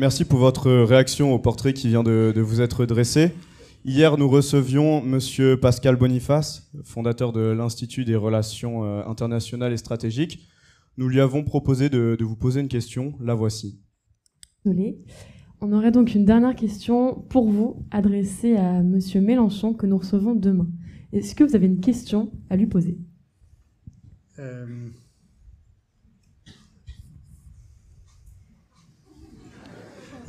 Merci pour votre réaction au portrait qui vient de, vous être dressé. Hier, nous recevions Monsieur Pascal Boniface, fondateur de l'Institut des relations euh, internationales et stratégiques. Nous lui avons proposé de, vous poser une question. La voici. Désolé. On aurait donc une dernière question pour vous, adressée à Monsieur Mélenchon, que nous recevons demain. Est-ce que vous avez une question à lui poser? Euh,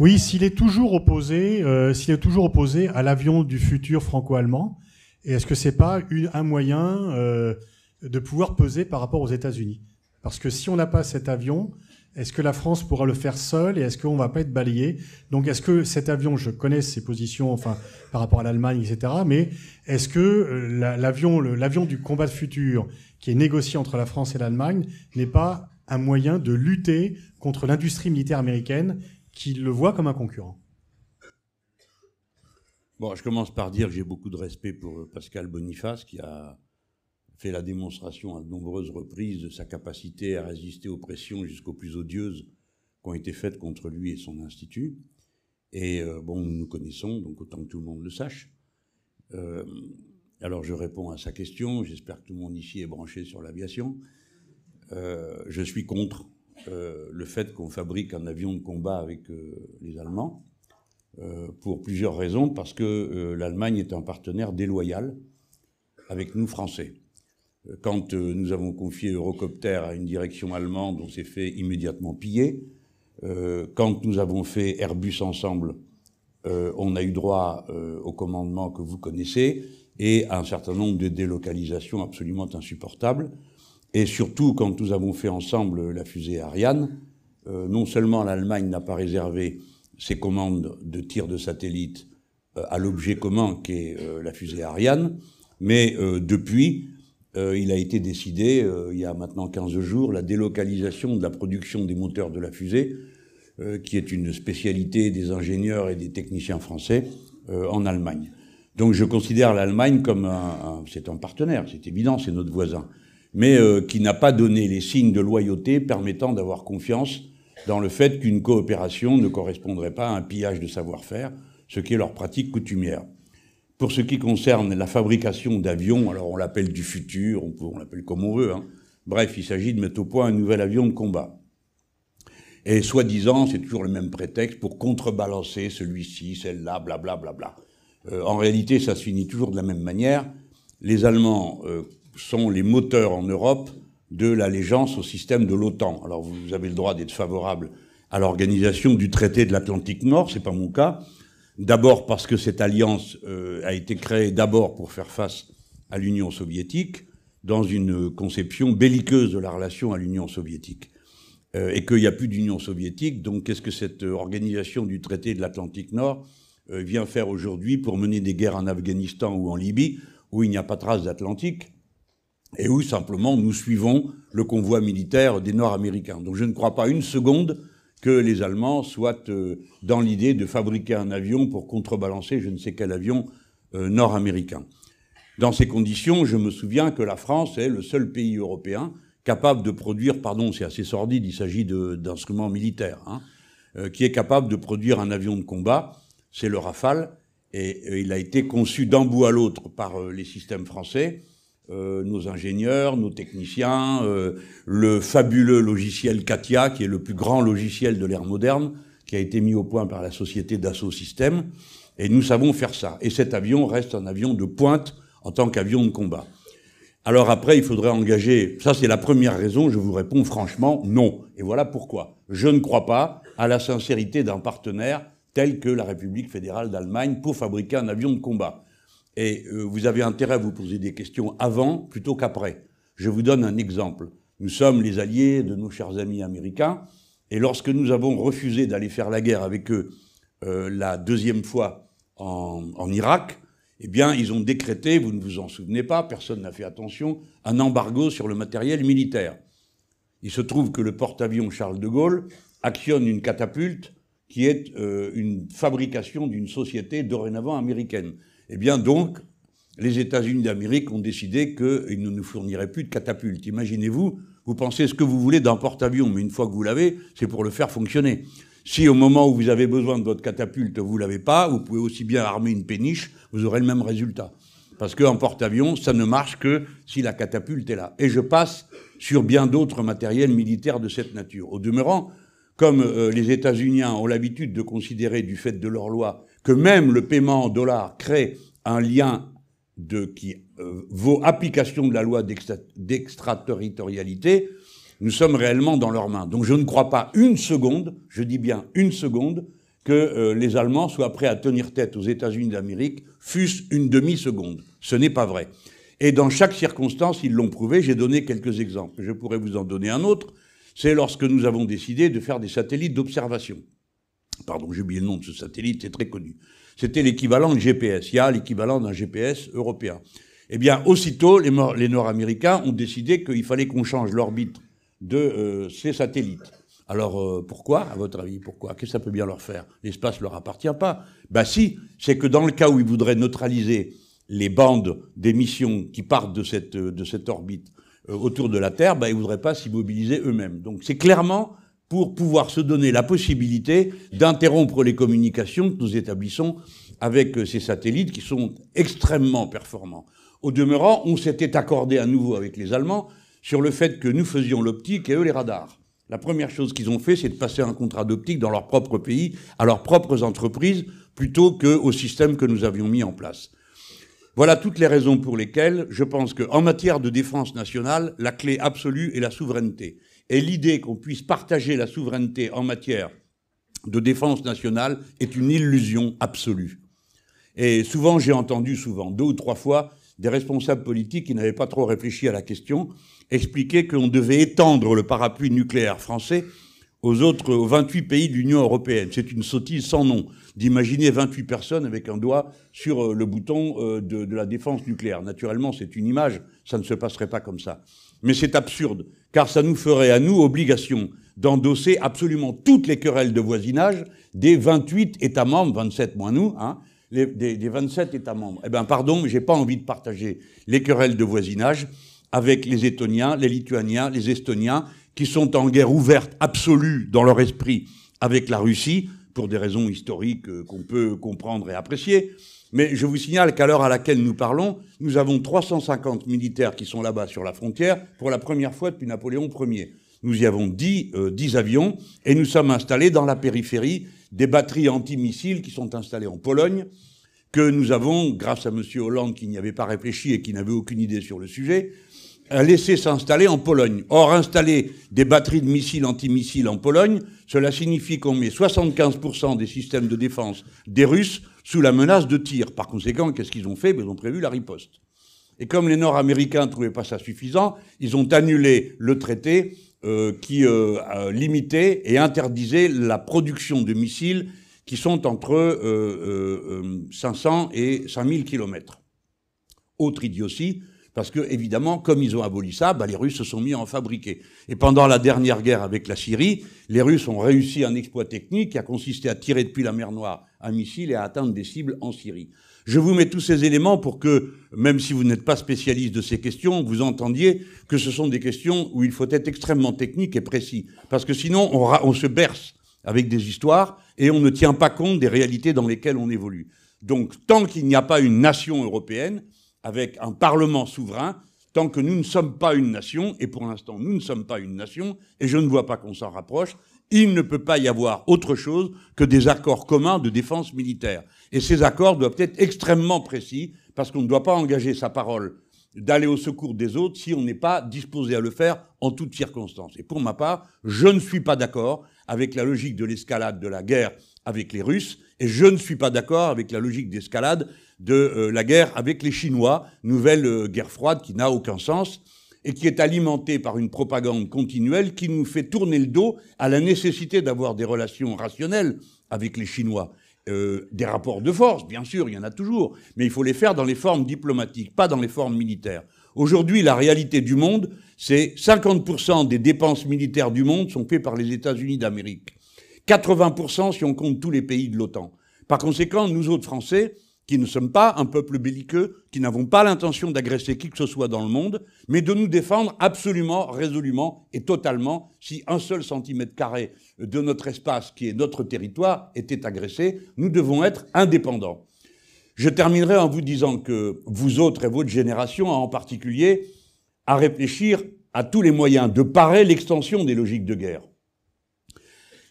Oui, s'il est toujours opposé, euh, s'il est toujours opposé à l'avion du futur franco-allemand, et est-ce que c'est pas un moyen euh, de pouvoir peser par rapport aux États-Unis? Parce que si on n'a pas cet avion, est-ce que la France pourra le faire seule et est-ce qu'on va pas être balayé? Donc, est-ce que cet avion, je connais ses positions, enfin, par rapport à l'Allemagne, etc. Mais est-ce que euh, l'avion, l'avion du combat de futur, qui est négocié entre la France et l'Allemagne, n'est pas un moyen de lutter contre l'industrie militaire américaine qui le voit comme un concurrent. Bon, je commence par dire que j'ai beaucoup de respect pour Pascal Boniface, qui a fait la démonstration à de nombreuses reprises de sa capacité à résister aux pressions jusqu'aux plus odieuses qui ont été faites contre lui et son institut. Et euh, bon, nous nous connaissons, donc autant que tout le monde le sache. Euh, alors je réponds à sa question, j'espère que tout le monde ici est branché sur l'aviation. Euh, je suis contre euh, le fait qu'on fabrique un avion de combat avec euh, les Allemands, euh, pour plusieurs raisons, parce que l'Allemagne est un partenaire déloyal avec nous, Français. Quand nous avons confié Eurocopter à une direction allemande, on s'est fait immédiatement piller. quand nous avons fait Airbus ensemble, on a eu droit au commandement que vous connaissez et à un certain nombre de délocalisations absolument insupportables. Et surtout, quand nous avons fait ensemble la fusée Ariane, euh, non seulement l'Allemagne n'a pas réservé ses commandes de tir de satellite euh, à l'objet commun qu'est euh, la fusée Ariane, mais depuis, il a été décidé, il y a maintenant 15 jours, la délocalisation de la production des moteurs de la fusée, qui est une spécialité des ingénieurs et des techniciens français, en Allemagne. Donc je considère l'Allemagne comme c'est un partenaire, c'est évident, c'est notre voisin mais euh, qui n'a pas donné les signes de loyauté permettant d'avoir confiance dans le fait qu'une coopération ne correspondrait pas à un pillage de savoir-faire, ce qui est leur pratique coutumière. Pour ce qui concerne la fabrication d'avions, alors on l'appelle du futur, on, l'appelle comme on veut, hein. bref, il s'agit de mettre au point un nouvel avion de combat. Et soi-disant, c'est toujours le même prétexte pour contrebalancer celui-ci, celle-là, blablabla. Bla, bla. Euh, en réalité, ça se finit toujours de la même manière. Les Allemands euh, sont les moteurs en Europe de l'allégeance au système de l'OTAN. Alors vous avez le droit d'être favorable à l'organisation du traité de l'Atlantique Nord, c'est pas mon cas. D'abord parce que cette alliance euh, a été créée d'abord pour faire face à l'Union soviétique, dans une conception belliqueuse de la relation à l'Union soviétique. Euh, et qu'il n'y a plus d'Union soviétique, donc qu'est-ce que cette organisation du traité de l'Atlantique Nord euh, vient faire aujourd'hui pour mener des guerres en Afghanistan ou en Libye, où il n'y a pas trace d'Atlantique? Et où simplement nous suivons le convoi militaire des Nord-Américains. Donc je ne crois pas une seconde que les Allemands soient euh, dans l'idée de fabriquer un avion pour contrebalancer je ne sais quel avion euh, nord-américain. Dans ces conditions, je me souviens que la France est le seul pays européen capable de produire, pardon, c'est assez sordide, il s'agit d'instruments militaires, hein, euh, qui est capable de produire un avion de combat, c'est le Rafale, et il a été conçu d'un bout à l'autre par les systèmes français, euh, nos ingénieurs, nos techniciens, euh, le fabuleux logiciel Katia, qui est le plus grand logiciel de l'ère moderne, qui a été mis au point par la société Dassault Systèmes, et nous savons faire ça. Et cet avion reste un avion de pointe en tant qu'avion de combat. Alors après, il faudrait engager, ça c'est la première raison, je vous réponds franchement non. Et voilà pourquoi. Je ne crois pas à la sincérité d'un partenaire tel que la République fédérale d'Allemagne pour fabriquer un avion de combat. Et euh, vous avez intérêt à vous poser des questions avant plutôt qu'après. Je vous donne un exemple. Nous sommes les alliés de nos chers amis américains, et lorsque nous avons refusé d'aller faire la guerre avec eux euh, la deuxième fois en, Irak, eh bien, ils ont décrété, vous ne vous en souvenez pas, personne n'a fait attention, un embargo sur le matériel militaire. Il se trouve que le porte-avions Charles de Gaulle actionne une catapulte qui est euh, une fabrication d'une société dorénavant américaine. Eh bien donc, les États-Unis d'Amérique ont décidé qu'ils ne nous fourniraient plus de catapultes. Imaginez-vous, vous pensez ce que vous voulez d'un porte-avions, mais une fois que vous l'avez, c'est pour le faire fonctionner. Si au moment où vous avez besoin de votre catapulte, vous l'avez pas, vous pouvez aussi bien armer une péniche, vous aurez le même résultat. Parce qu'en porte-avions, ça ne marche que si la catapulte est là. Et je passe sur bien d'autres matériels militaires de cette nature. Au demeurant, comme euh, les États-Unis ont l'habitude de considérer, du fait de leur loi, que même le paiement en dollars crée un lien de, qui euh, vaut application de la loi d'extraterritorialité, nous sommes réellement dans leurs mains. Donc je ne crois pas une seconde, je dis bien une seconde, que euh, les Allemands soient prêts à tenir tête aux États-Unis d'Amérique, fût-ce une demi-seconde. Ce n'est pas vrai. Et dans chaque circonstance, ils l'ont prouvé. J'ai donné quelques exemples. Je pourrais vous en donner un autre. C'est lorsque nous avons décidé de faire des satellites d'observation. Pardon, j'ai oublié le nom de ce satellite, c'est très connu. C'était l'équivalent de GPS. Il y a l'équivalent d'un GPS européen. Eh bien, aussitôt, les, Nord-Américains ont décidé qu'il fallait qu'on change l'orbite de euh, ces satellites. Alors euh, pourquoi, à votre avis, pourquoi? Qu'est-ce que ça peut bien leur faire? L'espace leur appartient pas. Ben si, c'est que dans le cas où ils voudraient neutraliser les bandes d'émissions qui partent de cette, de cette orbite euh, autour de la Terre, ben, ils ne voudraient pas s'immobiliser eux-mêmes. Donc c'est clairement pour pouvoir se donner la possibilité d'interrompre les communications que nous établissons avec euh, ces satellites qui sont extrêmement performants. Au demeurant, on s'était accordé à nouveau avec les Allemands sur le fait que nous faisions l'optique et eux les radars. La première chose qu'ils ont fait, c'est de passer un contrat d'optique dans leur propre pays, à leurs propres entreprises, plutôt qu'au système que nous avions mis en place. Voilà toutes les raisons pour lesquelles je pense qu'en matière de défense nationale, la clé absolue est la souveraineté. Et l'idée qu'on puisse partager la souveraineté en matière de défense nationale est une illusion absolue. Et souvent, j'ai entendu, souvent, deux ou trois fois, des responsables politiques qui n'avaient pas trop réfléchi à la question expliquer qu'on devait étendre le parapluie nucléaire français aux autres, aux 28 pays de l'Union européenne. C'est une sottise sans nom d'imaginer 28 personnes avec un doigt sur euh, le bouton euh, de, de la défense nucléaire. Naturellement, c'est une image, ça ne se passerait pas comme ça. Mais c'est absurde, car ça nous ferait à nous obligation d'endosser absolument toutes les querelles de voisinage des 28 États membres, 27 moins nous, hein, des 27 États membres. Eh bien, pardon, mais j'ai pas envie de partager les querelles de voisinage avec les Étoniens, les Lituaniens, les Estoniens, qui sont en guerre ouverte absolue dans leur esprit avec la Russie, pour des raisons historiques euh, qu'on peut comprendre et apprécier. Mais je vous signale qu'à l'heure à laquelle nous parlons, nous avons 350 militaires qui sont là-bas sur la frontière pour la première fois depuis Napoléon Ier. Nous y avons 10, euh, 10 avions et nous sommes installés dans la périphérie des batteries antimissiles qui sont installées en Pologne, que nous avons, grâce à M. Hollande qui n'y avait pas réfléchi et qui n'avait aucune idée sur le sujet, a laissé s'installer en Pologne. Or, installer des batteries de missiles antimissiles en Pologne, cela signifie qu'on met 75% des systèmes de défense des Russes sous la menace de tir. Par conséquent, qu'est-ce qu'ils ont fait? Ils ont prévu la riposte. Et comme les Nord-Américains ne trouvaient pas ça suffisant, ils ont annulé le traité euh, qui euh, limitait et interdisait la production de missiles qui sont entre euh, 500 euh, et 5000 kilomètres. Autre idiotie, parce que, évidemment, comme ils ont aboli ça, bah, les Russes se sont mis à en fabriquer. Et pendant la dernière guerre avec la Syrie, les Russes ont réussi un exploit technique qui a consisté à tirer depuis la mer Noire un missile et à atteindre des cibles en Syrie. Je vous mets tous ces éléments pour que, même si vous n'êtes pas spécialiste de ces questions, vous entendiez que ce sont des questions où il faut être extrêmement technique et précis. Parce que sinon, on, on se berce avec des histoires et on ne tient pas compte des réalités dans lesquelles on évolue. Donc, tant qu'il n'y a pas une nation européenne, avec un Parlement souverain, tant que nous ne sommes pas une nation, et pour l'instant nous ne sommes pas une nation, et je ne vois pas qu'on s'en rapproche, il ne peut pas y avoir autre chose que des accords communs de défense militaire. Et ces accords doivent être extrêmement précis, parce qu'on ne doit pas engager sa parole d'aller au secours des autres si on n'est pas disposé à le faire en toutes circonstances. Et pour ma part, je ne suis pas d'accord avec la logique de l'escalade de la guerre avec les Russes, et je ne suis pas d'accord avec la logique d'escalade de euh, la guerre avec les Chinois, nouvelle euh, guerre froide qui n'a aucun sens et qui est alimentée par une propagande continuelle qui nous fait tourner le dos à la nécessité d'avoir des relations rationnelles avec les Chinois. Euh, des rapports de force, bien sûr, il y en a toujours, mais il faut les faire dans les formes diplomatiques, pas dans les formes militaires. Aujourd'hui, la réalité du monde, c'est 50% des dépenses militaires du monde sont faites par les États-Unis d'Amérique. 80% si on compte tous les pays de l'OTAN. Par conséquent, nous autres Français, qui ne sommes pas un peuple belliqueux, qui n'avons pas l'intention d'agresser qui que ce soit dans le monde, mais de nous défendre absolument, résolument et totalement si un seul centimètre carré de notre espace, qui est notre territoire, était agressé. Nous devons être indépendants. Je terminerai en vous disant que vous autres et votre génération, en particulier, à réfléchir à tous les moyens de parer l'extension des logiques de guerre.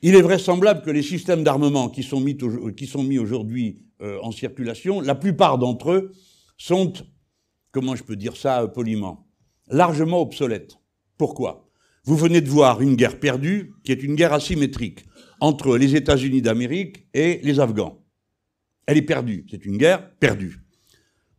Il est vraisemblable que les systèmes d'armement qui sont mis, aujourd'hui euh, en circulation, la plupart d'entre eux sont, comment je peux dire ça poliment, largement obsolètes. Pourquoi? Vous venez de voir une guerre perdue, qui est une guerre asymétrique, entre les États-Unis d'Amérique et les Afghans. Elle est perdue, c'est une guerre perdue.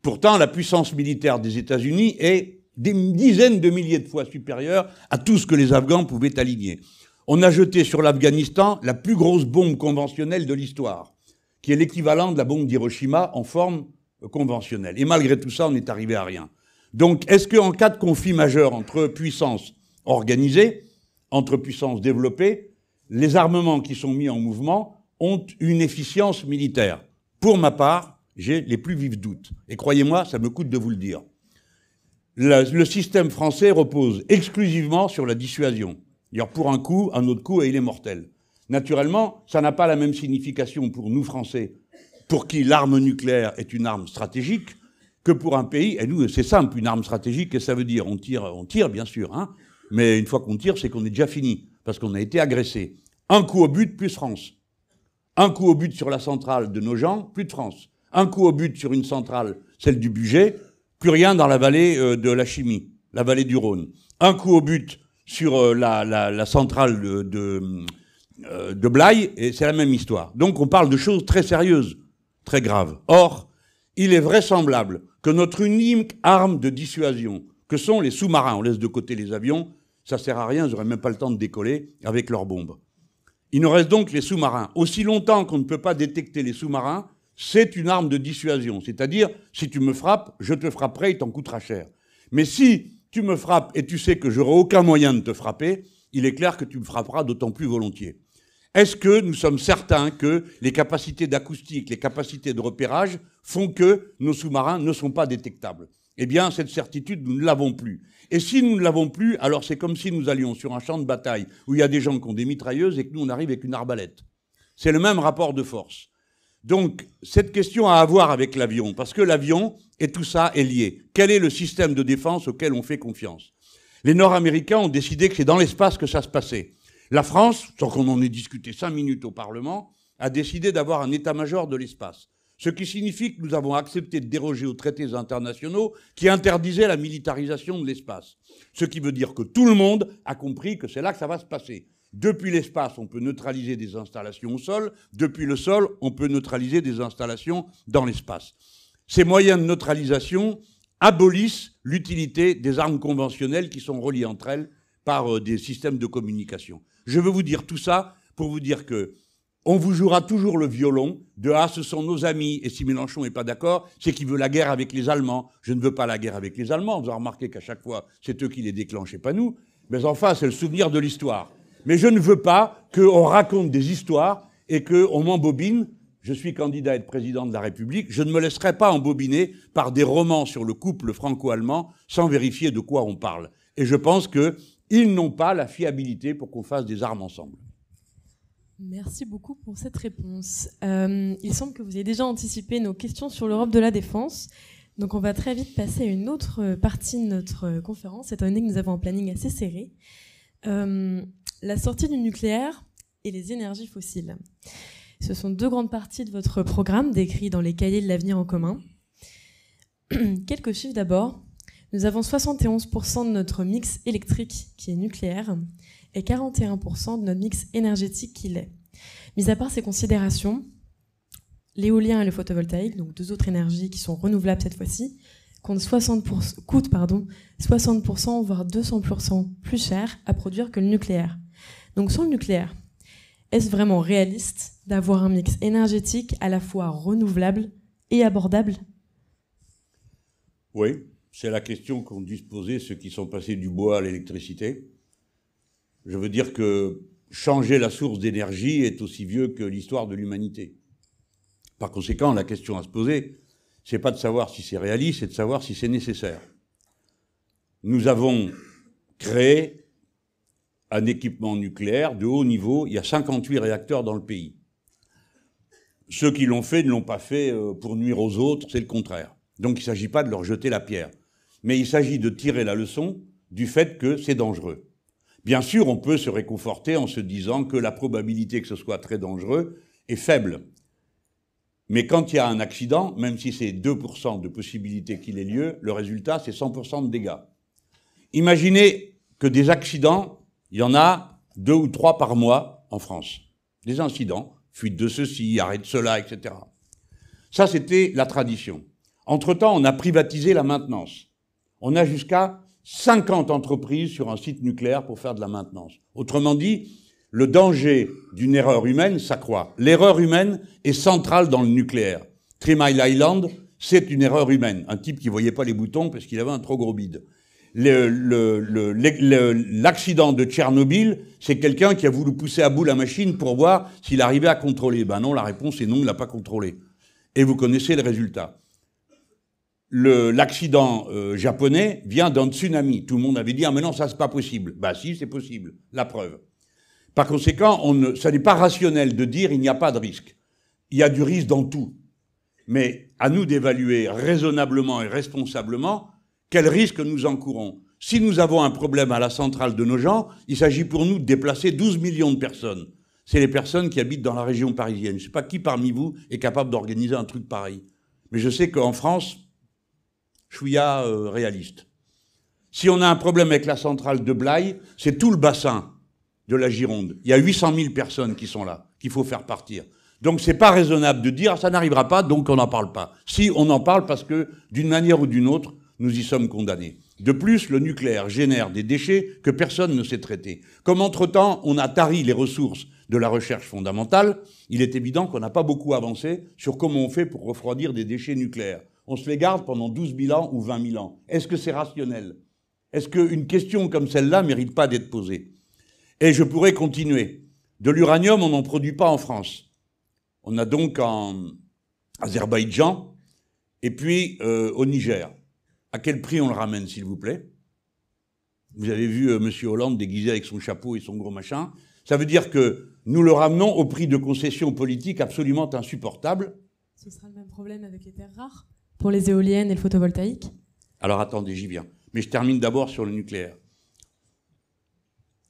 Pourtant, la puissance militaire des États-Unis est des dizaines de milliers de fois supérieure à tout ce que les Afghans pouvaient aligner. On a jeté sur l'Afghanistan la plus grosse bombe conventionnelle de l'histoire, qui est l'équivalent de la bombe d'Hiroshima en forme conventionnelle. Et malgré tout ça, on n'est arrivé à rien. Donc, est-ce qu'en cas de conflit majeur entre puissances organisées, entre puissances développées, les armements qui sont mis en mouvement ont une efficience militaire? Pour ma part, j'ai les plus vifs doutes. Et croyez-moi, ça me coûte de vous le dire. Le, le système français repose exclusivement sur la dissuasion. Dire pour un coup, un autre coup, et il est mortel. Naturellement, ça n'a pas la même signification pour nous Français, pour qui l'arme nucléaire est une arme stratégique, que pour un pays. Et nous, c'est simple, une arme stratégique, qu'est-ce que ça veut dire On tire, on tire bien sûr, hein, mais une fois qu'on tire, c'est qu'on est déjà fini, parce qu'on a été agressé. Un coup au but, plus France. Un coup au but sur la centrale de nos gens, plus de France. Un coup au but sur une centrale, celle du budget, plus rien dans la vallée euh, de la chimie, la vallée du Rhône. Un coup au but sur euh, la, la, centrale euh, de Blaye, et c'est la même histoire. Donc on parle de choses très sérieuses, très graves. Or, il est vraisemblable que notre unique arme de dissuasion, que sont les sous-marins, on laisse de côté les avions, ça sert à rien, ils n'auraient même pas le temps de décoller avec leurs bombes. Il nous reste donc les sous-marins. Aussi longtemps qu'on ne peut pas détecter les sous-marins, c'est une arme de dissuasion. C'est-à-dire, si tu me frappes, je te frapperai, il t'en coûtera cher. Mais si tu me frappes et tu sais que j'aurai aucun moyen de te frapper, il est clair que tu me frapperas d'autant plus volontiers. Est-ce que nous sommes certains que les capacités d'acoustique, les capacités de repérage font que nos sous-marins ne sont pas détectables? Eh bien, cette certitude, nous ne l'avons plus. Et si nous ne l'avons plus, alors c'est comme si nous allions sur un champ de bataille où il y a des gens qui ont des mitrailleuses et que nous, on arrive avec une arbalète. C'est le même rapport de force. Donc, cette question a à voir avec l'avion, parce que l'avion et tout ça est lié. Quel est le système de défense auquel on fait confiance? Les Nord-Américains ont décidé que c'est dans l'espace que ça se passait. La France, sans qu'on en ait discuté cinq minutes au Parlement, a décidé d'avoir un état-major de l'espace. Ce qui signifie que nous avons accepté de déroger aux traités internationaux qui interdisaient la militarisation de l'espace. Ce qui veut dire que tout le monde a compris que c'est là que ça va se passer. Depuis l'espace, on peut neutraliser des installations au sol. Depuis le sol, on peut neutraliser des installations dans l'espace. Ces moyens de neutralisation abolissent l'utilité des armes conventionnelles qui sont reliées entre elles par euh, des systèmes de communication. Je veux vous dire tout ça pour vous dire que on vous jouera toujours le violon de ah ce sont nos amis et si Mélenchon n'est pas d'accord c'est qu'il veut la guerre avec les Allemands. Je ne veux pas la guerre avec les Allemands. Vous avez remarqué qu'à chaque fois c'est eux qui les déclenchent pas nous. Mais enfin c'est le souvenir de l'histoire. Mais je ne veux pas qu'on raconte des histoires et qu'on m'embobine. Je suis candidat à être président de la République. Je ne me laisserai pas embobiner par des romans sur le couple franco-allemand sans vérifier de quoi on parle. Et je pense qu'ils n'ont pas la fiabilité pour qu'on fasse des armes ensemble. Merci beaucoup pour cette réponse. Euh, il semble que vous ayez déjà anticipé nos questions sur l'Europe de la défense. Donc on va très vite passer à une autre partie de notre conférence, étant donné que nous avons un planning assez serré. Euh, la sortie du nucléaire et les énergies fossiles. Ce sont deux grandes parties de votre programme décrits dans les cahiers de l'avenir en commun. Quelques chiffres d'abord. Nous avons 71% de notre mix électrique qui est nucléaire et 41% de notre mix énergétique qui l'est. Mis à part ces considérations, l'éolien et le photovoltaïque, donc deux autres énergies qui sont renouvelables cette fois-ci, coûtent pardon, 60% voire 200% plus cher à produire que le nucléaire. Donc sur le nucléaire, est-ce vraiment réaliste d'avoir un mix énergétique à la fois renouvelable et abordable? Oui, c'est la question qu'ont dû se poser ceux qui sont passés du bois à l'électricité. Je veux dire que changer la source d'énergie est aussi vieux que l'histoire de l'humanité. Par conséquent, la question à se poser, c'est pas de savoir si c'est réaliste, c'est de savoir si c'est nécessaire. Nous avons créé un équipement nucléaire de haut niveau. Il y a 58 réacteurs dans le pays. Ceux qui l'ont fait ne l'ont pas fait euh, pour nuire aux autres, c'est le contraire. Donc il ne s'agit pas de leur jeter la pierre. Mais il s'agit de tirer la leçon du fait que c'est dangereux. Bien sûr, on peut se réconforter en se disant que la probabilité que ce soit très dangereux est faible. Mais quand il y a un accident, même si c'est 2% de possibilité qu'il ait lieu, le résultat, c'est 100% de dégâts. Imaginez que des accidents, il y en a deux ou trois par mois en France. Des incidents, fuite de ceci, arrêt de cela, etc. Ça, c'était la tradition. Entre-temps, on a privatisé la maintenance. On a jusqu'à 50 entreprises sur un site nucléaire pour faire de la maintenance. Autrement dit, le danger d'une erreur humaine s'accroît. L'erreur humaine est centrale dans le nucléaire. Three Island, c'est une erreur humaine. Un type qui voyait pas les boutons parce qu'il avait un trop gros bide. L'accident de Tchernobyl, c'est quelqu'un qui a voulu pousser à bout la machine pour voir s'il arrivait à contrôler. Ben non, la réponse est non, il l'a pas contrôlé. Et vous connaissez le résultat l'accident euh, japonais vient d'un tsunami. Tout le monde avait dit ah mais non ça c'est pas possible. Bah si c'est possible. La preuve. Par conséquent, on ça n'est pas rationnel de dire il n'y a pas de risque. Il y a du risque dans tout. Mais à nous d'évaluer raisonnablement et responsablement quel risque nous encourons? Si nous avons un problème à la centrale de nos gens, il s'agit pour nous de déplacer 12 millions de personnes. C'est les personnes qui habitent dans la région parisienne. Je ne sais pas qui parmi vous est capable d'organiser un truc pareil. Mais je sais qu'en France, chouïa euh, réaliste. Si on a un problème avec la centrale de Blaye, c'est tout le bassin de la Gironde. Il y a 800 000 personnes qui sont là, qu'il faut faire partir. Donc c'est pas raisonnable de dire ça n'arrivera pas, donc on n'en parle pas. Si on en parle parce que d'une manière ou d'une autre, nous y sommes condamnés. De plus, le nucléaire génère des déchets que personne ne sait traiter. Comme entre-temps, on a tari les ressources de la recherche fondamentale, il est évident qu'on n'a pas beaucoup avancé sur comment on fait pour refroidir des déchets nucléaires on se les garde pendant 12 000 ans ou 20 000 ans. Est-ce que c'est rationnel? Est-ce qu'une question comme celle-là mérite pas d'être posée? Et je pourrais continuer. De l'uranium, on n'en produit pas en France. On a donc en Azerbaïdjan et puis euh, au Niger. À quel prix on le ramène, s'il vous plaît? Vous avez vu euh, M. Hollande déguisé avec son chapeau et son gros machin. Ça veut dire que nous le ramenons au prix de concessions politiques absolument insupportables. Ce sera le même problème avec les terres rares pour les éoliennes et le photovoltaïque Alors attendez, j'y viens. Mais je termine d'abord sur le nucléaire.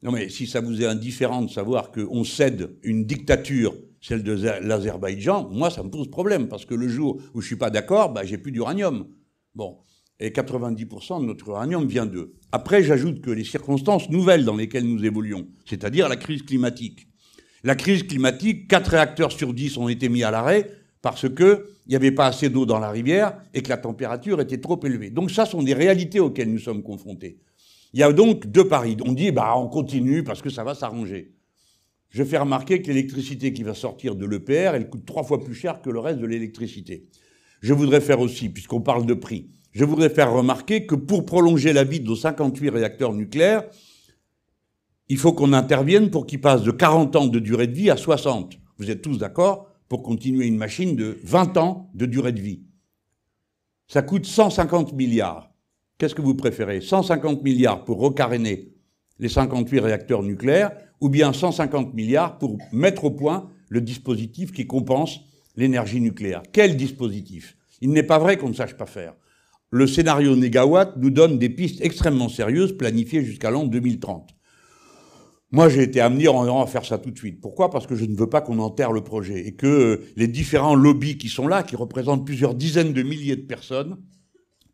Non mais si ça vous est indifférent de savoir qu'on cède une dictature, celle de l'Azerbaïdjan, moi ça me pose problème, parce que le jour où je suis pas d'accord, bah, j'ai plus d'uranium. Bon. Et 90% de notre uranium vient d'eux. Après, j'ajoute que les circonstances nouvelles dans lesquelles nous évoluons, c'est-à-dire la crise climatique. La crise climatique, 4 réacteurs sur 10 ont été mis à l'arrêt parce que il n'y avait pas assez d'eau dans la rivière et que la température était trop élevée. Donc ça sont des réalités auxquelles nous sommes confrontés. Il y a donc deux paris. On dit, bah, on continue parce que ça va s'arranger. Je fais remarquer que l'électricité qui va sortir de l'EPR, elle coûte trois fois plus cher que le reste de l'électricité. Je voudrais faire aussi, puisqu'on parle de prix, je voudrais faire remarquer que pour prolonger la vie de nos 58 réacteurs nucléaires, il faut qu'on intervienne pour qu'ils passent de 40 ans de durée de vie à 60. Vous êtes tous d'accord pour continuer une machine de 20 ans de durée de vie. Ça coûte 150 milliards. Qu'est-ce que vous préférez? 150 milliards pour recaréner les 58 réacteurs nucléaires ou bien 150 milliards pour mettre au point le dispositif qui compense l'énergie nucléaire? Quel dispositif? Il n'est pas vrai qu'on ne sache pas faire. Le scénario Négawatt nous donne des pistes extrêmement sérieuses planifiées jusqu'à l'an 2030. Moi, j'ai été amené en à faire ça tout de suite. Pourquoi? Parce que je ne veux pas qu'on enterre le projet et que euh, les différents lobbies qui sont là, qui représentent plusieurs dizaines de milliers de personnes,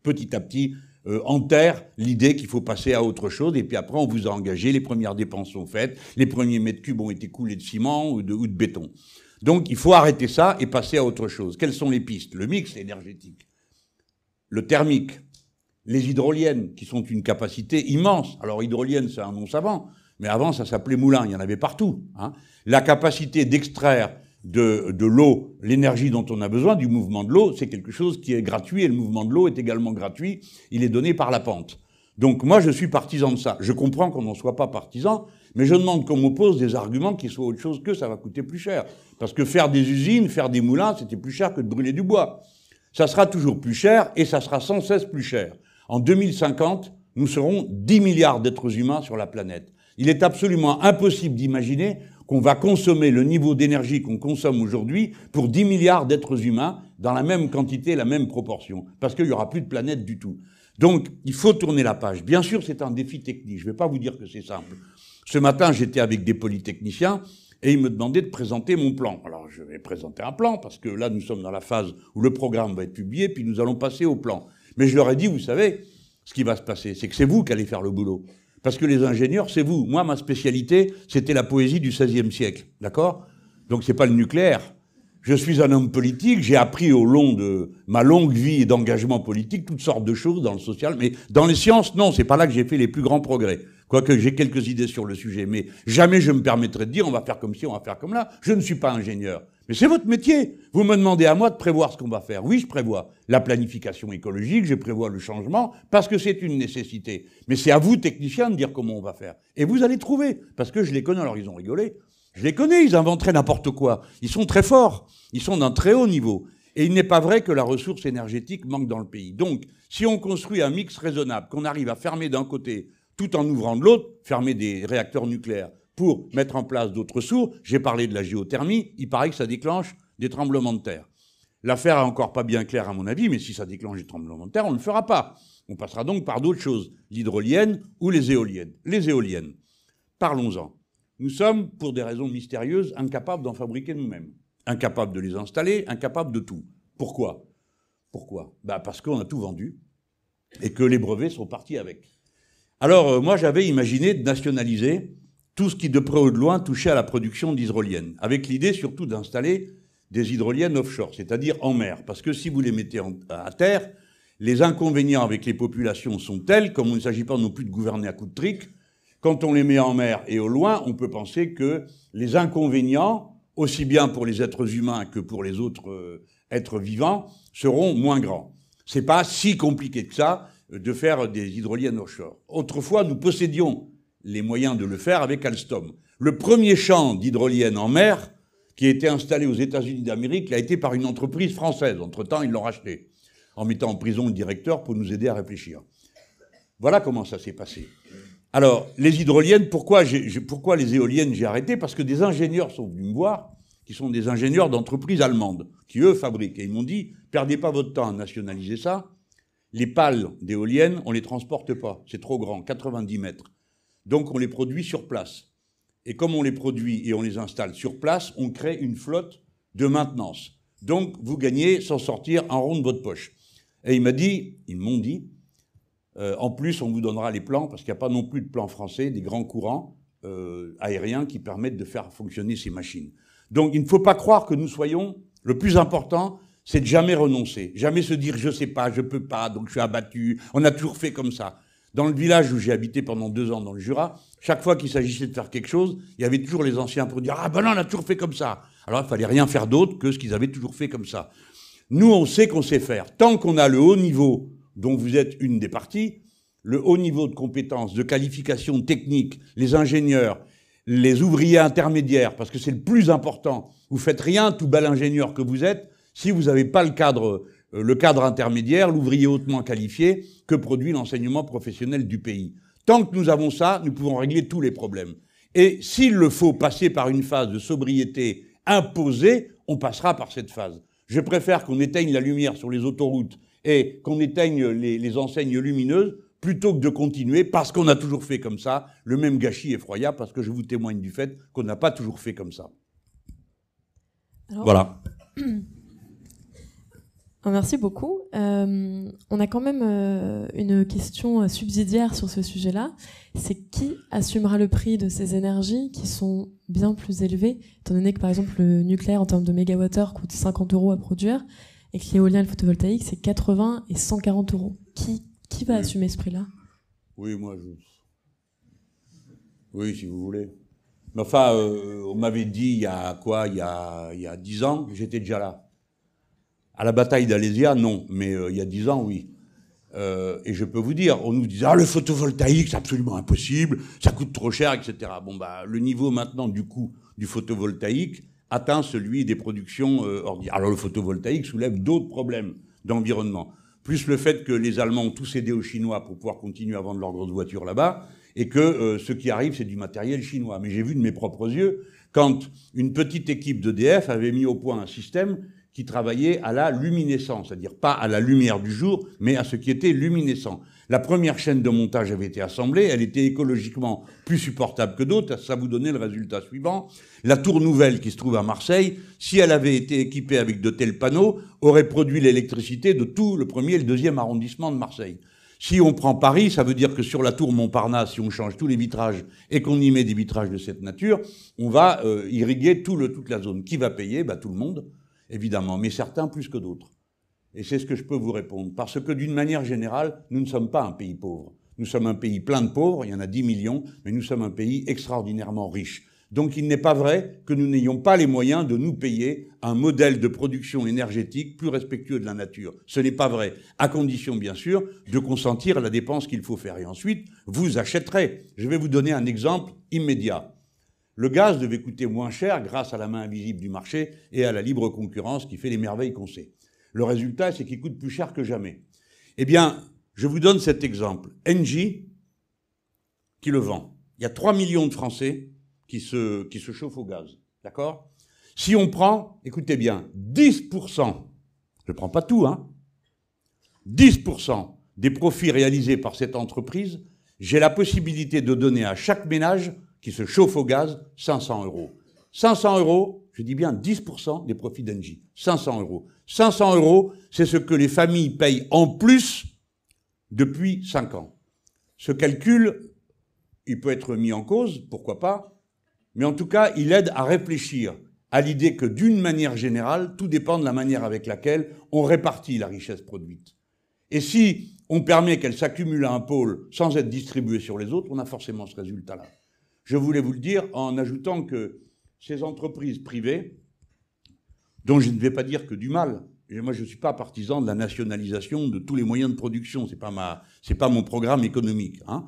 petit à petit euh, enterrent l'idée qu'il faut passer à autre chose. Et puis après, on vous a engagé, les premières dépenses sont faites, les premiers mètres cubes ont été coulés de ciment ou de, ou de béton. Donc, il faut arrêter ça et passer à autre chose. Quelles sont les pistes? Le mix énergétique, le thermique, les hydroliennes, qui sont une capacité immense. Alors, hydrolienne, c'est un nom savant. Mais avant, ça s'appelait moulin, il y en avait partout. Hein. La capacité d'extraire de, de l'eau l'énergie dont on a besoin, du mouvement de l'eau, c'est quelque chose qui est gratuit, et le mouvement de l'eau est également gratuit, il est donné par la pente. Donc moi, je suis partisan de ça. Je comprends qu'on n'en soit pas partisan, mais je demande qu'on m'oppose des arguments qui soient autre chose que ça va coûter plus cher. Parce que faire des usines, faire des moulins, c'était plus cher que de brûler du bois. Ça sera toujours plus cher et ça sera sans cesse plus cher. En 2050, nous serons 10 milliards d'êtres humains sur la planète. Il est absolument impossible d'imaginer qu'on va consommer le niveau d'énergie qu'on consomme aujourd'hui pour 10 milliards d'êtres humains dans la même quantité, la même proportion, parce qu'il n'y aura plus de planète du tout. Donc, il faut tourner la page. Bien sûr, c'est un défi technique. Je ne vais pas vous dire que c'est simple. Ce matin, j'étais avec des polytechniciens et ils me demandaient de présenter mon plan. Alors, je vais présenter un plan parce que là, nous sommes dans la phase où le programme va être publié, puis nous allons passer au plan. Mais je leur ai dit, vous savez, ce qui va se passer, c'est que c'est vous qui allez faire le boulot. Parce que les ingénieurs, c'est vous. Moi, ma spécialité, c'était la poésie du XVIe siècle. D'accord? Donc, c'est pas le nucléaire. Je suis un homme politique, j'ai appris au long de ma longue vie d'engagement politique toutes sortes de choses dans le social, mais dans les sciences, non, c'est pas là que j'ai fait les plus grands progrès. Quoique j'ai quelques idées sur le sujet, mais jamais je me permettrai de dire on va faire comme ci, on va faire comme là. Je ne suis pas ingénieur. Mais c'est votre métier. Vous me demandez à moi de prévoir ce qu'on va faire. Oui, je prévois la planification écologique, je prévois le changement, parce que c'est une nécessité. Mais c'est à vous, techniciens, de dire comment on va faire. Et vous allez trouver, parce que je les connais, alors ils ont rigolé. Je les connais, ils inventeraient n'importe quoi. Ils sont très forts, ils sont d'un très haut niveau. Et il n'est pas vrai que la ressource énergétique manque dans le pays. Donc, si on construit un mix raisonnable, qu'on arrive à fermer d'un côté tout en ouvrant de l'autre, fermer des réacteurs nucléaires pour mettre en place d'autres sources, j'ai parlé de la géothermie, il paraît que ça déclenche des tremblements de terre. L'affaire est encore pas bien claire à mon avis, mais si ça déclenche des tremblements de terre, on ne le fera pas. On passera donc par d'autres choses, l'hydrolienne ou les éoliennes. Les éoliennes, parlons-en. Nous sommes, pour des raisons mystérieuses, incapables d'en fabriquer nous-mêmes. Incapables de les installer, incapables de tout. Pourquoi? Pourquoi? Bah Parce qu'on a tout vendu et que les brevets sont partis avec. Alors, euh, moi, j'avais imaginé de nationaliser tout ce qui, de près ou de loin, touchait à la production d'hydroliennes, avec l'idée surtout d'installer des hydroliennes offshore, c'est-à-dire en mer. Parce que si vous les mettez à terre, les inconvénients avec les populations sont tels, comme il ne s'agit pas non plus de gouverner à coups de trick, quand on les met en mer et au loin, on peut penser que les inconvénients, aussi bien pour les êtres humains que pour les autres euh, êtres vivants, seront moins grands. C'est pas si compliqué que ça de faire des hydroliennes offshore. Autrefois, nous possédions les moyens de le faire avec Alstom. Le premier champ d'hydroliennes en mer qui a été installé aux États-Unis d'Amérique a été par une entreprise française. Entre-temps, ils l'ont racheté, en mettant en prison le directeur pour nous aider à réfléchir. Voilà comment ça s'est passé. Alors, les hydroliennes, pourquoi, pourquoi les éoliennes j'ai arrêté Parce que des ingénieurs sont venus me voir, qui sont des ingénieurs d'entreprises allemandes, qui eux fabriquent. Et ils m'ont dit, perdez pas votre temps à nationaliser ça. Les pales d'éoliennes, on les transporte pas. C'est trop grand, 90 mètres. Donc on les produit sur place. Et comme on les produit et on les installe sur place, on crée une flotte de maintenance. Donc vous gagnez sans sortir un rond de votre poche. Et il m'a dit, ils m'ont dit, euh, en plus, on vous donnera les plans, parce qu'il n'y a pas non plus de plans français, des grands courants euh, aériens qui permettent de faire fonctionner ces machines. Donc il ne faut pas croire que nous soyons, le plus important, c'est de jamais renoncer, jamais se dire je sais pas, je peux pas, donc je suis abattu. On a toujours fait comme ça. Dans le village où j'ai habité pendant deux ans dans le Jura, chaque fois qu'il s'agissait de faire quelque chose, il y avait toujours les anciens pour dire ah ben non, on a toujours fait comme ça. Alors il fallait rien faire d'autre que ce qu'ils avaient toujours fait comme ça. Nous, on sait qu'on sait faire. Tant qu'on a le haut niveau dont vous êtes une des parties, le haut niveau de compétences, de qualification technique, les ingénieurs, les ouvriers intermédiaires, parce que c'est le plus important. Vous faites rien, tout bel ingénieur que vous êtes, si vous n'avez pas le cadre, euh, le cadre intermédiaire, l'ouvrier hautement qualifié que produit l'enseignement professionnel du pays? Tant que nous avons ça, nous pouvons régler tous les problèmes. Et s'il le faut passer par une phase de sobriété imposée, on passera par cette phase. Je préfère qu'on éteigne la lumière sur les autoroutes et qu'on éteigne les, enseignes lumineuses plutôt que de continuer, parce qu'on a toujours fait comme ça, le même gâchis effroyable, parce que je vous témoigne du fait qu'on n'a pas toujours fait comme ça. voilà. Ah, merci beaucoup. Euh, on a quand même euh, une question subsidiaire sur ce sujet-là. C'est qui assumera le prix de ces énergies qui sont bien plus élevées, étant donné que par exemple le nucléaire en termes de mégawattheure coûte 50 euros à produire et que l'éolien et le photovoltaïque, c'est 80 et 140 euros. Qui, qui va assumer ce prix-là? Oui, moi, je... Oui, si vous voulez. Mais enfin, euh, on m'avait dit il y a quoi? Il y a, il y a 10 ans, j'étais déjà là. À la bataille d'Alésia, non, mais euh, il y a 10 ans, oui. Euh, et je peux vous dire, on nous disait, ah, le photovoltaïque, c'est absolument impossible, ça coûte trop cher, etc. Bon, bah, le niveau maintenant du coût du photovoltaïque, atteint celui des productions euh, ordinaires. Alors le photovoltaïque soulève d'autres problèmes d'environnement. Plus le fait que les Allemands ont tous cédé aux Chinois pour pouvoir continuer à vendre leurs grosses voitures là-bas, et que euh, ce qui arrive, c'est du matériel chinois. Mais j'ai vu de mes propres yeux quand une petite équipe d'EDF avait mis au point un système qui travaillait à la luminescence, c'est-à-dire pas à la lumière du jour, mais à ce qui était luminescent. La première chaîne de montage avait été assemblée, elle était écologiquement plus supportable que d'autres, ça vous donnait le résultat suivant. La tour nouvelle qui se trouve à Marseille, si elle avait été équipée avec de tels panneaux, aurait produit l'électricité de tout le premier et le deuxième arrondissement de Marseille. Si on prend Paris, ça veut dire que sur la tour Montparnasse, si on change tous les vitrages et qu'on y met des vitrages de cette nature, on va euh, irriguer tout le, toute la zone. Qui va payer? Bah, Tout le monde évidemment, mais certains plus que d'autres. Et c'est ce que je peux vous répondre. Parce que d'une manière générale, nous ne sommes pas un pays pauvre. Nous sommes un pays plein de pauvres, il y en a 10 millions, mais nous sommes un pays extraordinairement riche. Donc il n'est pas vrai que nous n'ayons pas les moyens de nous payer un modèle de production énergétique plus respectueux de la nature. Ce n'est pas vrai, à condition bien sûr de consentir à la dépense qu'il faut faire. Et ensuite, vous achèterez. Je vais vous donner un exemple immédiat. Le gaz devait coûter moins cher grâce à la main invisible du marché et à la libre concurrence qui fait les merveilles qu'on sait. Le résultat, c'est qu'il coûte plus cher que jamais. Eh bien, je vous donne cet exemple. Engie, qui le vend. Il y a 3 millions de Français qui se, qui se chauffent au gaz. D'accord? Si on prend, écoutez bien, 10%, je ne prends pas tout, hein, 10% des profits réalisés par cette entreprise, j'ai la possibilité de donner à chaque ménage qui se chauffe au gaz, 500 euros. 500 euros, je dis bien 10% des profits d'Engie. 500 euros. 500 euros, c'est ce que les familles payent en plus depuis 5 ans. Ce calcul, il peut être mis en cause, pourquoi pas, mais en tout cas, il aide à réfléchir à l'idée que d'une manière générale, tout dépend de la manière avec laquelle on répartit la richesse produite. Et si on permet qu'elle s'accumule à un pôle sans être distribuée sur les autres, on a forcément ce résultat-là. Je voulais vous le dire en ajoutant que ces entreprises privées, dont je ne vais pas dire que du mal, moi je ne suis pas partisan de la nationalisation de tous les moyens de production, ce n'est pas, mon programme économique, hein,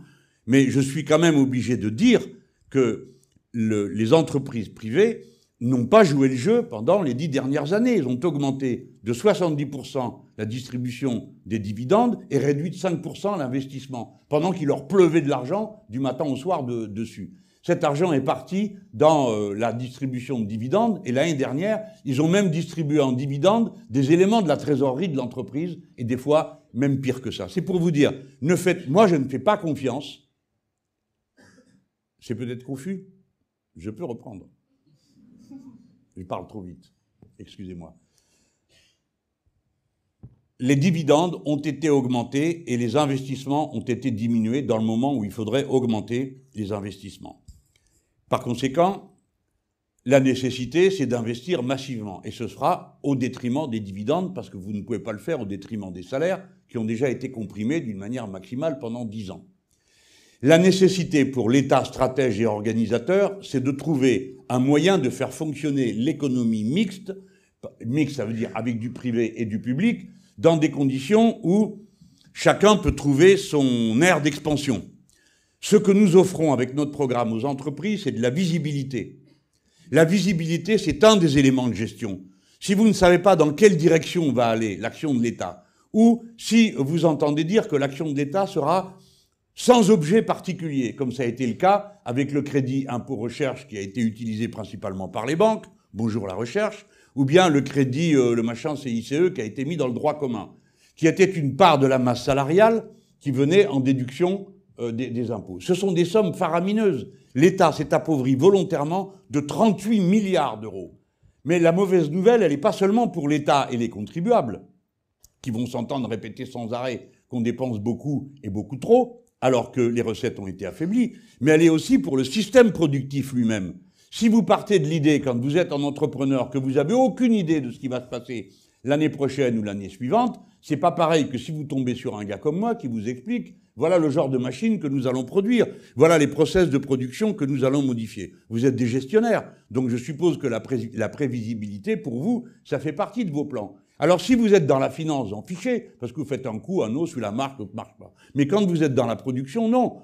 mais je suis quand même obligé de dire que le, les entreprises privées n'ont pas joué le jeu pendant les dix dernières années. Ils ont augmenté de 70% la distribution des dividendes et réduit de 5% l'investissement, pendant qu'il leur pleuvait de l'argent du matin au soir de, dessus. Cet argent est parti dans euh, la distribution de dividendes et l'année dernière, ils ont même distribué en dividendes des éléments de la trésorerie de l'entreprise et des fois même pire que ça. C'est pour vous dire, ne faites, moi je ne fais pas confiance. C'est peut-être confus. Je peux reprendre. Je parle trop vite. Excusez-moi. Les dividendes ont été augmentés et les investissements ont été diminués dans le moment où il faudrait augmenter les investissements. Par conséquent, la nécessité, c'est d'investir massivement. Et ce sera au détriment des dividendes, parce que vous ne pouvez pas le faire au détriment des salaires, qui ont déjà été comprimés d'une manière maximale pendant dix ans. La nécessité pour l'État stratège et organisateur, c'est de trouver un moyen de faire fonctionner l'économie mixte, mixte ça veut dire avec du privé et du public, dans des conditions où chacun peut trouver son aire d'expansion. Ce que nous offrons avec notre programme aux entreprises, c'est de la visibilité. La visibilité, c'est un des éléments de gestion. Si vous ne savez pas dans quelle direction va aller l'action de l'État, ou si vous entendez dire que l'action de l'État sera sans objet particulier, comme ça a été le cas avec le crédit impôt recherche qui a été utilisé principalement par les banques, bonjour la recherche, ou bien le crédit, euh, le machin CICE qui a été mis dans le droit commun, qui était une part de la masse salariale qui venait en déduction euh, des, impôts. Ce sont des sommes faramineuses. L'État s'est appauvri volontairement de 38 milliards d'euros. Mais la mauvaise nouvelle, elle n'est pas seulement pour l'État et les contribuables, qui vont s'entendre répéter sans arrêt qu'on dépense beaucoup et beaucoup trop, alors que les recettes ont été affaiblies, mais elle est aussi pour le système productif lui-même. Si vous partez de l'idée, quand vous êtes un entrepreneur, que vous n'avez aucune idée de ce qui va se passer l'année prochaine ou l'année suivante, c'est pas pareil que si vous tombez sur un gars comme moi qui vous explique voilà le genre de machine que nous allons produire. Voilà les process de production que nous allons modifier. Vous êtes des gestionnaires, donc je suppose que la, prévisibilité, pour vous, ça fait partie de vos plans. Alors si vous êtes dans la finance, en fichez, parce que vous faites un coup, un autre, sur la marque, l'autre marche pas. Mais quand vous êtes dans la production, non.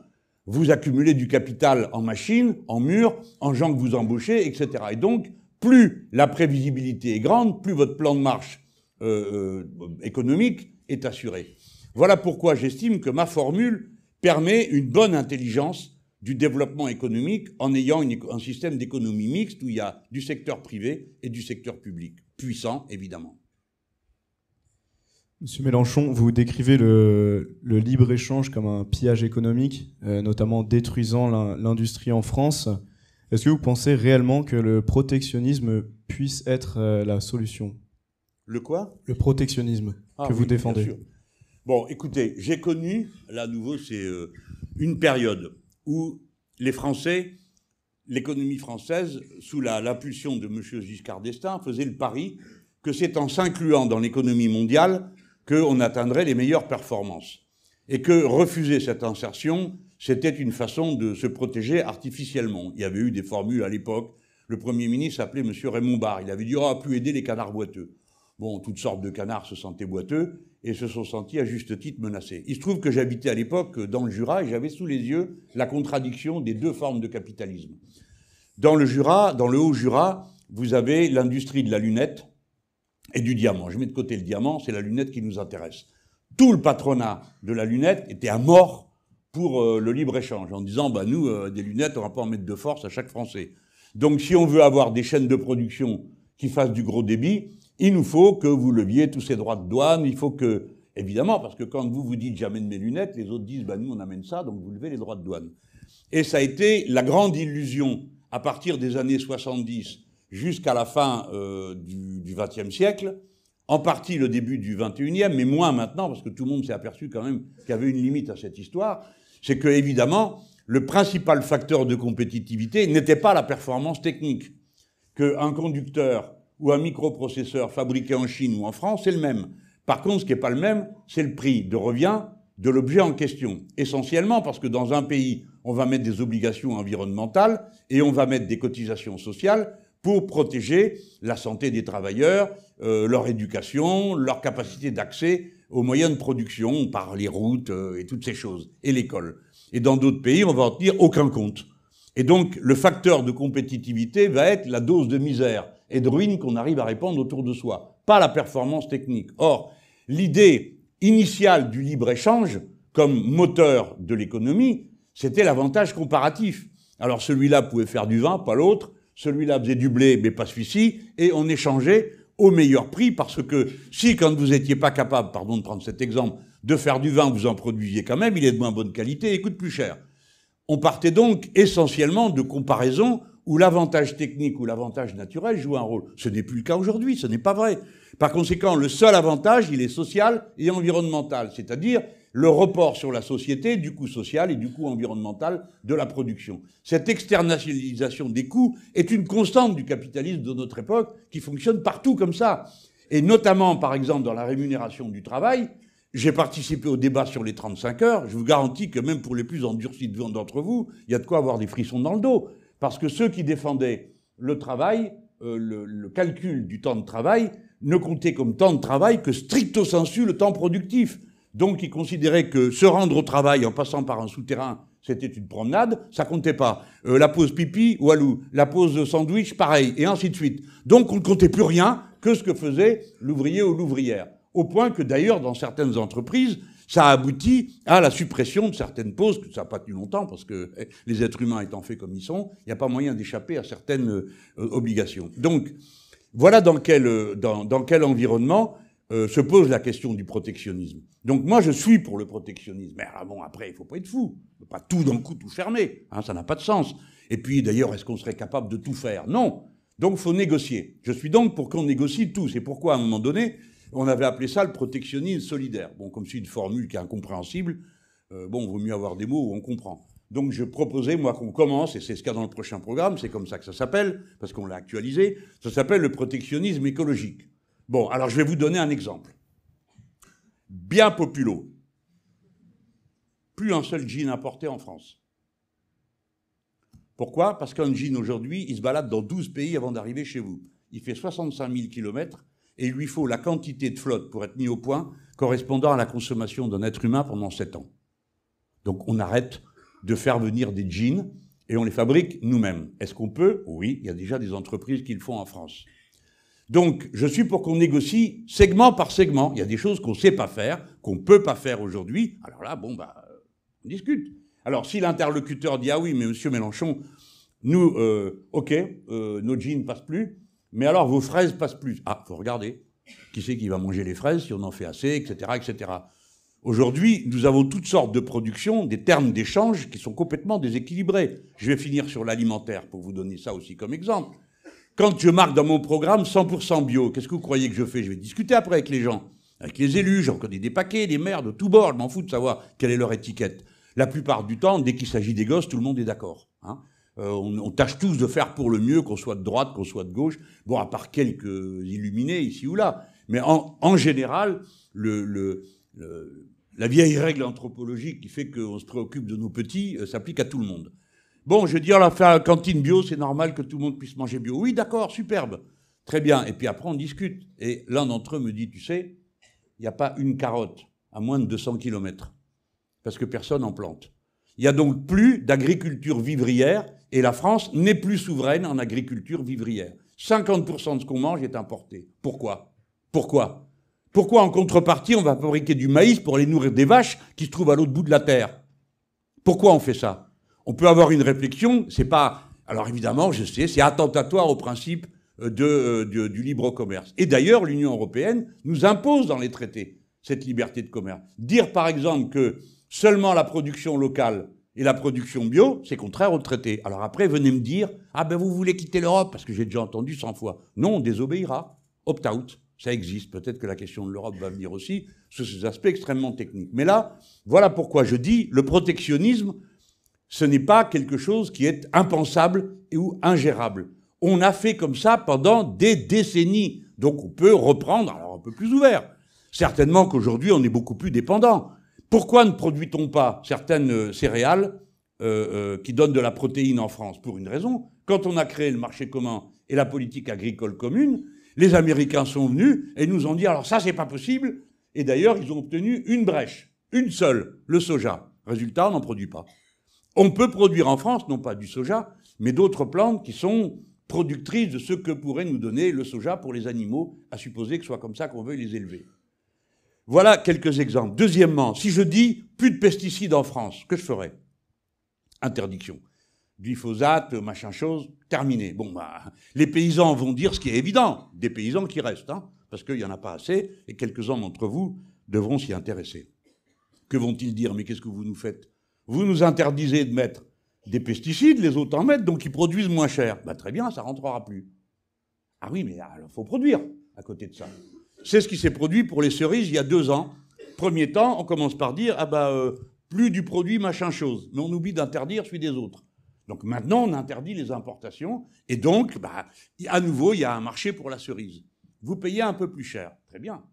Vous accumulez du capital en machines, en murs, en gens que vous embauchez, etc. Et donc, plus la prévisibilité est grande, plus votre plan de marche euh, économique est assurée. Voilà pourquoi j'estime que ma formule permet une bonne intelligence du développement économique en ayant un système d'économie mixte où il y a du secteur privé et du secteur public, puissant évidemment. Monsieur Mélenchon, vous décrivez le, libre-échange comme un pillage économique, euh, notamment détruisant l'industrie en France. Est-ce que vous pensez réellement que le protectionnisme puisse être euh, la solution? Le quoi? Le protectionnisme ah que vous défendez. Bon, écoutez, j'ai connu, là à nouveau, c'est euh, une période où les Français, l'économie française, sous l'impulsion de M. Giscard d'Estaing, faisait le pari que c'est en s'incluant dans l'économie mondiale qu'on atteindrait les meilleures performances. Et que refuser cette insertion, c'était une façon de se protéger artificiellement. Il y avait eu des formules à l'époque. Le Premier ministre s'appelait M. Raymond Barre. Il avait dit oh, « on plus aider les canards boiteux ». Bon, toutes sortes de canards se sentaient boiteux et se sont sentis à juste titre menacés. Il se trouve que j'habitais à l'époque dans le Jura et j'avais sous les yeux la contradiction des deux formes de capitalisme. Dans le Jura, dans le Haut-Jura, vous avez l'industrie de la lunette et du diamant. Je mets de côté le diamant, c'est la lunette qui nous intéresse. Tout le patronat de la lunette était à mort pour euh, le libre-échange, en disant, bah, nous, euh, des lunettes, on va pas en mettre de force à chaque Français. Donc si on veut avoir des chaînes de production qui fassent du gros débit, il nous faut que vous leviez tous ces droits de douane, il faut que, évidemment, parce que quand vous vous dites j'amène mes lunettes, les autres disent, bah, nous, on amène ça, donc vous levez les droits de douane. Et ça a été la grande illusion à partir des années 70 jusqu'à la fin euh, du XXe siècle, en partie le début du XXIe, mais moins maintenant, parce que tout le monde s'est aperçu quand même qu'il y avait une limite à cette histoire, c'est que, évidemment, le principal facteur de compétitivité n'était pas la performance technique. Qu'un conducteur ou un microprocesseur fabriqué en Chine ou en France, c'est le même. Par contre, ce qui n'est pas le même, c'est le prix de revient de l'objet en question. Essentiellement parce que dans un pays, on va mettre des obligations environnementales et on va mettre des cotisations sociales pour protéger la santé des travailleurs, euh, leur éducation, leur capacité d'accès aux moyens de production par les routes euh, et toutes ces choses, et l'école. Et dans d'autres pays, on va en tenir aucun compte. Et donc, le facteur de compétitivité va être la dose de misère et de ruine qu'on arrive à répandre autour de soi, pas la performance technique. Or, l'idée initiale du libre-échange, comme moteur de l'économie, c'était l'avantage comparatif. Alors celui-là pouvait faire du vin, pas l'autre, celui-là faisait du blé, mais pas celui-ci, et on échangeait au meilleur prix, parce que si, quand vous n'étiez pas capable, pardon de prendre cet exemple, de faire du vin, vous en produisiez quand même, il est de moins bonne qualité et coûte plus cher. On partait donc essentiellement de comparaisons où l'avantage technique ou l'avantage naturel joue un rôle. Ce n'est plus le cas aujourd'hui, ce n'est pas vrai. Par conséquent, le seul avantage, il est social et environnemental, c'est-à-dire le report sur la société du coût social et du coût environnemental de la production. Cette externalisation des coûts est une constante du capitalisme de notre époque qui fonctionne partout comme ça. Et notamment, par exemple, dans la rémunération du travail, j'ai participé au débat sur les 35 heures. Je vous garantis que même pour les plus endurcis d'entre vous, il y a de quoi avoir des frissons dans le dos. Parce que ceux qui défendaient le travail, euh, le, calcul du temps de travail, ne comptaient comme temps de travail que stricto sensu le temps productif. Donc il considérait que se rendre au travail en passant par un souterrain, c'était une promenade, ça comptait pas. Euh, la pause pipi, walou. La pause sandwich, pareil, et ainsi de suite. Donc on ne comptait plus rien que ce que faisait l'ouvrier ou l'ouvrière. Au point que d'ailleurs, dans certaines entreprises, ça a abouti à la suppression de certaines pauses, que ça n'a pas tenu longtemps, parce que eh, les êtres humains étant faits comme ils sont, il n'y a pas moyen d'échapper à certaines euh, obligations. Donc, voilà dans quel, euh, dans, quel environnement euh, se pose la question du protectionnisme. Donc moi, je suis pour le protectionnisme. Mais ah bon, après, il faut pas être fou. Il faut pas tout d'un coup tout fermer. Hein, ça n'a pas de sens. Et puis, d'ailleurs, est-ce qu'on serait capable de tout faire? Non. Donc, il faut négocier. Je suis donc pour qu'on négocie tout. C'est pourquoi, à un moment donné, on avait appelé ça le protectionnisme solidaire. Bon, comme c'est une formule qui est incompréhensible, euh, bon, vaut mieux avoir des mots où on comprend. Donc, je proposais, moi, qu'on commence, et c'est ce qu'il y a dans le prochain programme, c'est comme ça que ça s'appelle, parce qu'on l'a actualisé, ça s'appelle le protectionnisme écologique. Bon, alors je vais vous donner un exemple. Bien populo. Plus un seul jean importé en France. Pourquoi? Parce qu'un jean aujourd'hui, il se balade dans 12 pays avant d'arriver chez vous. Il fait 65 000 km et il lui faut la quantité de flotte pour être mis au point correspondant à la consommation d'un être humain pendant 7 ans. Donc on arrête de faire venir des jeans et on les fabrique nous-mêmes. Est-ce qu'on peut? Oui, il y a déjà des entreprises qui le font en France. Donc, je suis pour qu'on négocie segment par segment. Il y a des choses qu'on ne sait pas faire, qu'on ne peut pas faire aujourd'hui. Alors là, bon, bah, on discute. Alors, si l'interlocuteur dit, ah oui, mais monsieur Mélenchon, nous, euh, ok, euh, nos jeans passent plus, mais alors vos fraises passent plus. Ah, faut regarder. Qui c'est qui va manger les fraises si on en fait assez, etc., etc. Aujourd'hui, nous avons toutes sortes de productions, des termes d'échange qui sont complètement déséquilibrés. Je vais finir sur l'alimentaire pour vous donner ça aussi comme exemple. Quand je marque dans mon programme 100% bio, qu'est-ce que vous croyez que je fais? Je vais discuter après avec les gens, avec les élus, j'en connais des paquets, des maires de tout bord, je m'en fous de savoir quelle est leur étiquette. La plupart du temps, dès qu'il s'agit des gosses, tout le monde est d'accord. Hein. Euh, on, tâche tous de faire pour le mieux, qu'on soit de droite, qu'on soit de gauche, bon, à part quelques illuminés ici ou là. Mais en, général, le la vieille règle anthropologique qui fait qu'on se préoccupe de nos petits euh, s'applique à tout le monde. Bon, je dis, on va faire la cantine bio, c'est normal que tout le monde puisse manger bio. Oui, d'accord, superbe. Très bien. Et puis après, on discute. Et l'un d'entre eux me dit, tu sais, il n'y a pas une carotte à moins de 200 km. Parce que personne en plante. Il n'y a donc plus d'agriculture vivrière et la France n'est plus souveraine en agriculture vivrière. 50% de ce qu'on mange est importé. Pourquoi? Pourquoi? Pourquoi en contrepartie on va fabriquer du maïs pour aller nourrir des vaches qui se trouvent à l'autre bout de la terre? Pourquoi on fait ça? On peut avoir une réflexion, c'est pas... Alors évidemment, je sais, c'est attentatoire au principe euh, euh, du libre commerce. Et d'ailleurs, l'Union européenne nous impose dans les traités cette liberté de commerce. Dire par exemple que seulement la production locale et la production bio, c'est contraire au traité. Alors après, venez me dire, ah ben vous voulez quitter l'Europe, parce que j'ai déjà entendu 100 fois. Non, on désobéira. Opt-out. Ça existe. Peut-être que la question de l'Europe va venir aussi sur ces aspects extrêmement techniques. Mais là, voilà pourquoi je dis le protectionnisme, ce n'est pas quelque chose qui est impensable ou ingérable. On a fait comme ça pendant des décennies. Donc on peut reprendre, alors un peu plus ouvert. Certainement qu'aujourd'hui, on est beaucoup plus dépendant. Pourquoi ne produit-on pas certaines euh, céréales euh, euh, qui donnent de la protéine en France? Pour une raison. Quand on a créé le marché commun et la politique agricole commune, les Américains sont venus et nous ont dit alors ça c'est pas possible. Et d'ailleurs ils ont obtenu une brèche, une seule, le soja. Résultat, on n'en produit pas. On peut produire en France non pas du soja, mais d'autres plantes qui sont productrices de ce que pourrait nous donner le soja pour les animaux, à supposer que ce soit comme ça qu'on veut les élever. Voilà quelques exemples. Deuxièmement, si je dis plus de pesticides en France, que je ferais Interdiction glyphosate, machin chose, terminé. Bon, bah, les paysans vont dire ce qui est évident, des paysans qui restent, hein, parce qu'il n'y en a pas assez, et quelques-uns d'entre vous devront s'y intéresser. Que vont-ils dire? Mais qu'est-ce que vous nous faites? Vous nous interdisez de mettre des pesticides, les autres en mettent, donc ils produisent moins cher. Bah, très bien, ça rentrera plus. Ah oui, mais il faut produire à côté de ça. C'est ce qui s'est produit pour les cerises il y a deux ans. Premier temps, on commence par dire, ah bah, euh, plus du produit machin chose. Mais on oublie d'interdire celui des autres. Donc maintenant, on interdit les importations, et donc, bah, à nouveau, il y a un marché pour la cerise. Vous payez un peu plus cher. Très bien.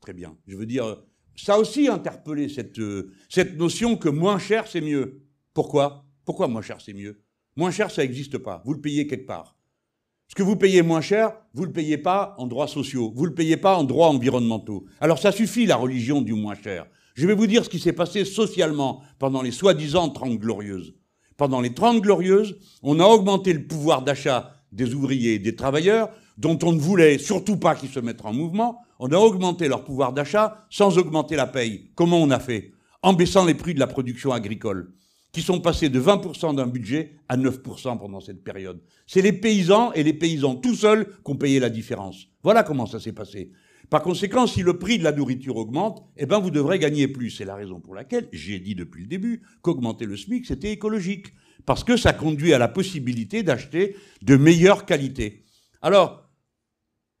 Très bien. Je veux dire, ça aussi interpellé cette, euh, cette notion que moins cher, c'est mieux. Pourquoi? Pourquoi moins cher, c'est mieux? Moins cher, ça n'existe pas. Vous le payez quelque part. Ce que vous payez moins cher, vous ne le payez pas en droits sociaux, vous ne le payez pas en droits environnementaux. Alors ça suffit la religion du moins cher. Je vais vous dire ce qui s'est passé socialement pendant les soi-disant Trente Glorieuses pendant les Trente Glorieuses, on a augmenté le pouvoir d'achat des ouvriers et des travailleurs, dont on ne voulait surtout pas qu'ils se mettent en mouvement. On a augmenté leur pouvoir d'achat sans augmenter la paye. Comment on a fait? En baissant les prix de la production agricole, qui sont passés de 20% d'un budget à 9% pendant cette période. C'est les paysans et les paysans tout seuls qui ont payé la différence. Voilà comment ça s'est passé. Par conséquent, si le prix de la nourriture augmente, eh ben vous devrez gagner plus. C'est la raison pour laquelle j'ai dit depuis le début qu'augmenter le SMIC, c'était écologique. Parce que ça conduit à la possibilité d'acheter de meilleure qualité. Alors,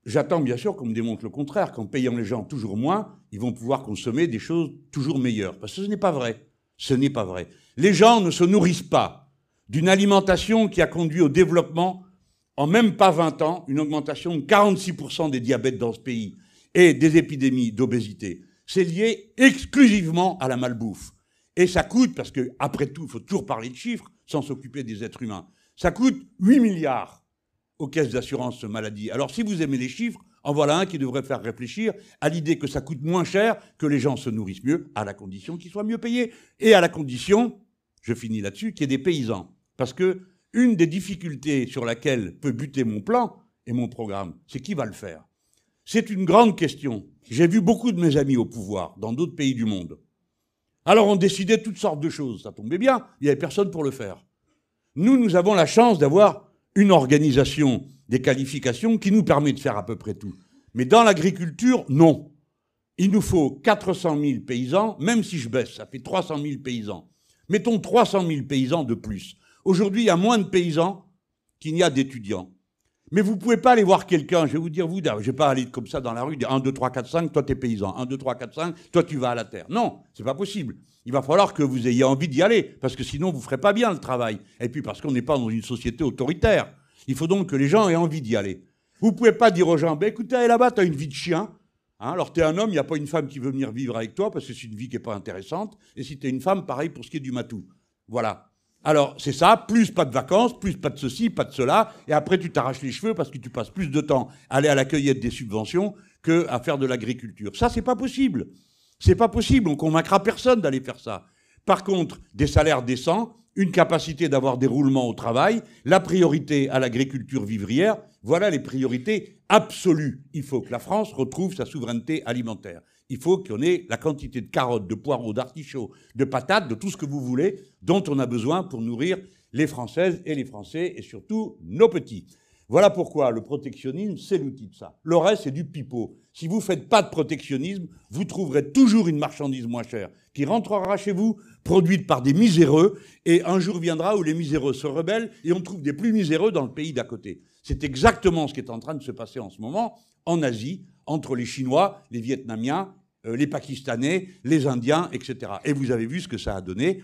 j'attends bien sûr qu'on me démontre le contraire, qu'en payant les gens toujours moins, ils vont pouvoir consommer des choses toujours meilleures. Parce que ce n'est pas vrai. Ce n'est pas vrai. Les gens ne se nourrissent pas d'une alimentation qui a conduit au développement, en même pas 20 ans, une augmentation de 46% des diabètes dans ce pays et des épidémies d'obésité, c'est lié exclusivement à la malbouffe. Et ça coûte, parce que après tout, il faut toujours parler de chiffres sans s'occuper des êtres humains, ça coûte 8 milliards aux caisses d'assurance maladie. Alors si vous aimez les chiffres, en voilà un qui devrait faire réfléchir à l'idée que ça coûte moins cher, que les gens se nourrissent mieux, à la condition qu'ils soient mieux payés, et à la condition, je finis là-dessus, qu'il y ait des paysans. Parce que une des difficultés sur laquelle peut buter mon plan, et mon programme, c'est qui va le faire? C'est une grande question. J'ai vu beaucoup de mes amis au pouvoir dans d'autres pays du monde. Alors on décidait toutes sortes de choses, ça tombait bien, il n'y avait personne pour le faire. Nous, nous avons la chance d'avoir une organisation des qualifications qui nous permet de faire à peu près tout. Mais dans l'agriculture, non. Il nous faut 400 000 paysans, même si je baisse, ça fait 300 000 paysans. Mettons 300 000 paysans de plus. Aujourd'hui, il y a moins de paysans qu'il n'y a d'étudiants. Mais vous pouvez pas aller voir quelqu'un, je vais vous dire, vous, je vais pas aller comme ça dans la rue, dire 1, 2, 3, 4, 5, toi tu es paysan, 1, 2, 3, 4, 5, toi tu vas à la terre. Non, c'est pas possible. Il va falloir que vous ayez envie d'y aller, parce que sinon vous ferez pas bien le travail. Et puis parce qu'on n'est pas dans une société autoritaire. Il faut donc que les gens aient envie d'y aller. Vous pouvez pas dire aux gens, ben écoutez, là-bas, tu as une vie de chien. Hein, alors tu es un homme, il n'y a pas une femme qui veut venir vivre avec toi, parce que c'est une vie qui n'est pas intéressante. Et si tu es une femme, pareil pour ce qui est du matou. Voilà. Alors, c'est ça, plus pas de vacances, plus pas de ceci, pas de cela, et après tu t'arraches les cheveux parce que tu passes plus de temps à aller à la cueillette des subventions que à faire de l'agriculture. Ça, c'est pas possible. C'est pas possible. On convaincra personne d'aller faire ça. Par contre, des salaires décents, une capacité d'avoir des roulements au travail, la priorité à l'agriculture vivrière, voilà les priorités absolues. Il faut que la France retrouve sa souveraineté alimentaire il faut qu'on ait la quantité de carottes, de poireaux, d'artichauts, de patates, de tout ce que vous voulez, dont on a besoin pour nourrir les Françaises et les Français, et surtout nos petits. Voilà pourquoi le protectionnisme, c'est l'outil de ça. Le reste, c'est du pipeau. Si vous ne faites pas de protectionnisme, vous trouverez toujours une marchandise moins chère qui rentrera chez vous, produite par des miséreux, et un jour viendra où les miséreux se rebellent et on trouve des plus miséreux dans le pays d'à côté. C'est exactement ce qui est en train de se passer en ce moment en Asie, entre les Chinois, les Vietnamiens les Pakistanais, les Indiens, etc. Et vous avez vu ce que ça a donné.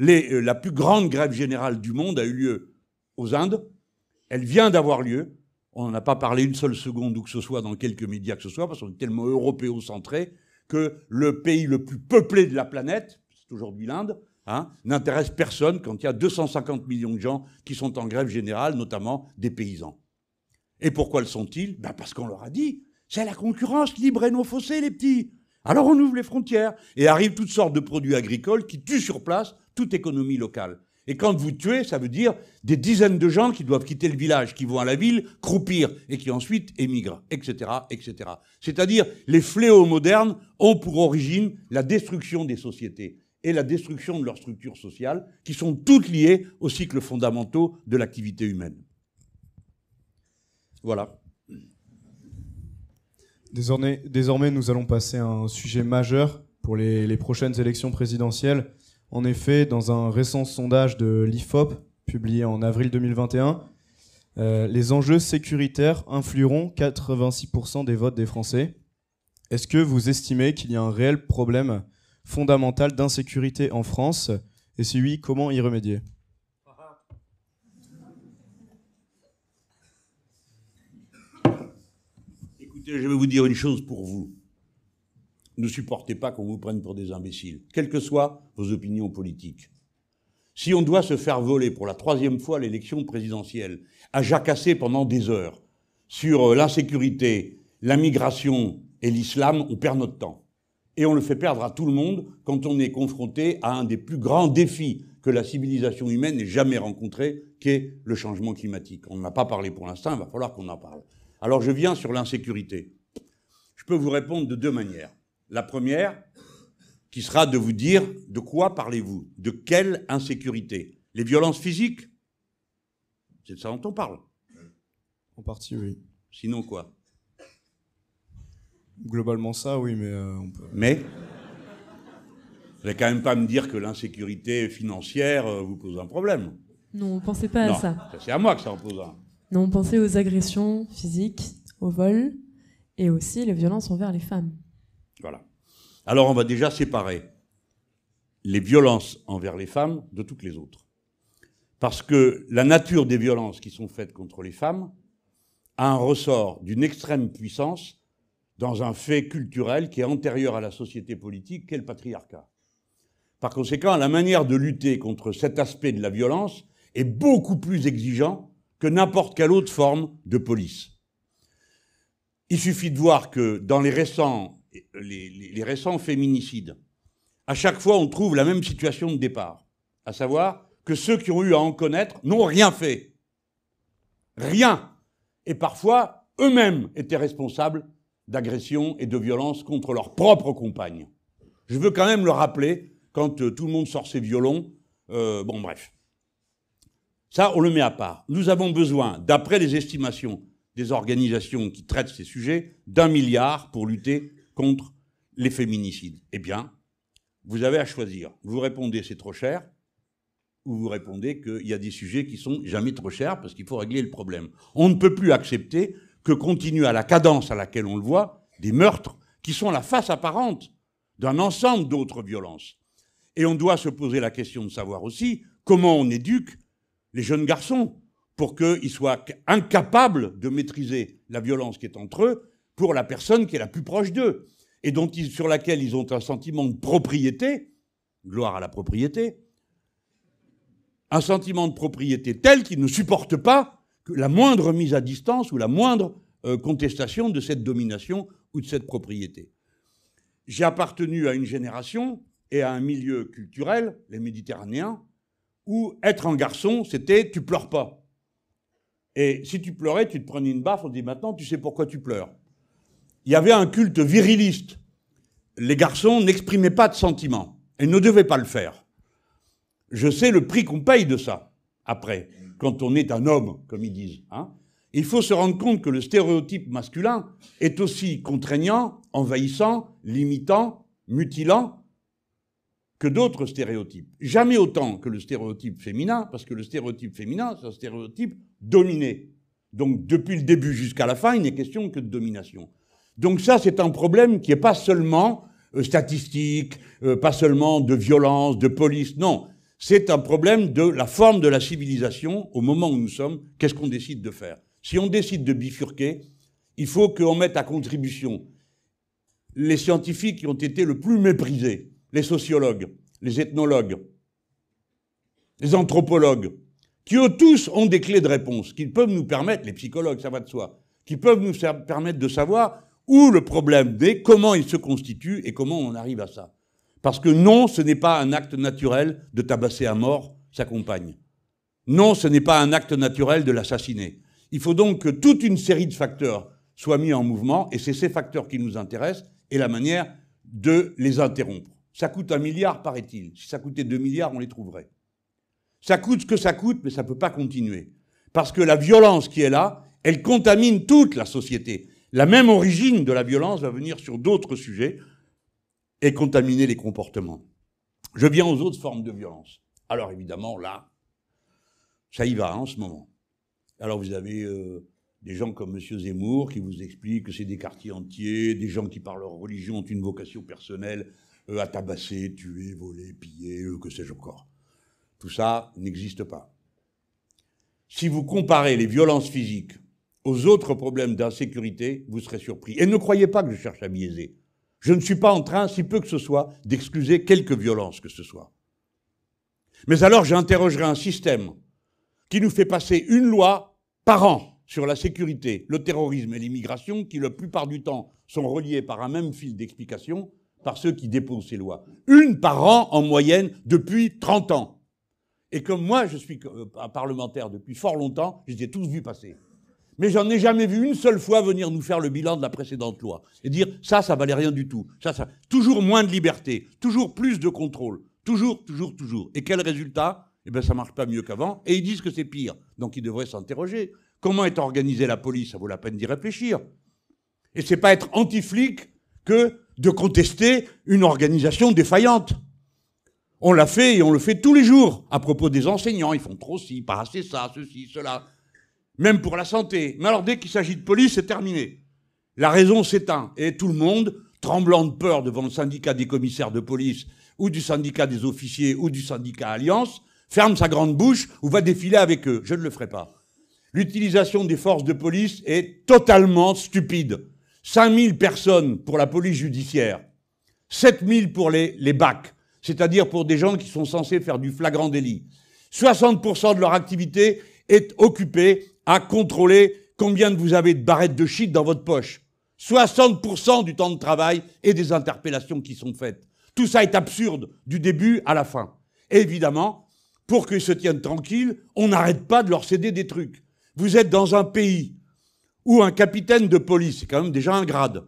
Euh, la plus grande grève générale du monde a eu lieu aux Indes. Elle vient d'avoir lieu. On n'en a pas parlé une seule seconde ou que ce soit dans quelques médias que ce soit, parce qu'on est tellement européocentré que le pays le plus peuplé de la planète, c'est aujourd'hui l'Inde, hein, n'intéresse personne quand il y a 250 millions de gens qui sont en grève générale, notamment des paysans. Et pourquoi le sont-ils? Ben Parce qu'on leur a dit, c'est la concurrence libre et non faussée, les petits. Alors on ouvre les frontières et arrivent toutes sortes de produits agricoles qui tuent sur place toute économie locale. Et quand vous tuez, ça veut dire des dizaines de gens qui doivent quitter le village, qui vont à la ville, croupir, et qui ensuite émigrent, etc., etc. C'est-à-dire, les fléaux modernes ont pour origine la destruction des sociétés et la destruction de leurs structures sociales, qui sont toutes liées aux cycles fondamentaux de l'activité humaine. Voilà. Désormais, nous allons passer à un sujet majeur pour les, prochaines élections présidentielles. En effet, dans un récent sondage de l'IFOP, publié en avril 2021, euh, les enjeux sécuritaires influeront 86% des votes des Français. Est-ce que vous estimez qu'il y a un réel problème fondamental d'insécurité en France? Et si oui, comment y remédier? Je vais vous dire une chose pour vous. Ne supportez pas qu'on vous prenne pour des imbéciles, quelles que soient vos opinions politiques. Si on doit se faire voler pour la troisième fois l'élection présidentielle, à jacasser pendant des heures sur euh, l'insécurité, la migration et l'islam, on perd notre temps. Et on le fait perdre à tout le monde quand on est confronté à un des plus grands défis que la civilisation humaine ait jamais rencontré, qui est le changement climatique. On n'a pas parlé pour l'instant, il va falloir qu'on en parle. Alors je viens sur l'insécurité. Je peux vous répondre de deux manières. La première, qui sera de vous dire de quoi parlez-vous De quelle insécurité Les violences physiques C'est de ça dont on parle. En partie, oui. Sinon quoi? Globalement ça, oui, mais euh, on peut... Mais Vous n'allez quand même pas me dire que l'insécurité financière euh, vous pose un problème. Non, on pensait pas à ça. C'est à moi que ça en pose un. Non, pensez aux agressions physiques, au vol et aussi les violences envers les femmes. Voilà. Alors on va déjà séparer les violences envers les femmes de toutes les autres. Parce que la nature des violences qui sont faites contre les femmes a un ressort d'une extrême puissance dans un fait culturel qui est antérieur à la société politique, qu'est le patriarcat. Par conséquent, la manière de lutter contre cet aspect de la violence est beaucoup plus exigeant que n'importe quelle autre forme de police. Il suffit de voir que dans les récents, les, récents féminicides, à chaque fois on trouve la même situation de départ, à savoir que ceux qui ont eu à en connaître n'ont rien fait. Rien. et parfois eux-mêmes étaient responsables d'agressions et de violences contre leurs propres compagnes. Je veux quand même le rappeler quand euh, tout le monde sort ses violons. Euh, bon, bref. Ça, on le met à part. Nous avons besoin, d'après les estimations des organisations qui traitent ces sujets, d'un milliard pour lutter contre les féminicides. Eh bien, vous avez à choisir. Vous répondez c'est trop cher, ou vous répondez qu'il y a des sujets qui sont jamais trop chers parce qu'il faut régler le problème. On ne peut plus accepter que continue à la cadence à laquelle on le voit des meurtres qui sont la face apparente d'un ensemble d'autres violences. Et on doit se poser la question de savoir aussi comment on éduque les jeunes garçons pour qu'ils soient incapables de maîtriser la violence qui est entre eux pour la personne qui est la plus proche d'eux et dont ils, sur laquelle ils ont un sentiment de propriété, gloire à la propriété, un sentiment de propriété tel qu'ils ne supportent pas la moindre mise à distance ou la moindre euh, contestation de cette domination ou de cette propriété. J'ai appartenu à une génération et à un milieu culturel, les Méditerranéens, où être un garçon, c'était tu pleures pas. Et si tu pleurais, tu te prenais une baffe, on dit maintenant tu sais pourquoi tu pleures. Il y avait un culte viriliste. Les garçons n'exprimaient pas de sentiments et ne devaient pas le faire. Je sais le prix qu'on paye de ça, après, quand on est un homme, comme ils disent. Hein. Il faut se rendre compte que le stéréotype masculin est aussi contraignant, envahissant, limitant, mutilant que d'autres stéréotypes. Jamais autant que le stéréotype féminin, parce que le stéréotype féminin, c'est un stéréotype dominé. Donc depuis le début jusqu'à la fin, il n'est question que de domination. Donc ça, c'est un problème qui n'est pas seulement euh, statistique, euh, pas seulement de violence, de police, non c'est un problème de la forme de la civilisation au moment où nous sommes. Qu'est-ce qu'on décide de faire? Si on décide de bifurquer, il faut qu'on mette à contribution les scientifiques qui ont été le plus méprisés, les sociologues, les ethnologues, les anthropologues, qui eux tous ont des clés de réponse, qui peuvent nous permettre, les psychologues, ça va de soi, qui peuvent nous permettre de savoir où le problème est, comment il se constitue et comment on arrive à ça. Parce que non, ce n'est pas un acte naturel de tabasser à mort sa compagne. Non, ce n'est pas un acte naturel de l'assassiner. Il faut donc que toute une série de facteurs soient mis en mouvement, et c'est ces facteurs qui nous intéressent, et la manière de les interrompre. Ça coûte un milliard, paraît-il. Si ça coûtait deux milliards, on les trouverait. Ça coûte ce que ça coûte, mais ça ne peut pas continuer. Parce que la violence qui est là, elle contamine toute la société. La même origine de la violence va venir sur d'autres sujets et contaminer les comportements. Je viens aux autres formes de violence. Alors évidemment, là, ça y va hein, en ce moment. Alors vous avez euh, des gens comme M. Zemmour qui vous expliquent que c'est des quartiers entiers, des gens qui par leur religion ont une vocation personnelle euh, tabasser, tuer, voler, piller, euh, que sais-je encore. Tout ça n'existe pas. Si vous comparez les violences physiques aux autres problèmes d'insécurité, vous serez surpris. Et ne croyez pas que je cherche à biaiser. Je ne suis pas en train, si peu que ce soit, d'excuser quelque violence que ce soit. Mais alors j'interrogerai un système qui nous fait passer une loi par an sur la sécurité, le terrorisme et l'immigration, qui la plupart du temps sont reliés par un même fil d'explication par ceux qui déposent ces lois. Une par an en moyenne depuis 30 ans. Et comme moi, je suis euh, parlementaire depuis fort longtemps, je les ai tous vus passer mais j'en ai jamais vu une seule fois venir nous faire le bilan de la précédente loi et dire ça, ça valait rien du tout. Ça, ça, toujours moins de liberté, toujours plus de contrôle, toujours, toujours, toujours. Et quel résultat? Eh bien, ça marche pas mieux qu'avant. Et ils disent que c'est pire. Donc, ils devraient s'interroger. Comment est organisée la police? Ça vaut la peine d'y réfléchir. Et c'est pas être anti-flic que de contester une organisation défaillante. On l'a fait et on le fait tous les jours à propos des enseignants. Ils font trop ci, pas assez ça, ceci, cela même pour la santé. Mais alors dès qu'il s'agit de police, c'est terminé. La raison s'éteint et tout le monde, tremblant de peur devant le syndicat des commissaires de police ou du syndicat des officiers ou du syndicat Alliance, ferme sa grande bouche ou va défiler avec eux. Je ne le ferai pas. L'utilisation des forces de police est totalement stupide. 5000 personnes pour la police judiciaire, 7000 pour les, les bacs, c'est-à-dire pour des gens qui sont censés faire du flagrant délit. 60% de leur activité est occupée à contrôler combien vous avez de barrettes de shit dans votre poche. 60% du temps de travail et des interpellations qui sont faites. Tout ça est absurde du début à la fin. Évidemment, pour qu'ils se tiennent tranquilles, on n'arrête pas de leur céder des trucs. Vous êtes dans un pays ou un capitaine de police, c'est quand même déjà un grade,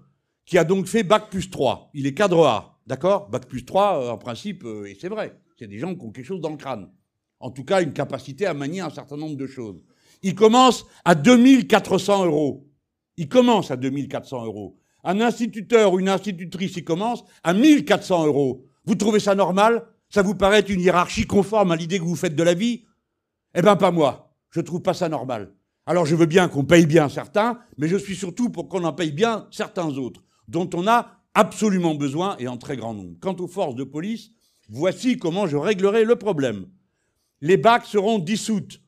qui a donc fait Bac plus 3. Il est cadre A, d'accord? Bac plus 3, euh, en principe, euh, et c'est vrai, c'est des gens qui ont quelque chose dans le crâne. En tout cas, une capacité à manier un certain nombre de choses. Il commence à 2400 euros. Il commence à 2400 euros. Un instituteur ou une institutrice, il commence à 1400 euros. Vous trouvez ça normal? Ça vous paraît une hiérarchie conforme à l'idée que vous faites de la vie? Eh ben pas moi. Je trouve pas ça normal. Alors je veux bien qu'on paye bien certains, mais je suis surtout pour qu'on en paye bien certains autres, dont on a absolument besoin et en très grand nombre. Quant aux forces de police, voici comment je réglerai le problème. Les bacs seront dissoutes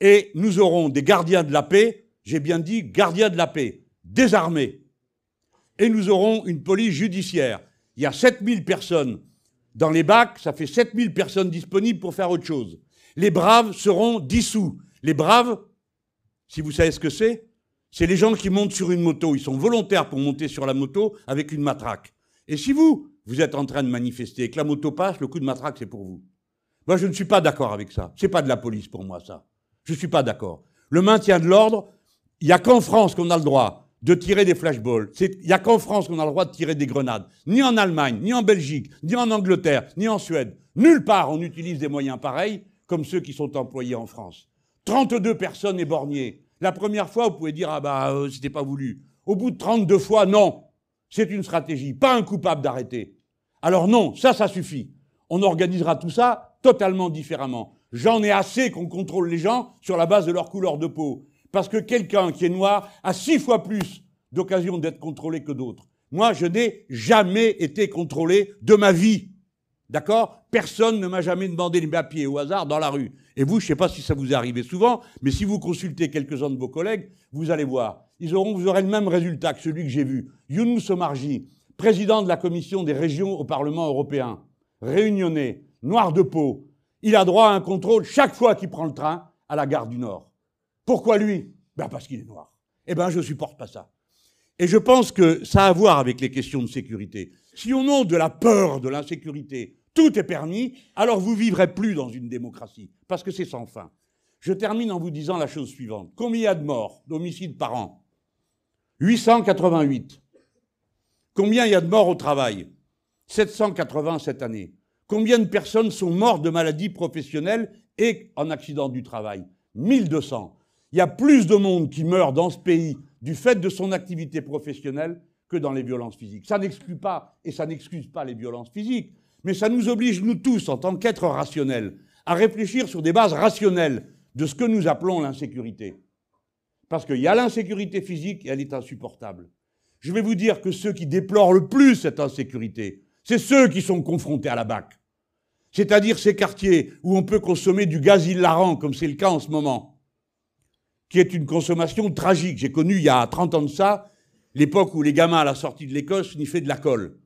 et nous aurons des gardiens de la paix, j'ai bien dit gardiens de la paix, désarmés. Et nous aurons une police judiciaire. Il y a 7000 personnes dans les bacs, ça fait 7000 personnes disponibles pour faire autre chose. Les braves seront dissous. Les braves, si vous savez ce que c'est, c'est les gens qui montent sur une moto. Ils sont volontaires pour monter sur la moto avec une matraque. Et si vous, vous êtes en train de manifester et que la moto passe, le coup de matraque, c'est pour vous. Moi, je ne suis pas d'accord avec ça. C'est pas de la police pour moi, ça. Je ne suis pas d'accord. Le maintien de l'ordre, il n'y a qu'en France qu'on a le droit de tirer des flashballs. Il n'y a qu'en France qu'on a le droit de tirer des grenades. Ni en Allemagne, ni en Belgique, ni en Angleterre, ni en Suède. Nulle part on utilise des moyens pareils comme ceux qui sont employés en France. 32 personnes éborgnées. La première fois, vous pouvez dire, ah bah, euh, c'était pas voulu. Au bout de 32 fois, non. C'est une stratégie, pas un coupable d'arrêter. Alors non, ça, ça suffit. On organisera tout ça totalement différemment. J'en ai assez qu'on contrôle les gens sur la base de leur couleur de peau. Parce que quelqu'un qui est noir a six fois plus d'occasion d'être contrôlé que d'autres. Moi, je n'ai jamais été contrôlé de ma vie. D'accord? Personne ne m'a jamais demandé les papiers au hasard dans la rue. Et vous, je ne sais pas si ça vous est arrivé souvent, mais si vous consultez quelques-uns de vos collègues, vous allez voir. Ils auront, vous aurez le même résultat que celui que j'ai vu. Younous Omarji, président de la commission des régions au Parlement européen, réunionnais, noir de peau, il a droit à un contrôle chaque fois qu'il prend le train à la gare du Nord. Pourquoi lui? Ben Parce qu'il est noir. Eh bien, je ne supporte pas ça. Et je pense que ça a à voir avec les questions de sécurité. Si au nom de la peur, de l'insécurité, tout est permis, alors vous vivrez plus dans une démocratie, parce que c'est sans fin. Je termine en vous disant la chose suivante. Combien il y a de morts d'homicides par an? 888. Combien il y a de morts au travail? 780 cette année. Combien de personnes sont mortes de maladies professionnelles et en accident du travail? 1200. Il y a plus de monde qui meurt dans ce pays du fait de son activité professionnelle que dans les violences physiques. Ça n'exclut pas, et ça n'excuse pas les violences physiques, mais ça nous oblige, nous tous, en tant qu'êtres rationnels, à réfléchir sur des bases rationnelles de ce que nous appelons l'insécurité. Parce qu'il y a l'insécurité physique et elle est insupportable. Je vais vous dire que ceux qui déplorent le plus cette insécurité, c'est ceux qui sont confrontés à la BAC. C'est-à-dire ces quartiers où on peut consommer du gaz hilarant, comme c'est le cas en ce moment, qui est une consommation tragique. J'ai connu il y a 30 ans de ça, l'époque où les gamins à la sortie de l'école sniffaient de la colle.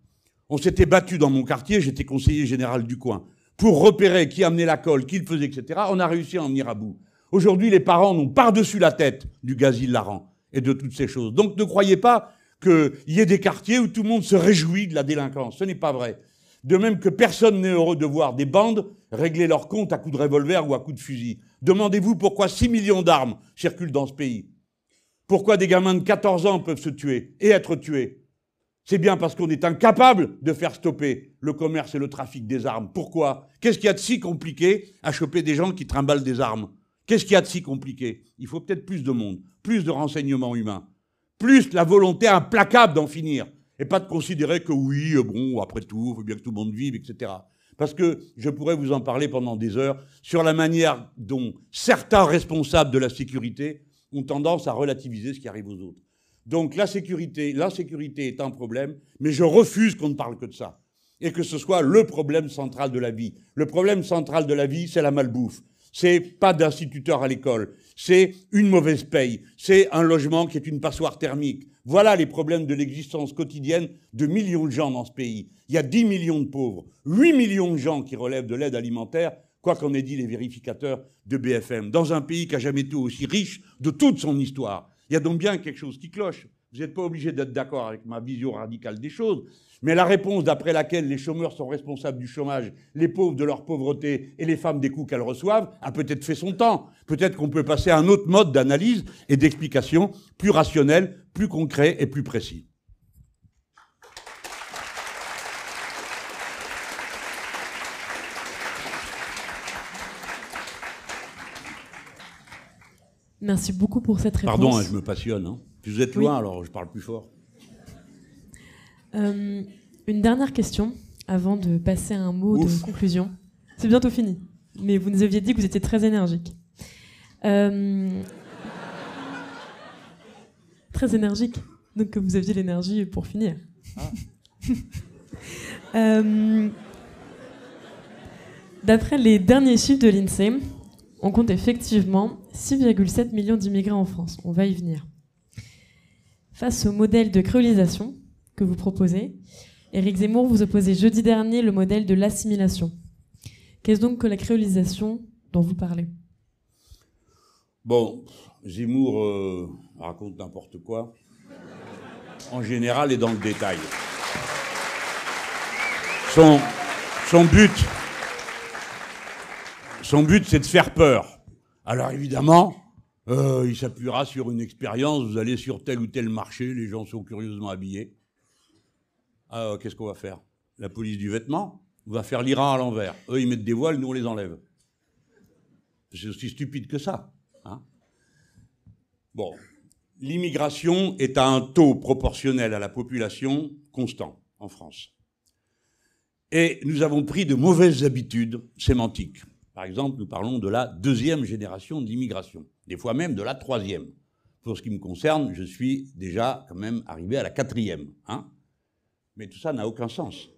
On s'était battu dans mon quartier, j'étais conseiller général du coin, pour repérer qui amenait la colle, qui le faisait, etc. On a réussi à en venir à bout. Aujourd'hui, les parents n'ont par-dessus la tête du gaz hilarant et de toutes ces choses. Donc ne croyez pas qu'il y ait des quartiers où tout le monde se réjouit de la délinquance. Ce n'est pas vrai. De même que personne n'est heureux de voir des bandes régler leurs comptes à coups de revolver ou à coups de fusil. Demandez-vous pourquoi 6 millions d'armes circulent dans ce pays. Pourquoi des gamins de 14 ans peuvent se tuer et être tués? C'est bien parce qu'on est incapable de faire stopper le commerce et le trafic des armes. Pourquoi? Qu'est-ce qu'il y a de si compliqué à choper des gens qui trimballent des armes? Qu'est-ce qu'il y a de si compliqué? Il faut peut-être plus de monde, plus de renseignements humains, plus la volonté implacable d'en finir et pas de considérer que oui, euh, bon, après tout, il faut bien que tout le monde vive, etc. Parce que je pourrais vous en parler pendant des heures sur la manière dont certains responsables de la sécurité ont tendance à relativiser ce qui arrive aux autres. Donc la sécurité, l'insécurité est un problème, mais je refuse qu'on ne parle que de ça. Et que ce soit le problème central de la vie. Le problème central de la vie, c'est la malbouffe. C'est pas d'instituteur à l'école. C'est une mauvaise paye. C'est un logement qui est une passoire thermique. Voilà les problèmes de l'existence quotidienne de millions de gens dans ce pays. Il y a 10 millions de pauvres, 8 millions de gens qui relèvent de l'aide alimentaire, quoi qu'en aient dit les vérificateurs de BFM, dans un pays qui n'a jamais été aussi riche de toute son histoire. Il y a donc bien quelque chose qui cloche. Vous n'êtes pas obligé d'être d'accord avec ma vision radicale des choses, mais la réponse d'après laquelle les chômeurs sont responsables du chômage, les pauvres de leur pauvreté et les femmes des coups qu'elles reçoivent a peut-être fait son temps. Peut-être qu'on peut passer à un autre mode d'analyse et d'explication plus rationnel, plus concret et plus précis. Merci beaucoup pour cette réponse. Pardon, hein, je me passionne. Hein. Vous êtes loin, alors je parle plus fort. Euh, une dernière question avant de passer à un mot de conclusion. C'est bientôt fini, mais vous nous aviez dit que vous étiez très énergique. Euh, très énergique, donc que vous aviez l'énergie pour finir. Ah. Euh, d'après les derniers chiffres de l'INSEE, on compte effectivement 6,7 millions d'immigrants en France. On va y venir. Face au modèle de créolisation que vous proposez, Éric Zemmour vous opposait jeudi dernier le modèle de l'assimilation. Qu'est-ce donc que la créolisation dont vous parlez? Bon, Zemmour euh, raconte n'importe quoi, en général et dans le détail. Son, son but, son but, c'est de faire peur. Alors évidemment, euh, il s'appuiera sur une expérience. Vous allez sur tel ou tel marché, les gens sont curieusement habillés. Alors, qu'est-ce qu'on va faire? La police du vêtement va faire l'Iran à l'envers. Eux, ils mettent des voiles, nous, on les enlève. C'est aussi stupide que ça. Hein. bon, l'immigration est à un taux proportionnel à la population constant en France. Et nous avons pris de mauvaises habitudes sémantiques. Par exemple, nous parlons de la deuxième génération d'immigration, des fois même de la troisième. Pour ce qui me concerne, je suis déjà quand même arrivé à la quatrième. Hein Mais tout ça n'a aucun sens.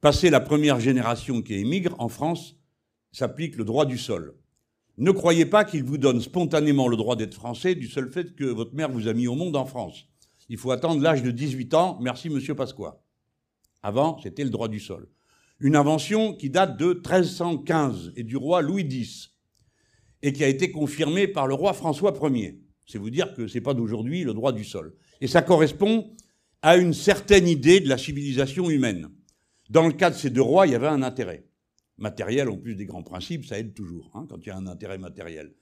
Passé la première génération qui émigre, en France, s'applique le droit du sol. Ne croyez pas qu'il vous donne spontanément le droit d'être français du seul fait que votre mère vous a mis au monde en France. Il faut attendre l'âge de 18 ans. Merci, monsieur Pasqua. Avant, c'était le droit du sol une invention qui date de 1315 et du roi Louis X, et qui a été confirmée par le roi François Ier. C'est vous dire que ce n'est pas d'aujourd'hui le droit du sol. Et ça correspond à une certaine idée de la civilisation humaine. Dans le cas de ces deux rois, il y avait un intérêt. Matériel, en plus des grands principes, ça aide toujours, hein, quand il y a un intérêt matériel.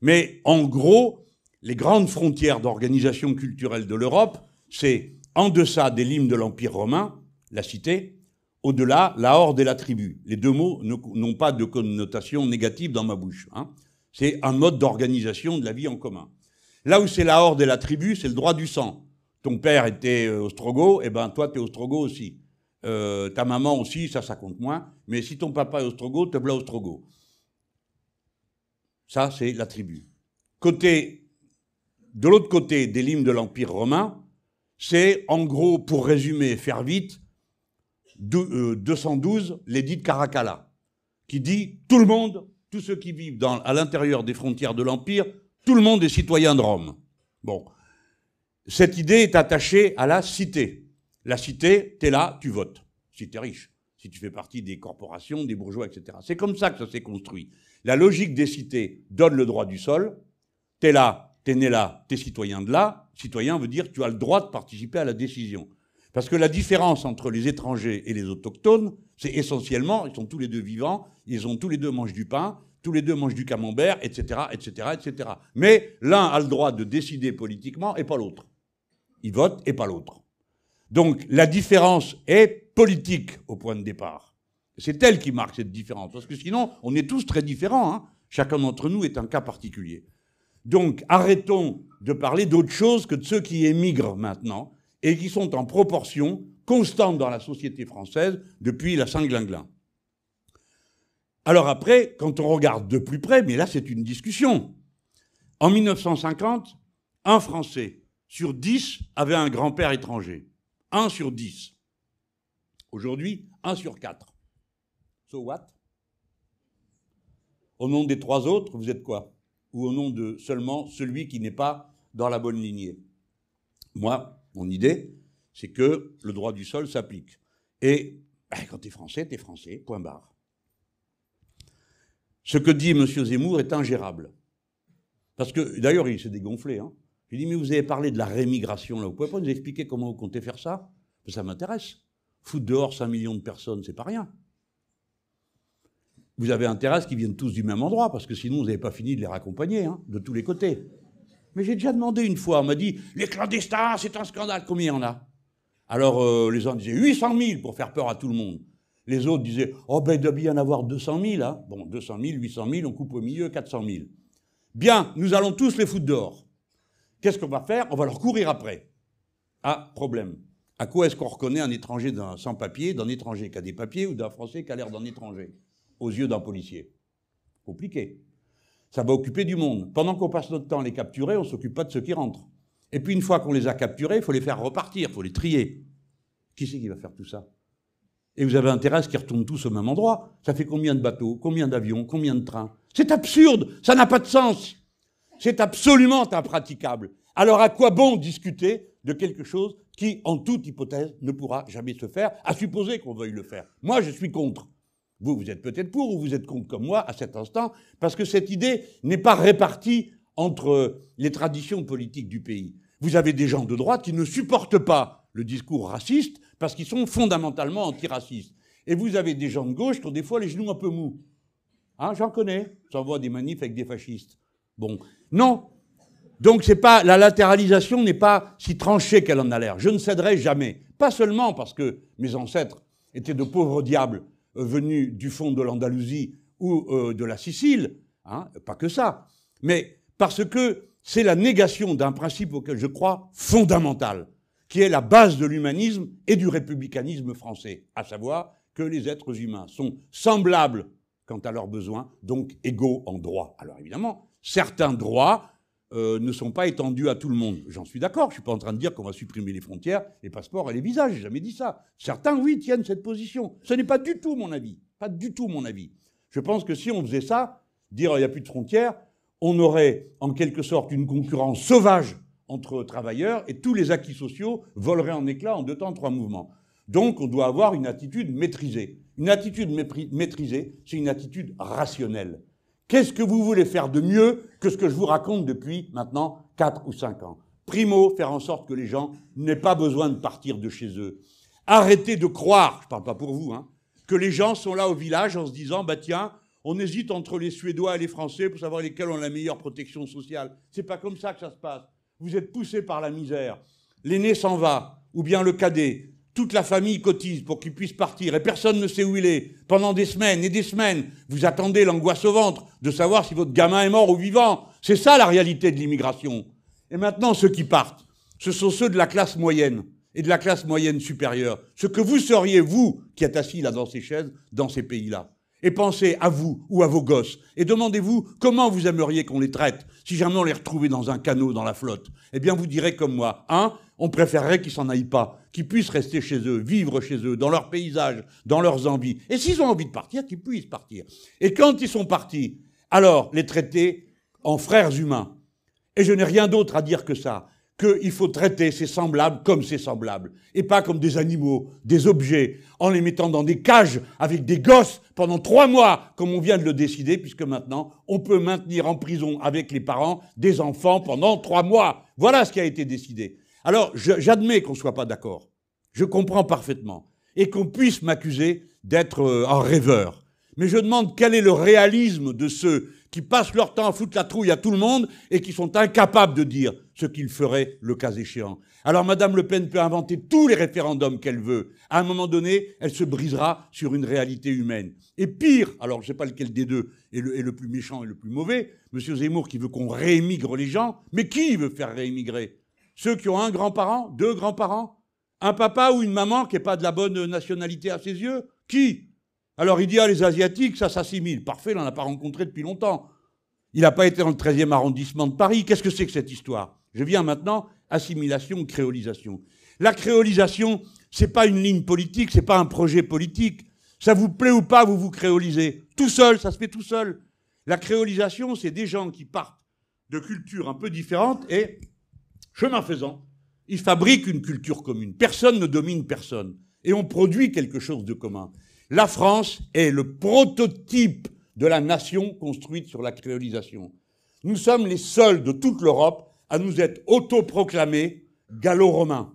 Mais en gros, les grandes frontières d'organisation culturelle de l'Europe, c'est en deçà des limes de l'Empire romain, la cité, au-delà, la horde et la tribu. Les deux mots n'ont pas de connotation négative dans ma bouche. Hein. C'est un mode d'organisation de la vie en commun. Là où c'est la horde et la tribu, c'est le droit du sang. Ton père était euh, ostrogo, eh ben toi, tu es ostrogo aussi. Euh, ta maman aussi, ça, ça compte moins. Mais si ton papa est ostrogo, te bla ostrogo. Ça, c'est la tribu. Côté, de l'autre côté des limes de l'Empire romain, c'est en gros, pour résumer faire vite, 212, euh, l'édit de Caracalla, qui dit tout le monde, tous ceux qui vivent à l'intérieur des frontières de l'Empire, tout le monde est citoyen de Rome. Bon. Cette idée est attachée à la cité. La cité, t'es là, tu votes. Si t'es riche. Si tu fais partie des corporations, des bourgeois, etc. C'est comme ça que ça s'est construit. La logique des cités donne le droit du sol. T'es là, t'es né là, t'es citoyen de là. Citoyen veut dire que tu as le droit de participer à la décision. Parce que la différence entre les étrangers et les autochtones, c'est essentiellement, ils sont tous les deux vivants, ils ont tous les deux mangent du pain, tous les deux mangent du camembert, etc., etc., etc. Mais l'un a le droit de décider politiquement et pas l'autre. Il vote et pas l'autre. Donc la différence est politique au point de départ. C'est elle qui marque cette différence. Parce que sinon, on est tous très différents. Hein. Chacun d'entre nous est un cas particulier. Donc arrêtons de parler d'autre chose que de ceux qui émigrent maintenant et qui sont en proportion constante dans la société française depuis la Saint-Glinglin. Alors après, quand on regarde de plus près, mais là c'est une discussion, en 1950, un Français sur dix avait un grand-père étranger. Un sur dix. Aujourd'hui, un sur quatre. So what? Au nom des trois autres, vous êtes quoi? Ou au nom de seulement celui qui n'est pas dans la bonne lignée? Moi, mon idée, c'est que le droit du sol s'applique. Et ben, quand tu es français, tu es français, point barre. Ce que dit M. Zemmour est ingérable. Parce que, d'ailleurs, il s'est dégonflé. Hein. Je dit, mais vous avez parlé de la rémigration, là. Vous pouvez pas nous expliquer comment vous comptez faire ça? Ça m'intéresse. Foutre dehors 5 millions de personnes, c'est pas rien. Vous avez intérêt à ce qu'ils viennent tous du même endroit, parce que sinon vous n'avez pas fini de les raccompagner, hein, de tous les côtés. Mais j'ai déjà demandé une fois, on m'a dit, les clandestins, c'est un scandale, combien il y en a? Alors euh, les uns disaient 800 000 pour faire peur à tout le monde. Les autres disaient, oh ben il doit bien en avoir 200 000. Hein. Bon, 200 000, 800 000, on coupe au milieu 400 000. Bien, nous allons tous les foutre dehors. Qu'est-ce qu'on va faire? On va leur courir après. Ah, problème. À quoi est-ce qu'on reconnaît un étranger d'un sans-papier, d'un étranger qui a des papiers ou d'un Français qui a l'air d'un étranger? Aux yeux d'un policier Compliqué. Ça va occuper du monde. Pendant qu'on passe notre temps à les capturer, on ne s'occupe pas de ceux qui rentrent. Et puis une fois qu'on les a capturés, il faut les faire repartir, il faut les trier. Qui c'est qui va faire tout ça? Et vous avez intérêt à ce qu'ils retournent tous au même endroit. Ça fait combien de bateaux, combien d'avions, combien de trains? C'est absurde, ça n'a pas de sens. C'est absolument impraticable. Alors à quoi bon discuter de quelque chose qui, en toute hypothèse, ne pourra jamais se faire, à supposer qu'on veuille le faire? Moi, je suis contre. Vous, vous êtes peut-être pour ou vous êtes contre comme moi à cet instant, parce que cette idée n'est pas répartie entre les traditions politiques du pays. Vous avez des gens de droite qui ne supportent pas le discours raciste parce qu'ils sont fondamentalement antiracistes. Et vous avez des gens de gauche qui ont des fois les genoux un peu mous. Hein, J'en connais. J'envoie des manifs avec des fascistes. Bon. Non. Donc c'est pas, la latéralisation n'est pas si tranchée qu'elle en a l'air. Je ne céderai jamais. Pas seulement parce que mes ancêtres étaient de pauvres diables euh, venus du fond de l'Andalousie ou euh, de la Sicile, hein, pas que ça, mais parce que c'est la négation d'un principe auquel je crois fondamental, qui est la base de l'humanisme et du républicanisme français, à savoir que les êtres humains sont semblables quant à leurs besoins, donc égaux en droit. Alors évidemment, certains droits euh, ne sont pas étendus à tout le monde. J'en suis d'accord, je ne suis pas en train de dire qu'on va supprimer les frontières, les passeports et les visages, j'ai jamais dit ça. Certains, oui, tiennent cette position. Ce n'est pas du tout mon avis, pas du tout mon avis. Je pense que si on faisait ça, dire il n'y a plus de frontières, on aurait en quelque sorte une concurrence sauvage entre travailleurs et tous les acquis sociaux voleraient en éclats en deux temps, trois mouvements. Donc on doit avoir une attitude maîtrisée. Une attitude maîtrisée, c'est une attitude rationnelle. Qu'est-ce que vous voulez faire de mieux que ce que je vous raconte depuis maintenant 4 ou 5 ans? Primo, faire en sorte que les gens n'aient pas besoin de partir de chez eux. Arrêtez de croire, je ne parle pas pour vous, hein, que les gens sont là au village en se disant, bah tiens, on hésite entre les Suédois et les Français pour savoir lesquels ont la meilleure protection sociale. C'est pas comme ça que ça se passe. Vous êtes poussés par la misère. L'aîné s'en va, ou bien le cadet toute la famille cotise pour qu'il puisse partir et personne ne sait où il est. Pendant des semaines et des semaines, vous attendez l'angoisse au ventre de savoir si votre gamin est mort ou vivant. C'est ça la réalité de l'immigration. Et maintenant, ceux qui partent, ce sont ceux de la classe moyenne et de la classe moyenne supérieure. Ce que vous seriez, vous, qui êtes assis là dans ces chaises, dans ces pays-là. Et pensez à vous ou à vos gosses. Et demandez-vous comment vous aimeriez qu'on les traite si jamais on les retrouvait dans un canot dans la flotte. Eh bien, vous direz comme moi, un, on préférerait qu'ils s'en aillent pas, qu'ils puissent rester chez eux, vivre chez eux, dans leur paysage, dans leurs envies. Et s'ils ont envie de partir, qu'ils puissent partir. Et quand ils sont partis, alors les traiter en frères humains. Et je n'ai rien d'autre à dire que ça qu'il faut traiter ces semblables comme ces semblables, et pas comme des animaux, des objets, en les mettant dans des cages avec des gosses pendant trois mois, comme on vient de le décider, puisque maintenant, on peut maintenir en prison avec les parents des enfants pendant trois mois. Voilà ce qui a été décidé. Alors, j'admets qu'on ne soit pas d'accord. Je comprends parfaitement. Et qu'on puisse m'accuser d'être euh, un rêveur. Mais je demande quel est le réalisme de ceux qui passent leur temps à foutre la trouille à tout le monde et qui sont incapables de dire ce qu'ils feraient le cas échéant. Alors Madame Le Pen peut inventer tous les référendums qu'elle veut. À un moment donné, elle se brisera sur une réalité humaine. Et pire, alors je ne sais pas lequel des deux est le, est le, plus méchant et le plus mauvais, Monsieur Zemmour qui veut qu'on réémigre les gens, mais qui veut faire réémigrer Ceux qui ont un grand-parent, deux grands-parents, un papa ou une maman qui n'est pas de la bonne nationalité à ses yeux Qui? Alors il dit, ah, les Asiatiques, ça s'assimile. Parfait, il n'en a pas rencontré depuis longtemps. Il n'a pas été dans le 13e arrondissement de Paris. Qu'est-ce que c'est que cette histoire? Je viens maintenant, assimilation, créolisation. La créolisation, c'est pas une ligne politique, c'est pas un projet politique. Ça vous plaît ou pas, vous vous créolisez? Tout seul, ça se fait tout seul. La créolisation, c'est des gens qui partent de cultures un peu différentes et, chemin faisant, ils fabriquent une culture commune. Personne ne domine personne. Et on produit quelque chose de commun. La France est le prototype de la nation construite sur la créolisation. Nous sommes les seuls de toute l'Europe à nous être autoproclamés gallo-romains.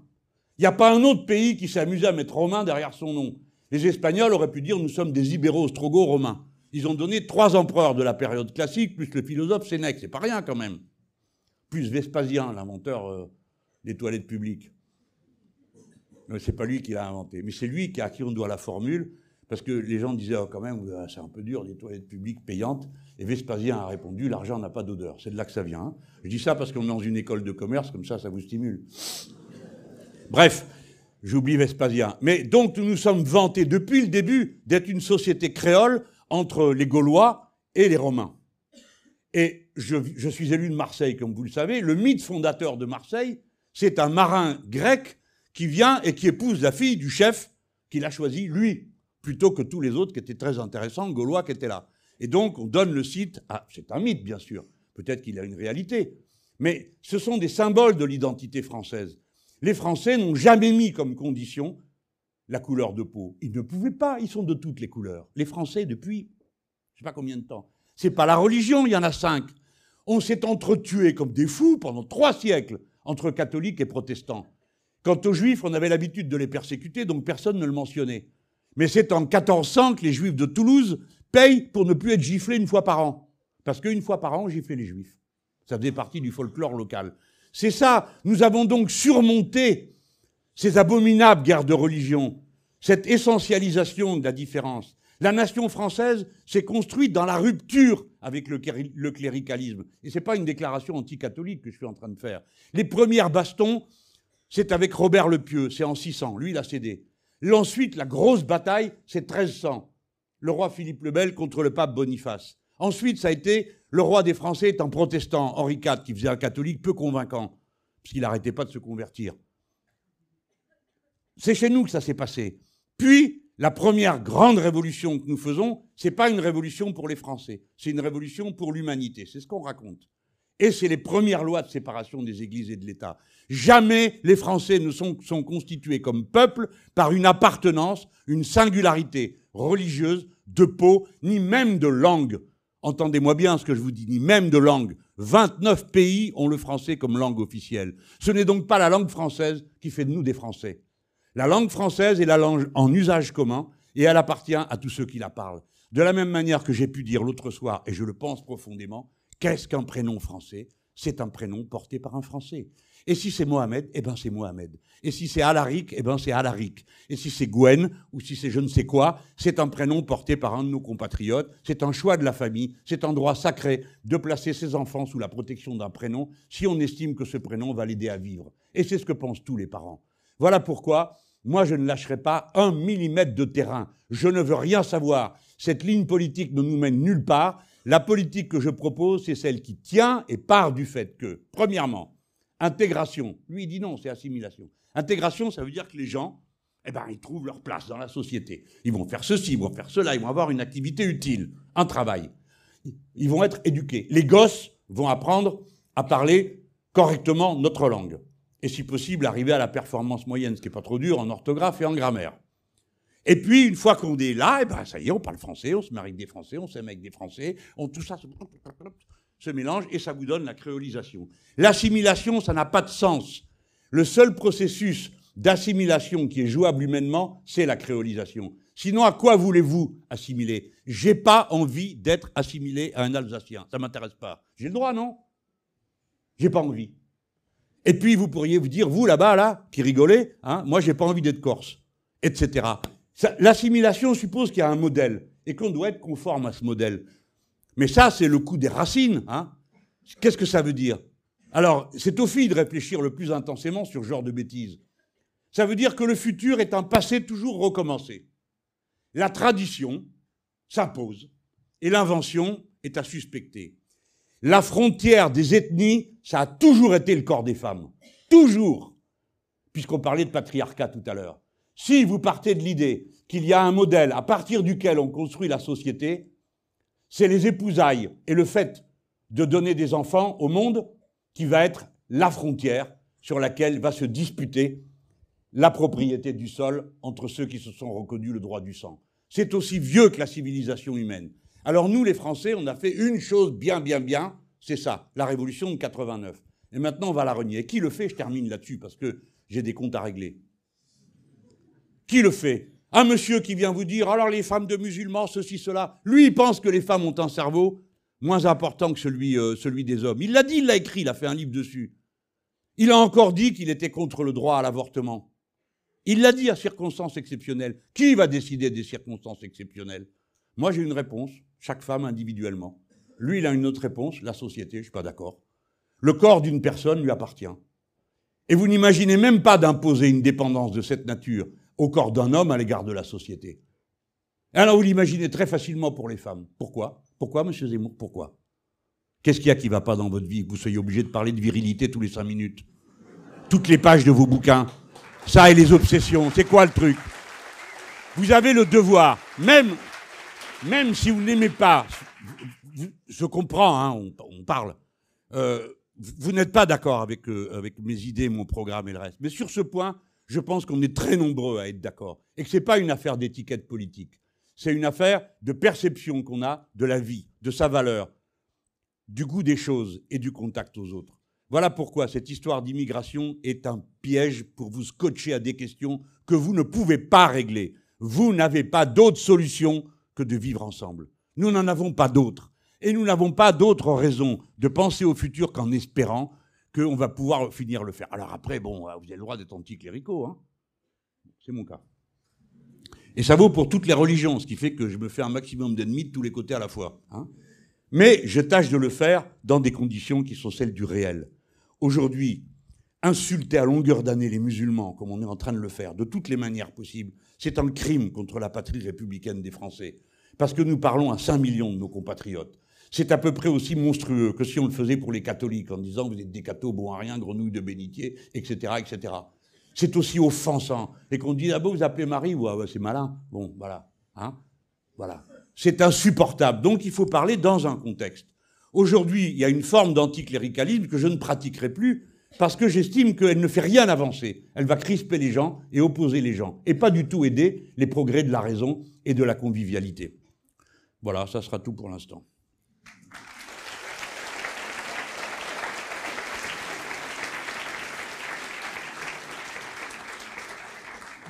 Il n'y a pas un autre pays qui s'est amusé à mettre romain derrière son nom. Les Espagnols auraient pu dire nous sommes des ibéro-ostrogo-romains. Ils ont donné trois empereurs de la période classique, plus le philosophe Sénèque. C'est pas rien quand même. Plus Vespasien, l'inventeur euh, des toilettes publiques. C'est pas lui qui l'a inventé. Mais c'est lui à qui on doit la formule, parce que les gens disaient oh, quand même, c'est un peu dur, des toilettes publiques payantes. Et Vespasien a répondu l'argent n'a pas d'odeur. C'est de là que ça vient. Hein. Je dis ça parce qu'on est dans une école de commerce, comme ça, ça vous stimule. Bref, j'oublie Vespasien. Mais donc, nous nous sommes vantés depuis le début d'être une société créole entre les Gaulois et les Romains. Et je, suis élu de Marseille, comme vous le savez. Le mythe fondateur de Marseille, c'est un marin grec qui vient et qui épouse la fille du chef qu'il a choisi, lui, plutôt que tous les autres qui étaient très intéressants, Gaulois qui étaient là. Et donc, on donne le site à. C'est un mythe, bien sûr. Peut-être qu'il a une réalité. Mais ce sont des symboles de l'identité française. Les Français n'ont jamais mis comme condition la couleur de peau. Ils ne pouvaient pas, ils sont de toutes les couleurs. Les Français, depuis je ne sais pas combien de temps. C'est pas la religion, il y en a cinq. On s'est entretués comme des fous pendant trois siècles entre catholiques et protestants. Quant aux juifs, on avait l'habitude de les persécuter, donc personne ne le mentionnait. Mais c'est en 1400 que les juifs de Toulouse payent pour ne plus être giflés une fois par an. Parce qu'une fois par an, on giflait les juifs. Ça faisait partie du folklore local. C'est ça. Nous avons donc surmonté ces abominables guerres de religion, cette essentialisation de la différence. La nation française s'est construite dans la rupture avec le, cléricalisme. Et ce n'est pas une déclaration anticatholique que je suis en train de faire. Les premières bastons, c'est avec Robert le Pieux, c'est en 600, lui il a cédé. Ensuite, la grosse bataille, c'est 1300, le roi Philippe le Bel contre le pape Boniface. Ensuite, ça a été le roi des Français étant protestant, Henri IV, qui faisait un catholique peu convaincant, puisqu'il n'arrêtait pas de se convertir. C'est chez nous que ça s'est passé. Puis, la première grande révolution que nous faisons, ce n'est pas une révolution pour les Français, c'est une révolution pour l'humanité. C'est ce qu'on raconte. Et c'est les premières lois de séparation des églises et de l'État. Jamais les Français ne sont, sont, constitués comme peuple par une appartenance, une singularité religieuse, de peau, ni même de langue. Entendez-moi bien ce que je vous dis, ni même de langue. 29 pays ont le français comme langue officielle. Ce n'est donc pas la langue française qui fait de nous des Français. La langue française est la langue en usage commun et elle appartient à tous ceux qui la parlent. De la même manière que j'ai pu dire l'autre soir, et je le pense profondément, qu'est-ce qu'un prénom français? C'est un prénom porté par un Français. Et si c'est Mohamed, eh ben c'est Mohamed. Et si c'est Alaric, eh ben c'est Alaric. Et si c'est Gwen, ou si c'est je ne sais quoi, c'est un prénom porté par un de nos compatriotes. C'est un choix de la famille. C'est un droit sacré de placer ses enfants sous la protection d'un prénom si on estime que ce prénom va l'aider à vivre. Et c'est ce que pensent tous les parents. Voilà pourquoi moi je ne lâcherai pas un millimètre de terrain. Je ne veux rien savoir. Cette ligne politique ne nous mène nulle part. La politique que je propose, c'est celle qui tient et part du fait que, premièrement, intégration. Lui, il dit non, c'est assimilation. Intégration, ça veut dire que les gens, eh ben, ils trouvent leur place dans la société. Ils vont faire ceci, ils vont faire cela, ils vont avoir une activité utile, un travail. Ils vont être éduqués. Les gosses vont apprendre à parler correctement notre langue et si possible arriver à la performance moyenne, ce qui n'est pas trop dur en orthographe et en grammaire. Et puis, une fois qu'on est là, et eh ben, ça y est, on parle français, on se marie avec des Français, on s'aime avec des Français, on, tout ça se, se mélange et ça vous donne la créolisation. L'assimilation, ça n'a pas de sens. Le seul processus d'assimilation qui est jouable humainement, c'est la créolisation. Sinon, à quoi voulez-vous assimiler? J'ai pas envie d'être assimilé à un Alsacien. Ça m'intéresse pas. J'ai le droit, non? J'ai pas envie. Et puis vous pourriez vous dire, vous là-bas, là, qui rigolez, hein, moi j'ai pas envie d'être corse, etc. L'assimilation suppose qu'il y a un modèle et qu'on doit être conforme à ce modèle. Mais ça, c'est le coup des racines. Hein. Qu'est-ce que ça veut dire? Alors, c'est aux filles de réfléchir le plus intensément sur ce genre de bêtises. Ça veut dire que le futur est un passé toujours recommencé. La tradition s'impose et l'invention est à suspecter la frontière des ethnies, ça a toujours été le corps des femmes. Toujours. Puisqu'on parlait de patriarcat tout à l'heure. Si vous partez de l'idée qu'il y a un modèle à partir duquel on construit la société, c'est les épousailles et le fait de donner des enfants au monde qui va être la frontière sur laquelle va se disputer la propriété du sol entre ceux qui se sont reconnus le droit du sang. C'est aussi vieux que la civilisation humaine. Alors nous, les Français, on a fait une chose bien, bien, bien, c'est ça, la révolution de 89. Et maintenant, on va la renier. Et qui le fait? Je termine là-dessus parce que j'ai des comptes à régler. Qui le fait? Un monsieur qui vient vous dire alors les femmes de musulmans, ceci, cela. Lui, il pense que les femmes ont un cerveau moins important que celui, euh, celui des hommes. Il l'a dit, il l'a écrit, il a fait un livre dessus. Il a encore dit qu'il était contre le droit à l'avortement. Il l'a dit à circonstances exceptionnelles. Qui va décider des circonstances exceptionnelles? Moi, j'ai une réponse, chaque femme individuellement. Lui, il a une autre réponse, la société, je ne suis pas d'accord. Le corps d'une personne lui appartient. Et vous n'imaginez même pas d'imposer une dépendance de cette nature au corps d'un homme à l'égard de la société. Alors vous l'imaginez très facilement pour les femmes. Pourquoi? Pourquoi, monsieur Zemmour? Pourquoi? Qu'est-ce qu'il y a qui ne va pas dans votre vie? Vous soyez obligé de parler de virilité tous les cinq minutes Toutes les pages de vos bouquins. Ça et les obsessions. C'est quoi le truc? Vous avez le devoir, même, même si vous n'aimez pas, je comprends, hein, on, parle, euh, vous n'êtes pas d'accord avec, euh, avec mes idées, mon programme et le reste. Mais sur ce point, je pense qu'on est très nombreux à être d'accord. Et que ce n'est pas une affaire d'étiquette politique. C'est une affaire de perception qu'on a de la vie, de sa valeur, du goût des choses et du contact aux autres. Voilà pourquoi cette histoire d'immigration est un piège pour vous scotcher à des questions que vous ne pouvez pas régler. Vous n'avez pas d'autre solution que de vivre ensemble. Nous n'en avons pas d'autres. Et nous n'avons pas d'autre raison de penser au futur qu'en espérant qu'on va pouvoir finir le faire. Alors après, bon, vous avez le droit d'être anticléricaux, hein c'est mon cas. Et ça vaut pour toutes les religions, ce qui fait que je me fais un maximum d'ennemis de tous les côtés à la fois. Hein mais je tâche de le faire dans des conditions qui sont celles du réel. Aujourd'hui, insulter à longueur d'année les musulmans, comme on est en train de le faire, de toutes les manières possibles, c'est un crime contre la patrie républicaine des Français. Parce que nous parlons à 5 millions de nos compatriotes. C'est à peu près aussi monstrueux que si on le faisait pour les catholiques, en disant vous êtes des cathos, bon à rien, grenouilles de bénitier, etc., etc. C'est aussi offensant. Et qu'on dit, ah vous appelez Marie, ouais, ouais c'est malin. Bon, voilà. Hein voilà. C'est insupportable. Donc il faut parler dans un contexte. Aujourd'hui, il y a une forme d'anticléricalisme que je ne pratiquerai plus parce que j'estime qu'elle ne fait rien avancer. Elle va crisper les gens et opposer les gens et pas du tout aider les progrès de la raison et de la convivialité. Voilà, ça sera tout pour l'instant.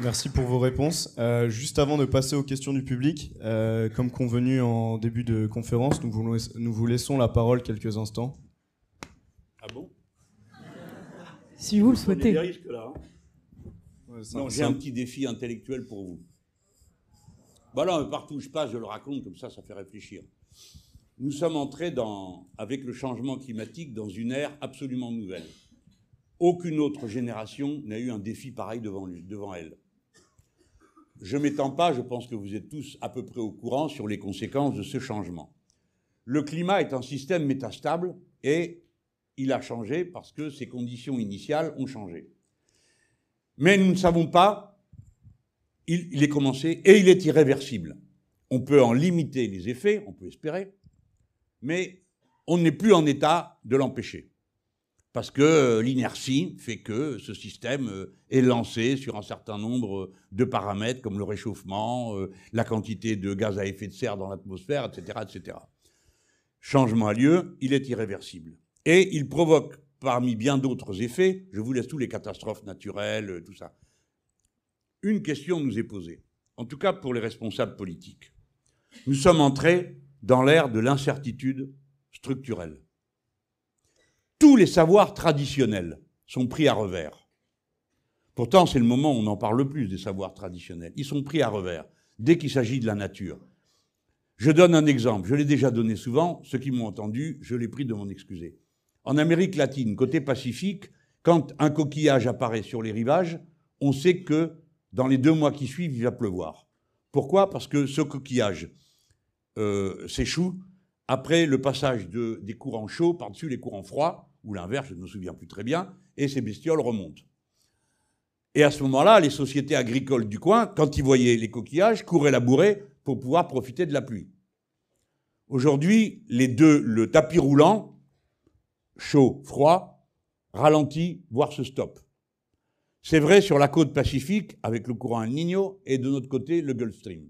Merci pour vos réponses. Euh, juste avant de passer aux questions du public, euh, comme convenu en début de conférence, nous vous, nous vous laissons la parole quelques instants. Ah bon? Si vous le souhaitez. Des risques, là, hein. non, j'ai un petit défi intellectuel pour vous. Voilà, partout où je passe, je le raconte, comme ça, ça fait réfléchir. Nous sommes entrés dans, avec le changement climatique dans une ère absolument nouvelle. Aucune autre génération n'a eu un défi pareil devant, devant elle. Je m'étends pas, je pense que vous êtes tous à peu près au courant sur les conséquences de ce changement. Le climat est un système métastable et il a changé parce que ses conditions initiales ont changé. Mais nous ne savons pas, il, il est commencé et il est irréversible. On peut en limiter les effets, on peut espérer, mais on n'est plus en état de l'empêcher parce que euh, l'inertie fait que ce système euh, est lancé sur un certain nombre de paramètres comme le réchauffement, euh, la quantité de gaz à effet de serre dans l'atmosphère, etc., etc. Changement a lieu, il est irréversible. Et il provoque, parmi bien d'autres effets, je vous laisse tous les catastrophes naturelles, tout ça. Une question nous est posée, en tout cas pour les responsables politiques. Nous sommes entrés dans l'ère de l'incertitude structurelle tous les savoirs traditionnels sont pris à revers. Pourtant, c'est le moment où on en parle le plus des savoirs traditionnels. Ils sont pris à revers dès qu'il s'agit de la nature. Je donne un exemple, je l'ai déjà donné souvent, ceux qui m'ont entendu, je l'ai pris de m'en excuser. En Amérique latine, côté Pacifique, quand un coquillage apparaît sur les rivages, on sait que dans les deux mois qui suivent, il va pleuvoir. Pourquoi? Parce que ce coquillage euh, s'échoue après le passage de, des courants chauds par-dessus les courants froids, ou l'inverse, je ne me souviens plus très bien, et ces bestioles remontent. Et à ce moment-là, les sociétés agricoles du coin, quand ils voyaient les coquillages, couraient labourer pour pouvoir profiter de la pluie. Aujourd'hui, les deux, le tapis roulant, chaud, froid, ralentit, voire se stoppe. C'est vrai sur la côte pacifique, avec le courant El Niño, et de notre côté, le Gulf Stream.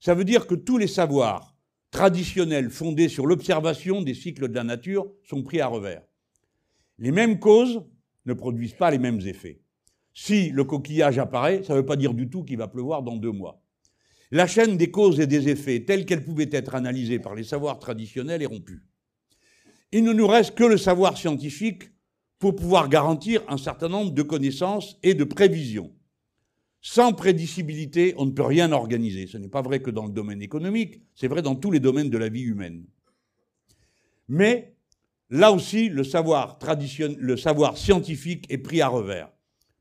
Ça veut dire que tous les savoirs traditionnels fondés sur l'observation des cycles de la nature sont pris à revers. Les mêmes causes ne produisent pas les mêmes effets. Si le coquillage apparaît, ça ne veut pas dire du tout qu'il va pleuvoir dans deux mois. La chaîne des causes et des effets, telle qu'elle pouvait être analysée par les savoirs traditionnels, est rompue. Il ne nous reste que le savoir scientifique pour pouvoir garantir un certain nombre de connaissances et de prévisions. Sans prédicibilité, on ne peut rien organiser. Ce n'est pas vrai que dans le domaine économique, c'est vrai dans tous les domaines de la vie humaine. Mais là aussi, le savoir, scientifique est pris à revers,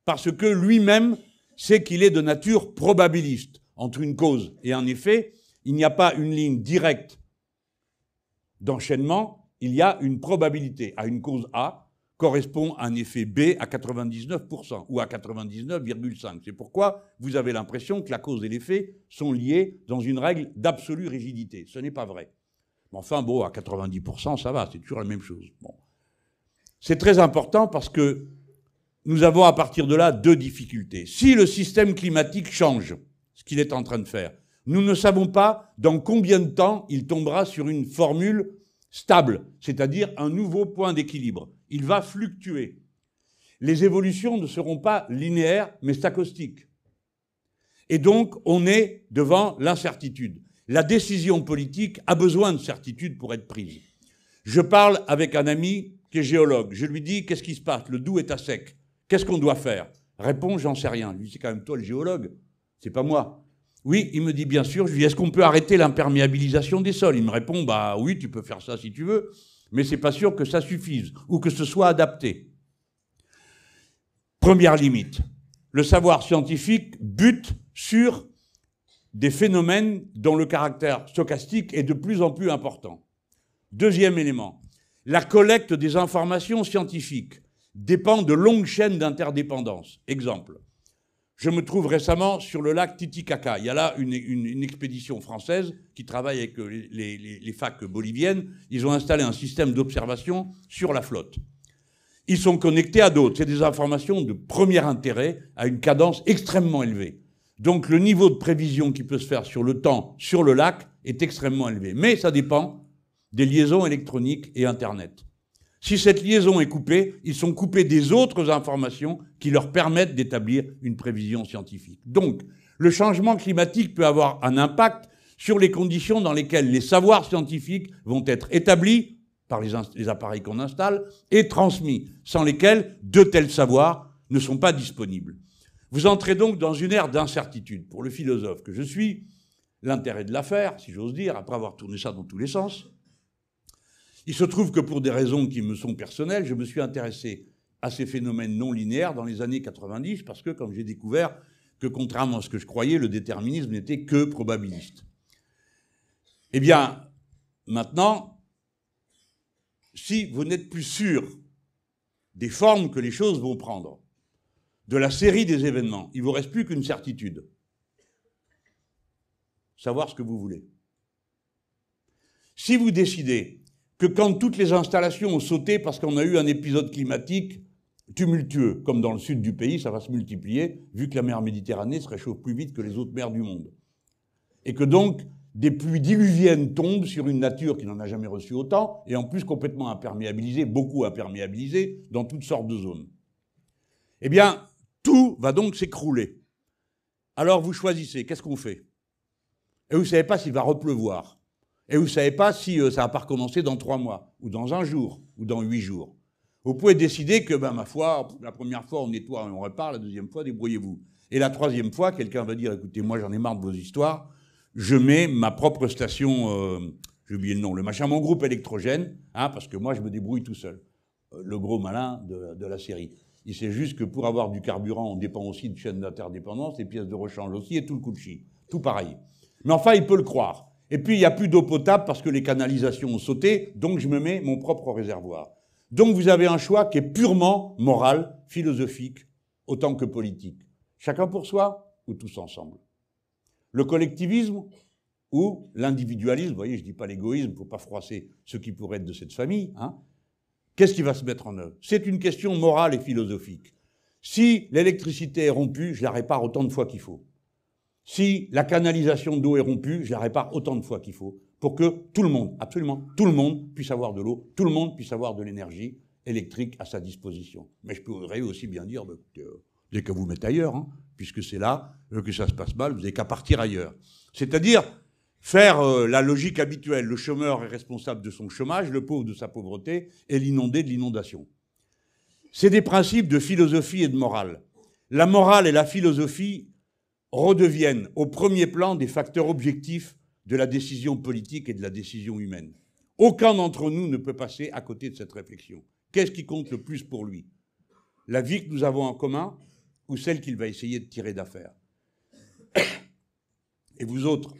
parce que lui-même sait qu'il est de nature probabiliste entre une cause et un effet. Il n'y a pas une ligne directe d'enchaînement, il y a une probabilité. À une cause A correspond un effet B à 99% ou à 99,5%. C'est pourquoi vous avez l'impression que la cause et l'effet sont liés dans une règle d'absolue rigidité. Ce n'est pas vrai. Enfin, bon, à 90%, ça va, c'est toujours la même chose. Bon. C'est très important parce que nous avons à partir de là deux difficultés. Si le système climatique change, ce qu'il est en train de faire, nous ne savons pas dans combien de temps il tombera sur une formule stable, c'est-à-dire un nouveau point d'équilibre. Il va fluctuer. Les évolutions ne seront pas linéaires, mais staccostiques. Et donc, on est devant l'incertitude la décision politique a besoin de certitude pour être prise. Je parle avec un ami qui est géologue. Je lui dis Qu'est-ce qui se passe? Le Doubs est à sec. Qu'est-ce qu'on doit faire? Réponds J'en sais rien. Lui, c'est quand même toi le géologue. C'est pas moi. Oui, il me dit bien sûr. Je lui dis Est-ce qu'on peut arrêter l'imperméabilisation des sols? Il me répond Bah oui, tu peux faire ça si tu veux, mais c'est pas sûr que ça suffise ou que ce soit adapté. Première limite. Le savoir scientifique bute sur des phénomènes dont le caractère stochastique est de plus en plus important. Deuxième élément, la collecte des informations scientifiques dépend de longues chaînes d'interdépendance. Exemple, je me trouve récemment sur le lac Titicaca. Il y a là une, expédition française qui travaille avec les, les facs boliviennes. Ils ont installé un système d'observation sur la flotte. Ils sont connectés à d'autres. C'est des informations de premier intérêt à une cadence extrêmement élevée. Donc le niveau de prévision qui peut se faire sur le temps, sur le lac, est extrêmement élevé. Mais ça dépend des liaisons électroniques et Internet. Si cette liaison est coupée, ils sont coupés des autres informations qui leur permettent d'établir une prévision scientifique. Donc, le changement climatique peut avoir un impact sur les conditions dans lesquelles les savoirs scientifiques vont être établis par les, appareils qu'on installe et transmis, sans lesquels de tels savoirs ne sont pas disponibles. Vous entrez donc dans une ère d'incertitude. Pour le philosophe que je suis, l'intérêt de l'affaire, si j'ose dire, après avoir tourné ça dans tous les sens, il se trouve que pour des raisons qui me sont personnelles, je me suis intéressé à ces phénomènes non linéaires dans les années 90, parce que comme j'ai découvert que contrairement à ce que je croyais, le déterminisme n'était que probabiliste. Eh bien, maintenant, si vous n'êtes plus sûr des formes que les choses vont prendre, de la série des événements. Il ne vous reste plus qu'une certitude. Savoir ce que vous voulez. Si vous décidez que quand toutes les installations ont sauté parce qu'on a eu un épisode climatique tumultueux, comme dans le sud du pays, ça va se multiplier, vu que la mer Méditerranée se réchauffe plus vite que les autres mers du monde. Et que donc, des pluies diluviennes tombent sur une nature qui n'en a jamais reçu autant, et en plus complètement imperméabilisée, beaucoup imperméabilisée, dans toutes sortes de zones. Eh bien, tout va donc s'écrouler. Alors vous choisissez, qu'est-ce qu'on fait? Et vous ne savez pas s'il va repleuvoir. Et vous ne savez pas si euh, ça va pas recommencer dans trois mois, ou dans un jour, ou dans huit jours. Vous pouvez décider que, ben, ma foi, la première fois, on nettoie et on répare, la deuxième fois, débrouillez-vous. Et la troisième fois, quelqu'un va dire, écoutez, moi, j'en ai marre de vos histoires, je mets ma propre station, euh, j'ai oublié le nom, le machin, mon groupe électrogène, hein, parce que moi, je me débrouille tout seul. Euh, le gros malin de la série. Il sait juste que pour avoir du carburant, on dépend aussi de chaînes d'interdépendance, les pièces de rechange aussi, et tout le coup de chi. Tout pareil. Mais enfin, il peut le croire. Et puis, il n'y a plus d'eau potable parce que les canalisations ont sauté, donc je me mets mon propre réservoir. Donc, vous avez un choix qui est purement moral, philosophique, autant que politique. Chacun pour soi ou tous ensemble. Le collectivisme ou l'individualisme, vous voyez, je ne dis pas l'égoïsme, il ne faut pas froisser ceux qui pourraient être de cette famille, hein, Qu'est-ce qui va se mettre en œuvre? C'est une question morale et philosophique. Si l'électricité est rompue, je la répare autant de fois qu'il faut. Si la canalisation d'eau est rompue, je la répare autant de fois qu'il faut pour que tout le monde, absolument tout le monde, puisse avoir de l'eau, tout le monde puisse avoir de l'énergie, électrique à sa disposition. Mais je pourrais aussi bien dire, bah, euh, vous n'avez qu'à vous mettre ailleurs, hein, puisque c'est là euh, que ça se passe mal, vous n'avez qu'à partir ailleurs. C'est-à-dire faire euh, la logique habituelle. Le chômeur est responsable de son chômage, le pauvre de sa pauvreté, et l'inondé de l'inondation. C'est des principes de philosophie et de morale. La morale et la philosophie redeviennent au premier plan des facteurs objectifs de la décision politique et de la décision humaine. Aucun d'entre nous ne peut passer à côté de cette réflexion. Qu'est-ce qui compte le plus pour lui? La vie que nous avons en commun ou celle qu'il va essayer de tirer d'affaire? Et vous autres,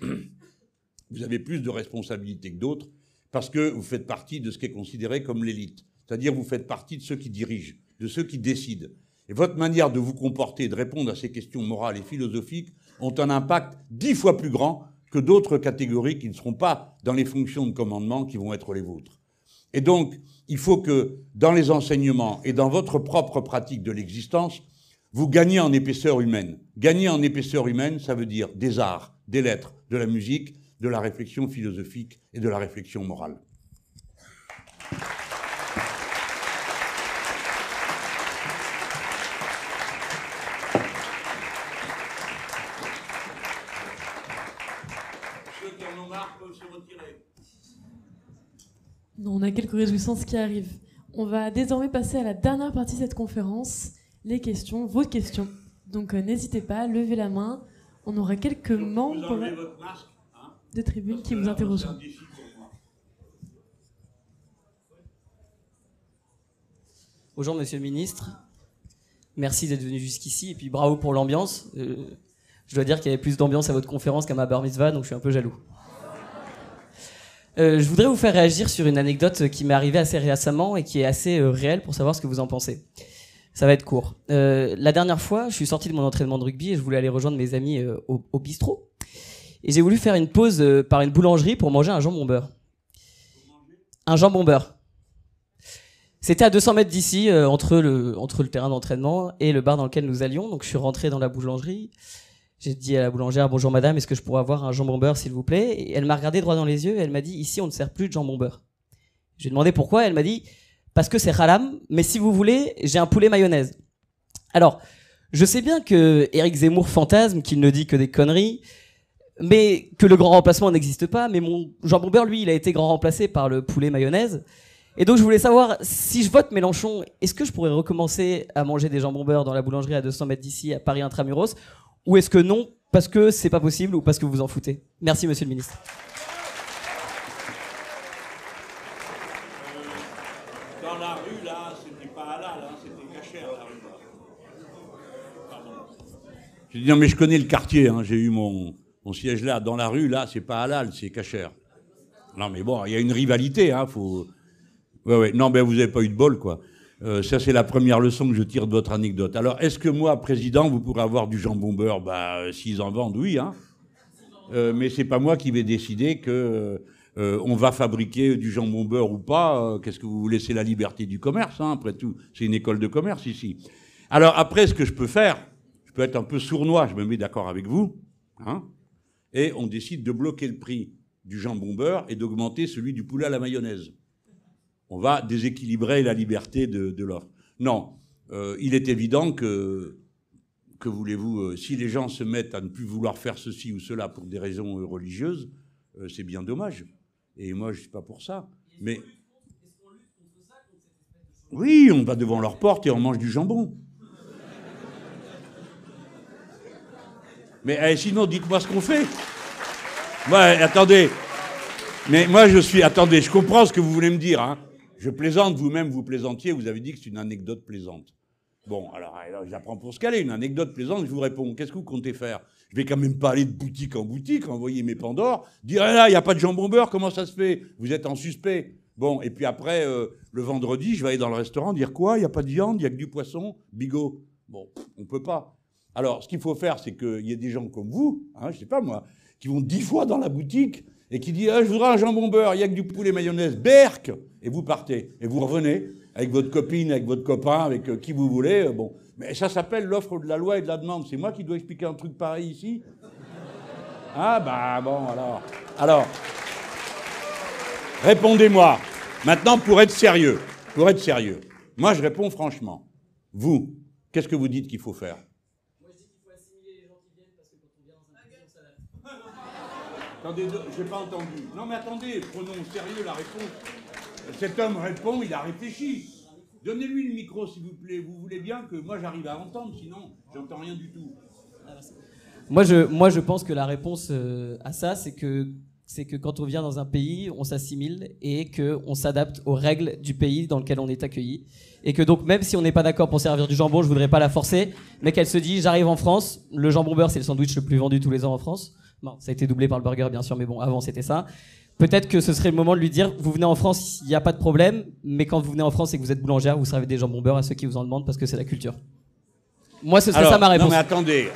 vous avez plus de responsabilités que d'autres parce que vous faites partie de ce qui est considéré comme l'élite. C'est-à-dire vous faites partie de ceux qui dirigent, de ceux qui décident. Et votre manière de vous comporter, de répondre à ces questions morales et philosophiques ont un impact dix fois plus grand que d'autres catégories qui ne seront pas dans les fonctions de commandement qui vont être les vôtres. Et donc, il faut que dans les enseignements et dans votre propre pratique de l'existence, vous gagnez en épaisseur humaine. Gagner en épaisseur humaine, ça veut dire des arts, des lettres, de la musique, de la réflexion philosophique et de la réflexion morale. Non, on a quelques réjouissances qui arrivent. On va désormais passer à la dernière partie de cette conférence, les questions, vos questions. Donc euh, n'hésitez pas, levez la main. On aura quelques membres de tribune qui vous interrogeront. Bonjour Monsieur le Ministre. Merci d'être venu jusqu'ici et puis bravo pour l'ambiance. Euh, je dois dire qu'il y avait plus d'ambiance à votre conférence qu'à ma bar mitzvah, donc je suis un peu jaloux. Euh, je voudrais vous faire réagir sur une anecdote qui m'est arrivée assez récemment et qui est assez euh, réelle pour savoir ce que vous en pensez. Ça va être court. La dernière fois, je suis sorti de mon entraînement de rugby et je voulais aller rejoindre mes amis au bistrot. Et j'ai voulu faire une pause euh, par une boulangerie pour manger un jambon beurre. Un jambon beurre. C'était à 200 mètres d'ici, euh, entre, le, terrain d'entraînement et le bar dans lequel nous allions. Donc je suis rentré dans la boulangerie. J'ai dit à la boulangère bonjour madame, est-ce que je pourrais avoir un jambon beurre s'il vous plaît? Et elle m'a regardé droit dans les yeux et elle m'a dit ici on ne sert plus de jambon beurre. J'ai demandé pourquoi, elle m'a dit parce que c'est haram, mais si vous voulez, j'ai un poulet mayonnaise. Alors, je sais bien que Eric Zemmour fantasme, qu'il ne dit que des conneries, mais que le grand remplacement n'existe pas, mais mon jambon beurre, lui, il a été grand remplacé par le poulet mayonnaise. Et donc je voulais savoir, si je vote Mélenchon, est-ce que je pourrais recommencer à manger des jambons beurre dans la boulangerie à 200 mètres d'ici, à Paris Intramuros, ou est-ce que non, parce que c'est pas possible ou parce que vous vous en foutez? Merci Monsieur le Ministre. Dans la rue, là, c'était pas halal, hein, c'était cachère, la rue. là. Pardon. J'ai dit, non, mais je connais le quartier, hein, j'ai eu mon, mon siège là. Dans la rue, là, c'est pas halal, c'est cachère. Non, mais bon, il y a une rivalité, hein, faut. Ouais, ouais. Non, ben vous n'avez pas eu de bol, quoi. Euh, ça, c'est la première leçon que je tire de votre anecdote. Alors, est-ce que moi, président, vous pourrez avoir du jambon beurre? Bah, euh, s'ils en vendent, oui, hein. Euh, mais c'est pas moi qui vais décider que euh, on va fabriquer du jambon beurre ou pas. Qu'est-ce que vous voulez? C'est la liberté du commerce, hein, après tout. C'est une école de commerce ici. Alors après, ce que je peux faire, je peux être un peu sournois, je me mets d'accord avec vous, hein, et on décide de bloquer le prix du jambon beurre et d'augmenter celui du poulet à la mayonnaise. On va déséquilibrer la liberté de, de l'offre. Non, euh, il est évident que que voulez-vous, euh, si les gens se mettent à ne plus vouloir faire ceci ou cela pour des raisons euh, religieuses, euh, c'est bien dommage. Et moi, je suis pas pour ça. Mais oui, on va devant leur porte et on mange du jambon. Mais eh, sinon, dites-moi ce qu'on fait. Ouais, attendez. Mais moi, je suis. Attendez, je comprends ce que vous voulez me dire. Hein. Je plaisante, vous-même, vous plaisantiez, vous avez dit que c'est une anecdote plaisante. Bon, alors, alors j'apprends pour ce qu'elle est, une anecdote plaisante, je vous réponds. Qu'est-ce que vous comptez faire? Je vais quand même pas aller de boutique en boutique, envoyer mes Pandores, dire ah là, il n'y a pas de jambon beurre, comment ça se fait? Vous êtes en suspect. Bon, et puis après, euh, le vendredi, je vais aller dans le restaurant, dire quoi? Il n'y a pas de viande, il n'y a que du poisson? Bigot. Bon, on peut pas. Alors, ce qu'il faut faire, c'est qu'il y ait des gens comme vous, hein, je sais pas moi, qui vont dix fois dans la boutique et qui disent ah, Je voudrais un jambon beurre, il n'y a que du poulet mayonnaise, berk Et vous partez. Et vous revenez avec votre copine, avec votre copain, avec euh, qui vous voulez. euh, bon. Mais ça s'appelle l'offre de la loi et de la demande. C'est moi qui dois expliquer un truc pareil ici? Ah, bah bon, alors. Alors, répondez-moi. Maintenant, pour être sérieux, pour être sérieux, Moi, je réponds franchement. Vous, qu'est-ce que vous dites qu'il faut faire Moi, je dis qu'il faut assimiler les gens qui viennent parce que quand on vient dans un pays, on s'adapte. Attendez, j'ai pas entendu. Non, mais attendez, prenons au sérieux la réponse. Cet homme répond, il a réfléchi. Donnez-lui le micro, s'il vous plaît. Vous voulez bien que moi j'arrive à entendre, sinon j'entends rien du tout. Moi je, moi, je pense que la réponse euh, à ça, c'est que, c'est que quand on vient dans un pays, on s'assimile et qu'on s'adapte aux règles du pays dans lequel on est accueilli. Et que donc, même si on n'est pas d'accord pour servir du jambon, je voudrais pas la forcer, mais qu'elle se dit j'arrive en France, le jambon beurre, c'est le sandwich le plus vendu tous les ans en France. Bon, ça a été doublé par le burger, bien sûr, mais bon, avant c'était ça peut-être que ce serait le moment de lui dire vous venez en France, il n'y a pas de problème, mais quand vous venez en France et que vous êtes boulangère, vous servez des jambons beurre à ceux qui vous en demandent parce que c'est la culture. Moi, ce serait ça ma réponse. Non, mais attendez.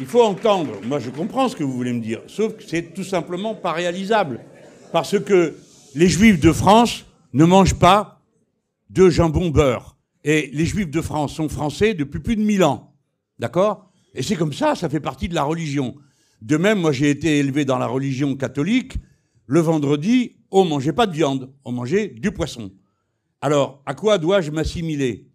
Il faut entendre. Moi, je comprends ce que vous voulez me dire. Sauf que c'est tout simplement pas réalisable. Parce que les juifs de France ne mangent pas de jambon beurre. Et les juifs de France sont français depuis plus de 1000 ans. D'accord? Et c'est comme ça, ça fait partie de la religion. De même, moi, j'ai été élevé dans la religion catholique le vendredi, on mangeait pas de viande, on mangeait du poisson. Alors, à quoi dois-je m'assimiler?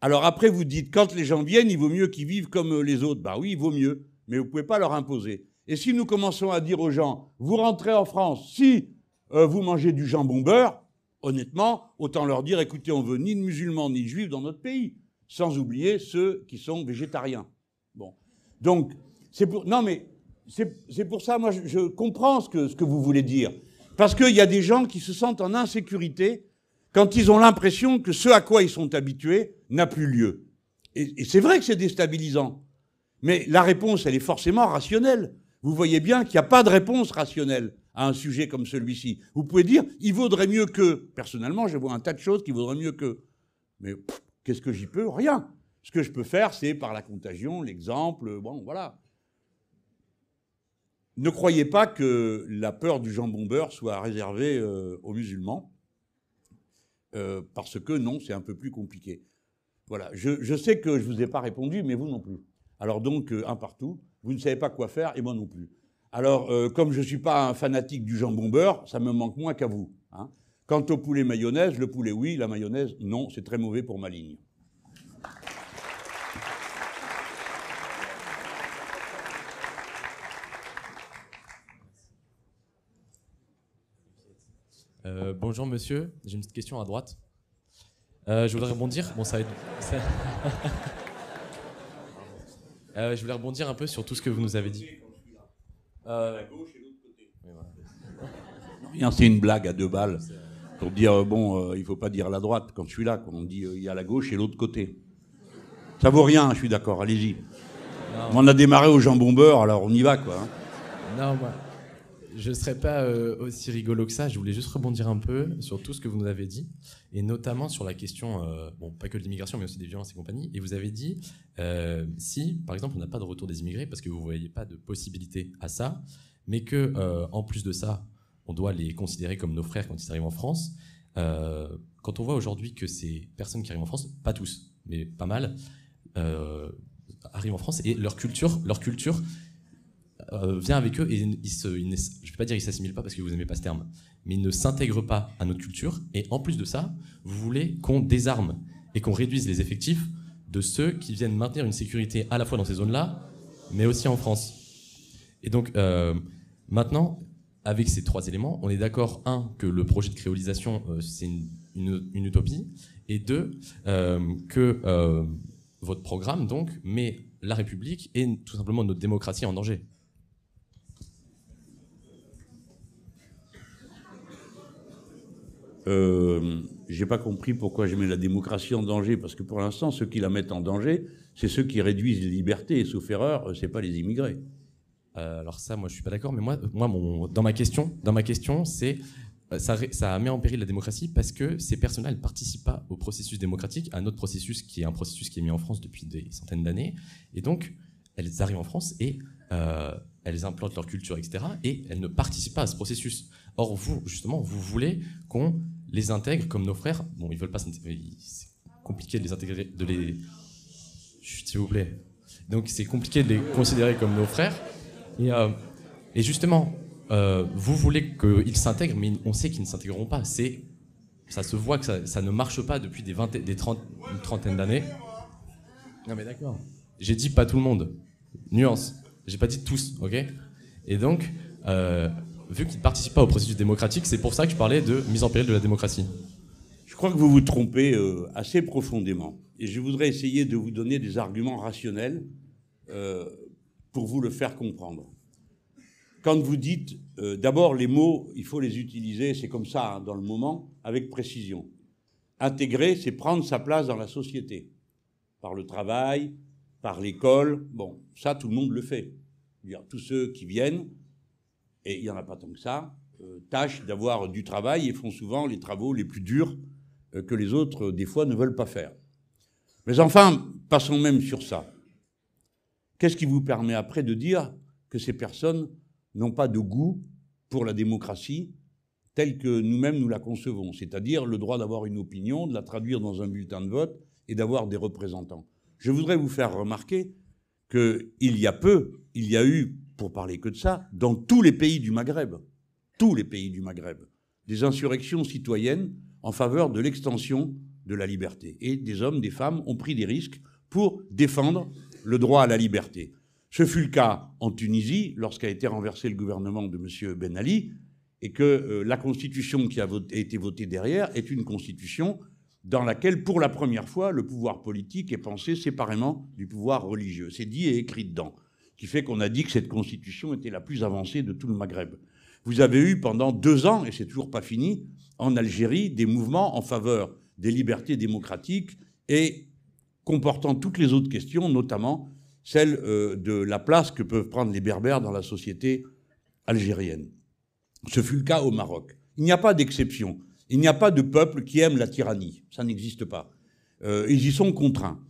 Alors après, vous dites, quand les gens viennent, il vaut mieux qu'ils vivent comme les autres. Bah oui, il vaut mieux, mais vous pouvez pas leur imposer. Et si nous commençons à dire aux gens, vous rentrez en France, si euh, vous mangez du jambon beurre, honnêtement, autant leur dire, écoutez, on veut ni de musulmans ni de juifs dans notre pays, sans oublier ceux qui sont végétariens. Bon. Donc, c'est pour... Non, mais c'est pour ça, moi, je, comprends ce que, vous voulez dire. Parce qu'il y a des gens qui se sentent en insécurité quand ils ont l'impression que ce à quoi ils sont habitués n'a plus lieu. Et, c'est vrai que c'est déstabilisant. Mais la réponse, elle est forcément rationnelle. Vous voyez bien qu'il n'y a pas de réponse rationnelle à un sujet comme celui-ci. Vous pouvez dire, il vaudrait mieux que. Personnellement, je vois un tas de choses qui vaudraient mieux que. Mais qu'est-ce que j'y peux? Rien. Ce que je peux faire, c'est par la contagion, l'exemple, bon, voilà. Ne croyez pas que la peur du jambon beurre soit réservée euh, aux musulmans, euh, parce que non, c'est un peu plus compliqué. Voilà, je, sais que je ne vous ai pas répondu, mais vous non plus. Alors donc, euh, un partout, vous ne savez pas quoi faire, et moi non plus. Alors, comme je ne suis pas un fanatique du jambon beurre, ça me manque moins qu'à vous. Hein. Quant au poulet mayonnaise, le poulet oui, la mayonnaise non, c'est très mauvais pour ma ligne. Euh, bonjour monsieur, j'ai une petite question à droite. Euh, je voudrais rebondir. Bon, ça être... Euh, je voulais rebondir un peu sur tout ce que vous nous avez dit. c'est une blague à deux balles pour dire bon, il faut pas dire la droite quand je suis là. Quand on dit il y a la gauche et l'autre côté. Ça vaut rien, je suis d'accord. Allez-y. On a démarré au jambon beurre, alors on y va quoi. Hein. Non, moi je ne serais pas euh, aussi rigolo que ça. Je voulais juste rebondir un peu sur tout ce que vous nous avez dit, et notamment sur la question, euh, bon, pas que de l'immigration, mais aussi des violences et compagnie. Et vous avez dit, euh, si, par exemple, on n'a pas de retour des immigrés parce que vous ne voyez pas de possibilité à ça, mais que, en plus de ça, on doit les considérer comme nos frères quand ils arrivent en France. quand on voit aujourd'hui que ces personnes qui arrivent en France, pas tous, mais pas mal, arrivent en France et leur culture, leur culture euh, vient avec eux et ils se, je ne vais pas dire ils s'assimilent pas parce que vous n'aimez pas ce terme, mais ils ne s'intègrent pas à notre culture. Et en plus de ça, vous voulez qu'on désarme et qu'on réduise les effectifs de ceux qui viennent maintenir une sécurité à la fois dans ces zones-là, mais aussi en France. Et donc euh, maintenant, avec ces trois éléments, on est d'accord, un, que le projet de créolisation, euh, c'est une, une, utopie, et deux, que votre programme, donc, met la République et tout simplement notre démocratie en danger. Euh, j'ai pas compris pourquoi je mets la démocratie en danger, parce que pour l'instant, ceux qui la mettent en danger, c'est ceux qui réduisent les libertés, et sauf erreur, c'est pas les immigrés. Euh, alors ça, moi, je suis pas d'accord, mais moi, moi mon, dans ma question, dans ma question, c'est euh, ça, ça met en péril la démocratie parce que ces personnes-là, elles participent pas au processus démocratique, à notre processus qui est un processus qui est mis en France depuis des centaines d'années, et donc elles arrivent en France et euh, elles implantent leur culture, etc., et elles ne participent pas à ce processus. Or, vous, justement, vous voulez qu'on les intègre comme nos frères. Bon, ils veulent pas s'intégrer. C'est compliqué de les intégrer, de les. S'il vous plaît. Donc, c'est compliqué de les considérer comme nos frères. Et, euh, et justement, euh, vous voulez qu'ils s'intègrent, mais on sait qu'ils ne s'intégreront pas. C'est ça se voit que ça, ça ne marche pas depuis des, 20, des 30, une trentaine d'années. Non mais d'accord. J'ai dit pas tout le monde. Nuance. J'ai pas dit tous, ok? Et donc, euh, vu qu'ils ne participent pas au processus démocratique, c'est pour ça que je parlais de mise en péril de la démocratie. Je crois que vous vous trompez euh, assez profondément. Et je voudrais essayer de vous donner des arguments rationnels euh, pour vous le faire comprendre. Quand vous dites, euh, d'abord les mots, il faut les utiliser, c'est comme ça, hein, dans le moment, avec précision. Intégrer, c'est prendre sa place dans la société, par le travail, par l'école. Bon, ça, tout le monde le fait. Tous ceux qui viennent, et il n'y en a pas tant que ça, euh, tâchent d'avoir du travail et font souvent les travaux les plus durs euh, que les autres, des fois, ne veulent pas faire. Mais enfin, passons même sur ça. Qu'est-ce qui vous permet après de dire que ces personnes n'ont pas de goût pour la démocratie telle que nous-mêmes nous la concevons, c'est-à-dire le droit d'avoir une opinion, de la traduire dans un bulletin de vote et d'avoir des représentants? Je voudrais vous faire remarquer qu'il y a peu, il y a eu, pour parler que de ça, dans tous les pays du Maghreb, tous les pays du Maghreb, des insurrections citoyennes en faveur de l'extension de la liberté. Et des hommes, des femmes ont pris des risques pour défendre le droit à la liberté. Ce fut le cas en Tunisie, lorsqu'a été renversé le gouvernement de M. Ben Ali, et que euh, la constitution qui a été votée derrière est une constitution dans laquelle, pour la première fois, le pouvoir politique est pensé séparément du pouvoir religieux. C'est dit et écrit dedans, qui fait qu'on a dit que cette constitution était la plus avancée de tout le Maghreb. Vous avez eu pendant deux ans, et c'est toujours pas fini, en Algérie, des mouvements en faveur des libertés démocratiques et comportant toutes les autres questions, notamment celle euh, de la place que peuvent prendre les Berbères dans la société algérienne. Ce fut le cas au Maroc. Il n'y a pas d'exception. Il n'y a pas de peuple qui aime la tyrannie. Ça n'existe pas. Euh, ils y sont contraints.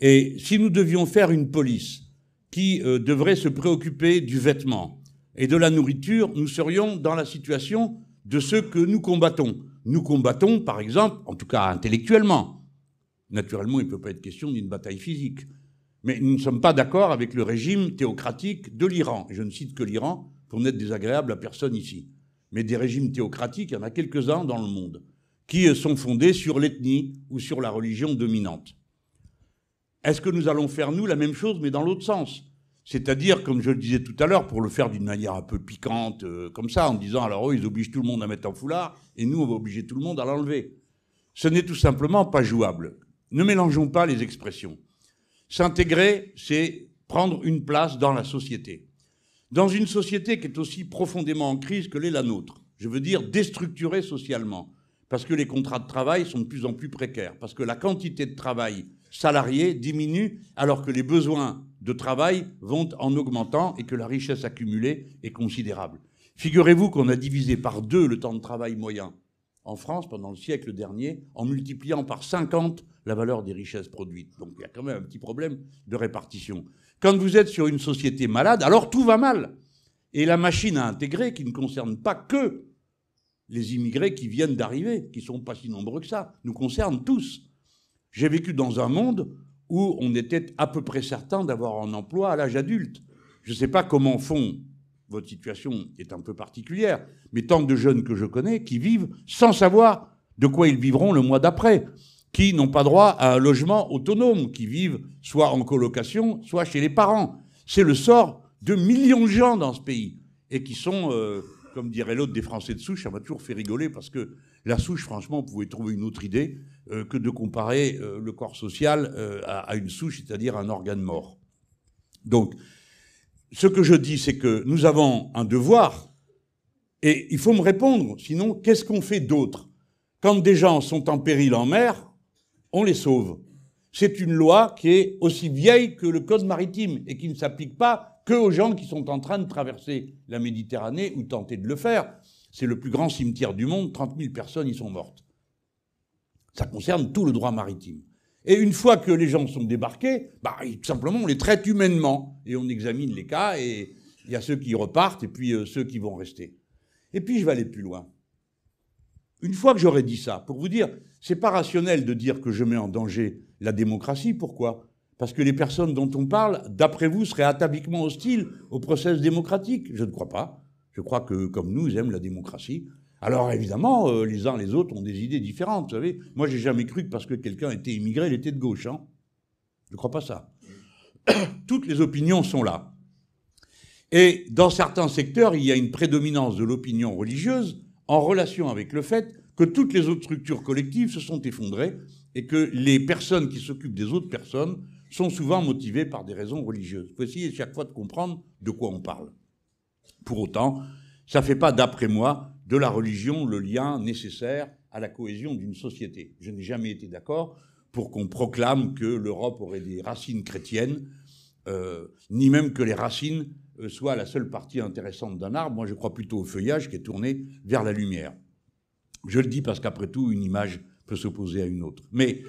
Et si nous devions faire une police qui euh, devrait se préoccuper du vêtement et de la nourriture, nous serions dans la situation de ceux que nous combattons. Nous combattons, par exemple, en tout cas intellectuellement. Naturellement, il ne peut pas être question d'une bataille physique. Mais nous ne sommes pas d'accord avec le régime théocratique de l'Iran. Je ne cite que l'Iran pour n'être désagréable à personne ici. Mais des régimes théocratiques, il y en a quelques-uns dans le monde, qui sont fondés sur l'ethnie ou sur la religion dominante. Est-ce que nous allons faire, nous, la même chose, mais dans l'autre sens? C'est-à-dire, comme je le disais tout à l'heure, pour le faire d'une manière un peu piquante, euh, comme ça, en disant, alors eux, ils obligent tout le monde à mettre un foulard, et nous, on va obliger tout le monde à l'enlever. Ce n'est tout simplement pas jouable. Ne mélangeons pas les expressions. S'intégrer, c'est prendre une place dans la société. Dans une société qui est aussi profondément en crise que l'est la nôtre, je veux dire déstructurée socialement, parce que les contrats de travail sont de plus en plus précaires, parce que la quantité de travail salarié diminue alors que les besoins de travail vont en augmentant et que la richesse accumulée est considérable. Figurez-vous qu'on a divisé par deux le temps de travail moyen en France pendant le siècle dernier en multipliant par 50 la valeur des richesses produites. Donc il y a quand même un petit problème de répartition. Quand vous êtes sur une société malade, alors tout va mal. Et la machine à intégrer, qui ne concerne pas que les immigrés qui viennent d'arriver, qui ne sont pas si nombreux que ça, nous concerne tous. J'ai vécu dans un monde où on était à peu près certain d'avoir un emploi à l'âge adulte. Je ne sais pas comment font votre situation est un peu particulière, mais tant de jeunes que je connais qui vivent sans savoir de quoi ils vivront le mois d'après, qui n'ont pas droit à un logement autonome, qui vivent soit en colocation, soit chez les parents. C'est le sort de millions de gens dans ce pays, et qui sont, euh, comme dirait l'autre, des Français de souche. Ça m'a toujours fait rigoler, parce que la souche, franchement, on pouvait trouver une autre idée euh, que de comparer euh, le corps social à, à une souche, c'est-à-dire un organe mort. Donc, ce que je dis, c'est que nous avons un devoir, et il faut me répondre, sinon, qu'est-ce qu'on fait d'autre? Quand des gens sont en péril en mer, on les sauve. C'est une loi qui est aussi vieille que le code maritime et qui ne s'applique pas que aux gens qui sont en train de traverser la Méditerranée ou tenter de le faire. C'est le plus grand cimetière du monde, 30 000 personnes y sont mortes. Ça concerne tout le droit maritime. Et une fois que les gens sont débarqués, bah, tout simplement, on les traite humainement et on examine les cas et il y a ceux qui repartent et puis euh, ceux qui vont rester. Et puis je vais aller plus loin. Une fois que j'aurai dit ça, pour vous dire, c'est pas rationnel de dire que je mets en danger la démocratie. Pourquoi? Parce que les personnes dont on parle, d'après vous, seraient ataviquement hostiles au processus démocratique. Je ne crois pas. Je crois que, comme nous, ils aiment la démocratie. Alors évidemment, euh, les uns les autres ont des idées différentes. Vous savez, moi j'ai jamais cru que parce que quelqu'un était immigré, il était de gauche. Hein Je ne crois pas ça. Toutes les opinions sont là. Et dans certains secteurs, il y a une prédominance de l'opinion religieuse en relation avec le fait que toutes les autres structures collectives se sont effondrées et que les personnes qui s'occupent des autres personnes sont souvent motivées par des raisons religieuses. Il faut essayer chaque fois de comprendre de quoi on parle. Pour autant, ça ne fait pas, d'après moi, de la religion le lien nécessaire à la cohésion d'une société. Je n'ai jamais été d'accord pour qu'on proclame que l'Europe aurait des racines chrétiennes, euh, ni même que les racines euh, soient la seule partie intéressante d'un arbre. Moi, je crois plutôt au feuillage qui est tourné vers la lumière. Je le dis parce qu'après tout, une image peut s'opposer à une autre. Mais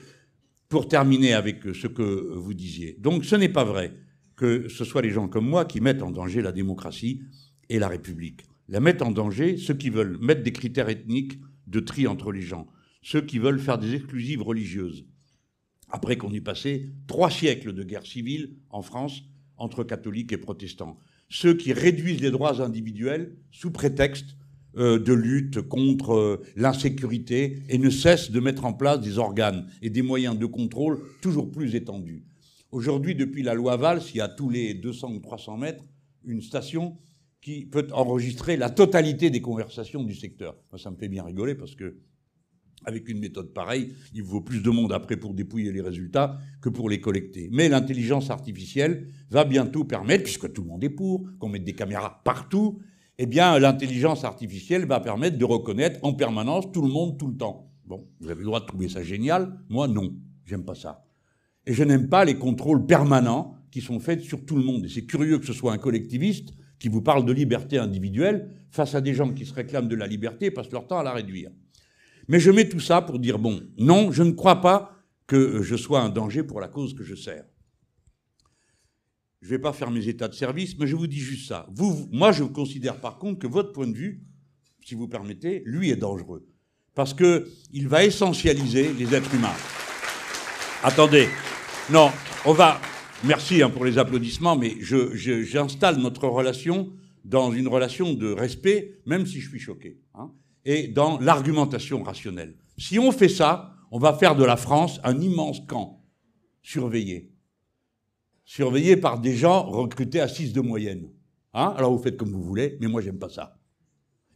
pour terminer avec ce que vous disiez, donc ce n'est pas vrai que ce soit les gens comme moi qui mettent en danger la démocratie et la République. La mettent en danger ceux qui veulent mettre des critères ethniques de tri entre les gens, ceux qui veulent faire des exclusives religieuses. Après qu'on ait passé trois siècles de guerre civile en France entre catholiques et protestants, ceux qui réduisent les droits individuels sous prétexte euh, de lutte contre euh, l'insécurité et ne cesse de mettre en place des organes et des moyens de contrôle toujours plus étendus. Aujourd'hui, depuis la loi Valls, il y a tous les 200 ou 300 mètres une station qui peut enregistrer la totalité des conversations du secteur. ça me fait bien rigoler parce que avec une méthode pareille, il vaut plus de monde après pour dépouiller les résultats que pour les collecter. Mais l'intelligence artificielle va bientôt permettre, puisque tout le monde est pour, qu'on mette des caméras partout, eh bien, l'intelligence artificielle va permettre de reconnaître en permanence tout le monde tout le temps. Bon, vous avez le droit de trouver ça génial. Moi, non. J'aime pas ça. Et je n'aime pas les contrôles permanents qui sont faits sur tout le monde. Et c'est curieux que ce soit un collectiviste qui vous parle de liberté individuelle face à des gens qui se réclament de la liberté et passent leur temps à la réduire. Mais je mets tout ça pour dire, bon, non, je ne crois pas que je sois un danger pour la cause que je sers. Je ne vais pas faire mes états de service, mais je vous dis juste ça. Moi, je considère par contre que votre point de vue, si vous permettez, lui est dangereux. Parce qu'il va essentialiser les êtres humains. Attendez. Non, on va. Merci hein, pour les applaudissements, mais j'installe je, notre relation dans une relation de respect, même si je suis choqué, hein, et dans l'argumentation rationnelle. Si on fait ça, on va faire de la France un immense camp surveillé surveillé par des gens recrutés à 6 de moyenne. Hein Alors vous faites comme vous voulez, mais moi j'aime pas ça.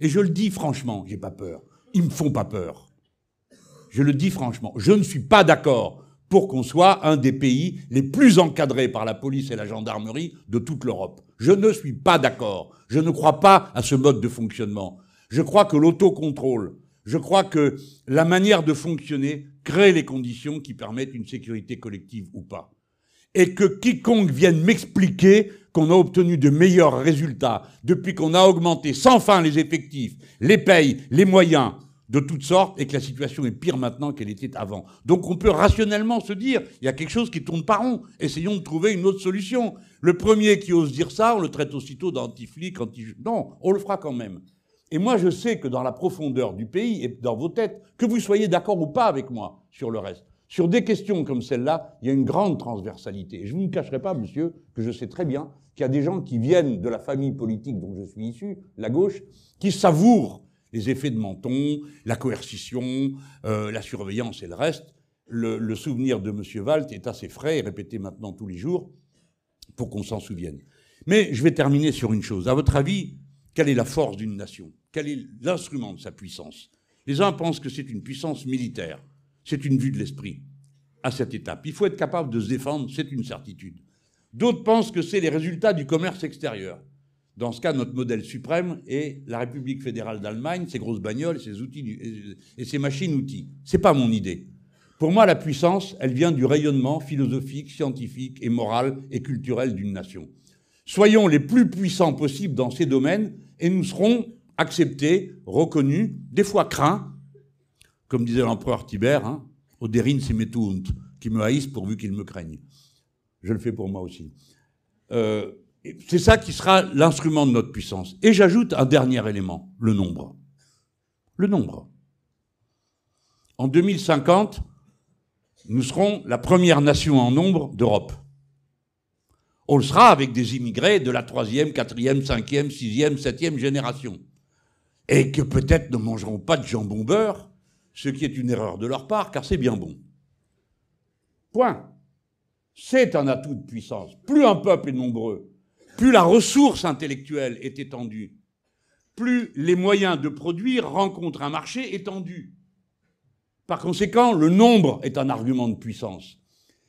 Et je le dis franchement, j'ai pas peur. Ils me font pas peur. Je le dis franchement, je ne suis pas d'accord pour qu'on soit un des pays les plus encadrés par la police et la gendarmerie de toute l'Europe. Je ne suis pas d'accord. Je ne crois pas à ce mode de fonctionnement. Je crois que l'autocontrôle, je crois que la manière de fonctionner crée les conditions qui permettent une sécurité collective ou pas et que quiconque vienne m'expliquer qu'on a obtenu de meilleurs résultats depuis qu'on a augmenté sans fin les effectifs, les payes, les moyens de toutes sortes et que la situation est pire maintenant qu'elle était avant. Donc on peut rationnellement se dire, il y a quelque chose qui tourne pas rond, essayons de trouver une autre solution. Le premier qui ose dire ça, on le traite aussitôt d'anti-flic, anti... Non, on le fera quand même. Et moi je sais que dans la profondeur du pays et dans vos têtes, que vous soyez d'accord ou pas avec moi sur le reste, sur des questions comme celle-là, il y a une grande transversalité. Et je ne vous cacherai pas, monsieur, que je sais très bien qu'il y a des gens qui viennent de la famille politique dont je suis issu, la gauche, qui savourent les effets de menton, la coercition, euh, la surveillance et le reste. Le, souvenir de M. Walt est assez frais et répété maintenant tous les jours pour qu'on s'en souvienne. Mais je vais terminer sur une chose. À votre avis, quelle est la force d'une nation? Quel est l'instrument de sa puissance? Les uns pensent que c'est une puissance militaire. C'est une vue de l'esprit à cette étape. Il faut être capable de se défendre, c'est une certitude. D'autres pensent que c'est les résultats du commerce extérieur. Dans ce cas, notre modèle suprême est la République fédérale d'Allemagne, ses grosses bagnoles ses outils et ses machines-outils. C'est pas mon idée. Pour moi, la puissance, elle vient du rayonnement philosophique, scientifique et moral et culturel d'une nation. Soyons les plus puissants possibles dans ces domaines et nous serons acceptés, reconnus, des fois craints, comme disait l'empereur Tibère, hein, Oderin semetunt, qui me haïssent pourvu qu'ils me craignent. Je le fais pour moi aussi. Euh, c'est ça qui sera l'instrument de notre puissance. Et j'ajoute un dernier élément, le nombre. Le nombre. En 2050, nous serons la première nation en nombre d'Europe. On le sera avec des immigrés de la troisième, quatrième, cinquième, sixième, septième génération. et que peut-être ne mangeront pas de jambon beurre, ce qui est une erreur de leur part, car c'est bien bon. Point. C'est un atout de puissance. Plus un peuple est nombreux, plus la ressource intellectuelle est étendue, plus les moyens de produire rencontrent un marché étendu. Par conséquent, le nombre est un argument de puissance.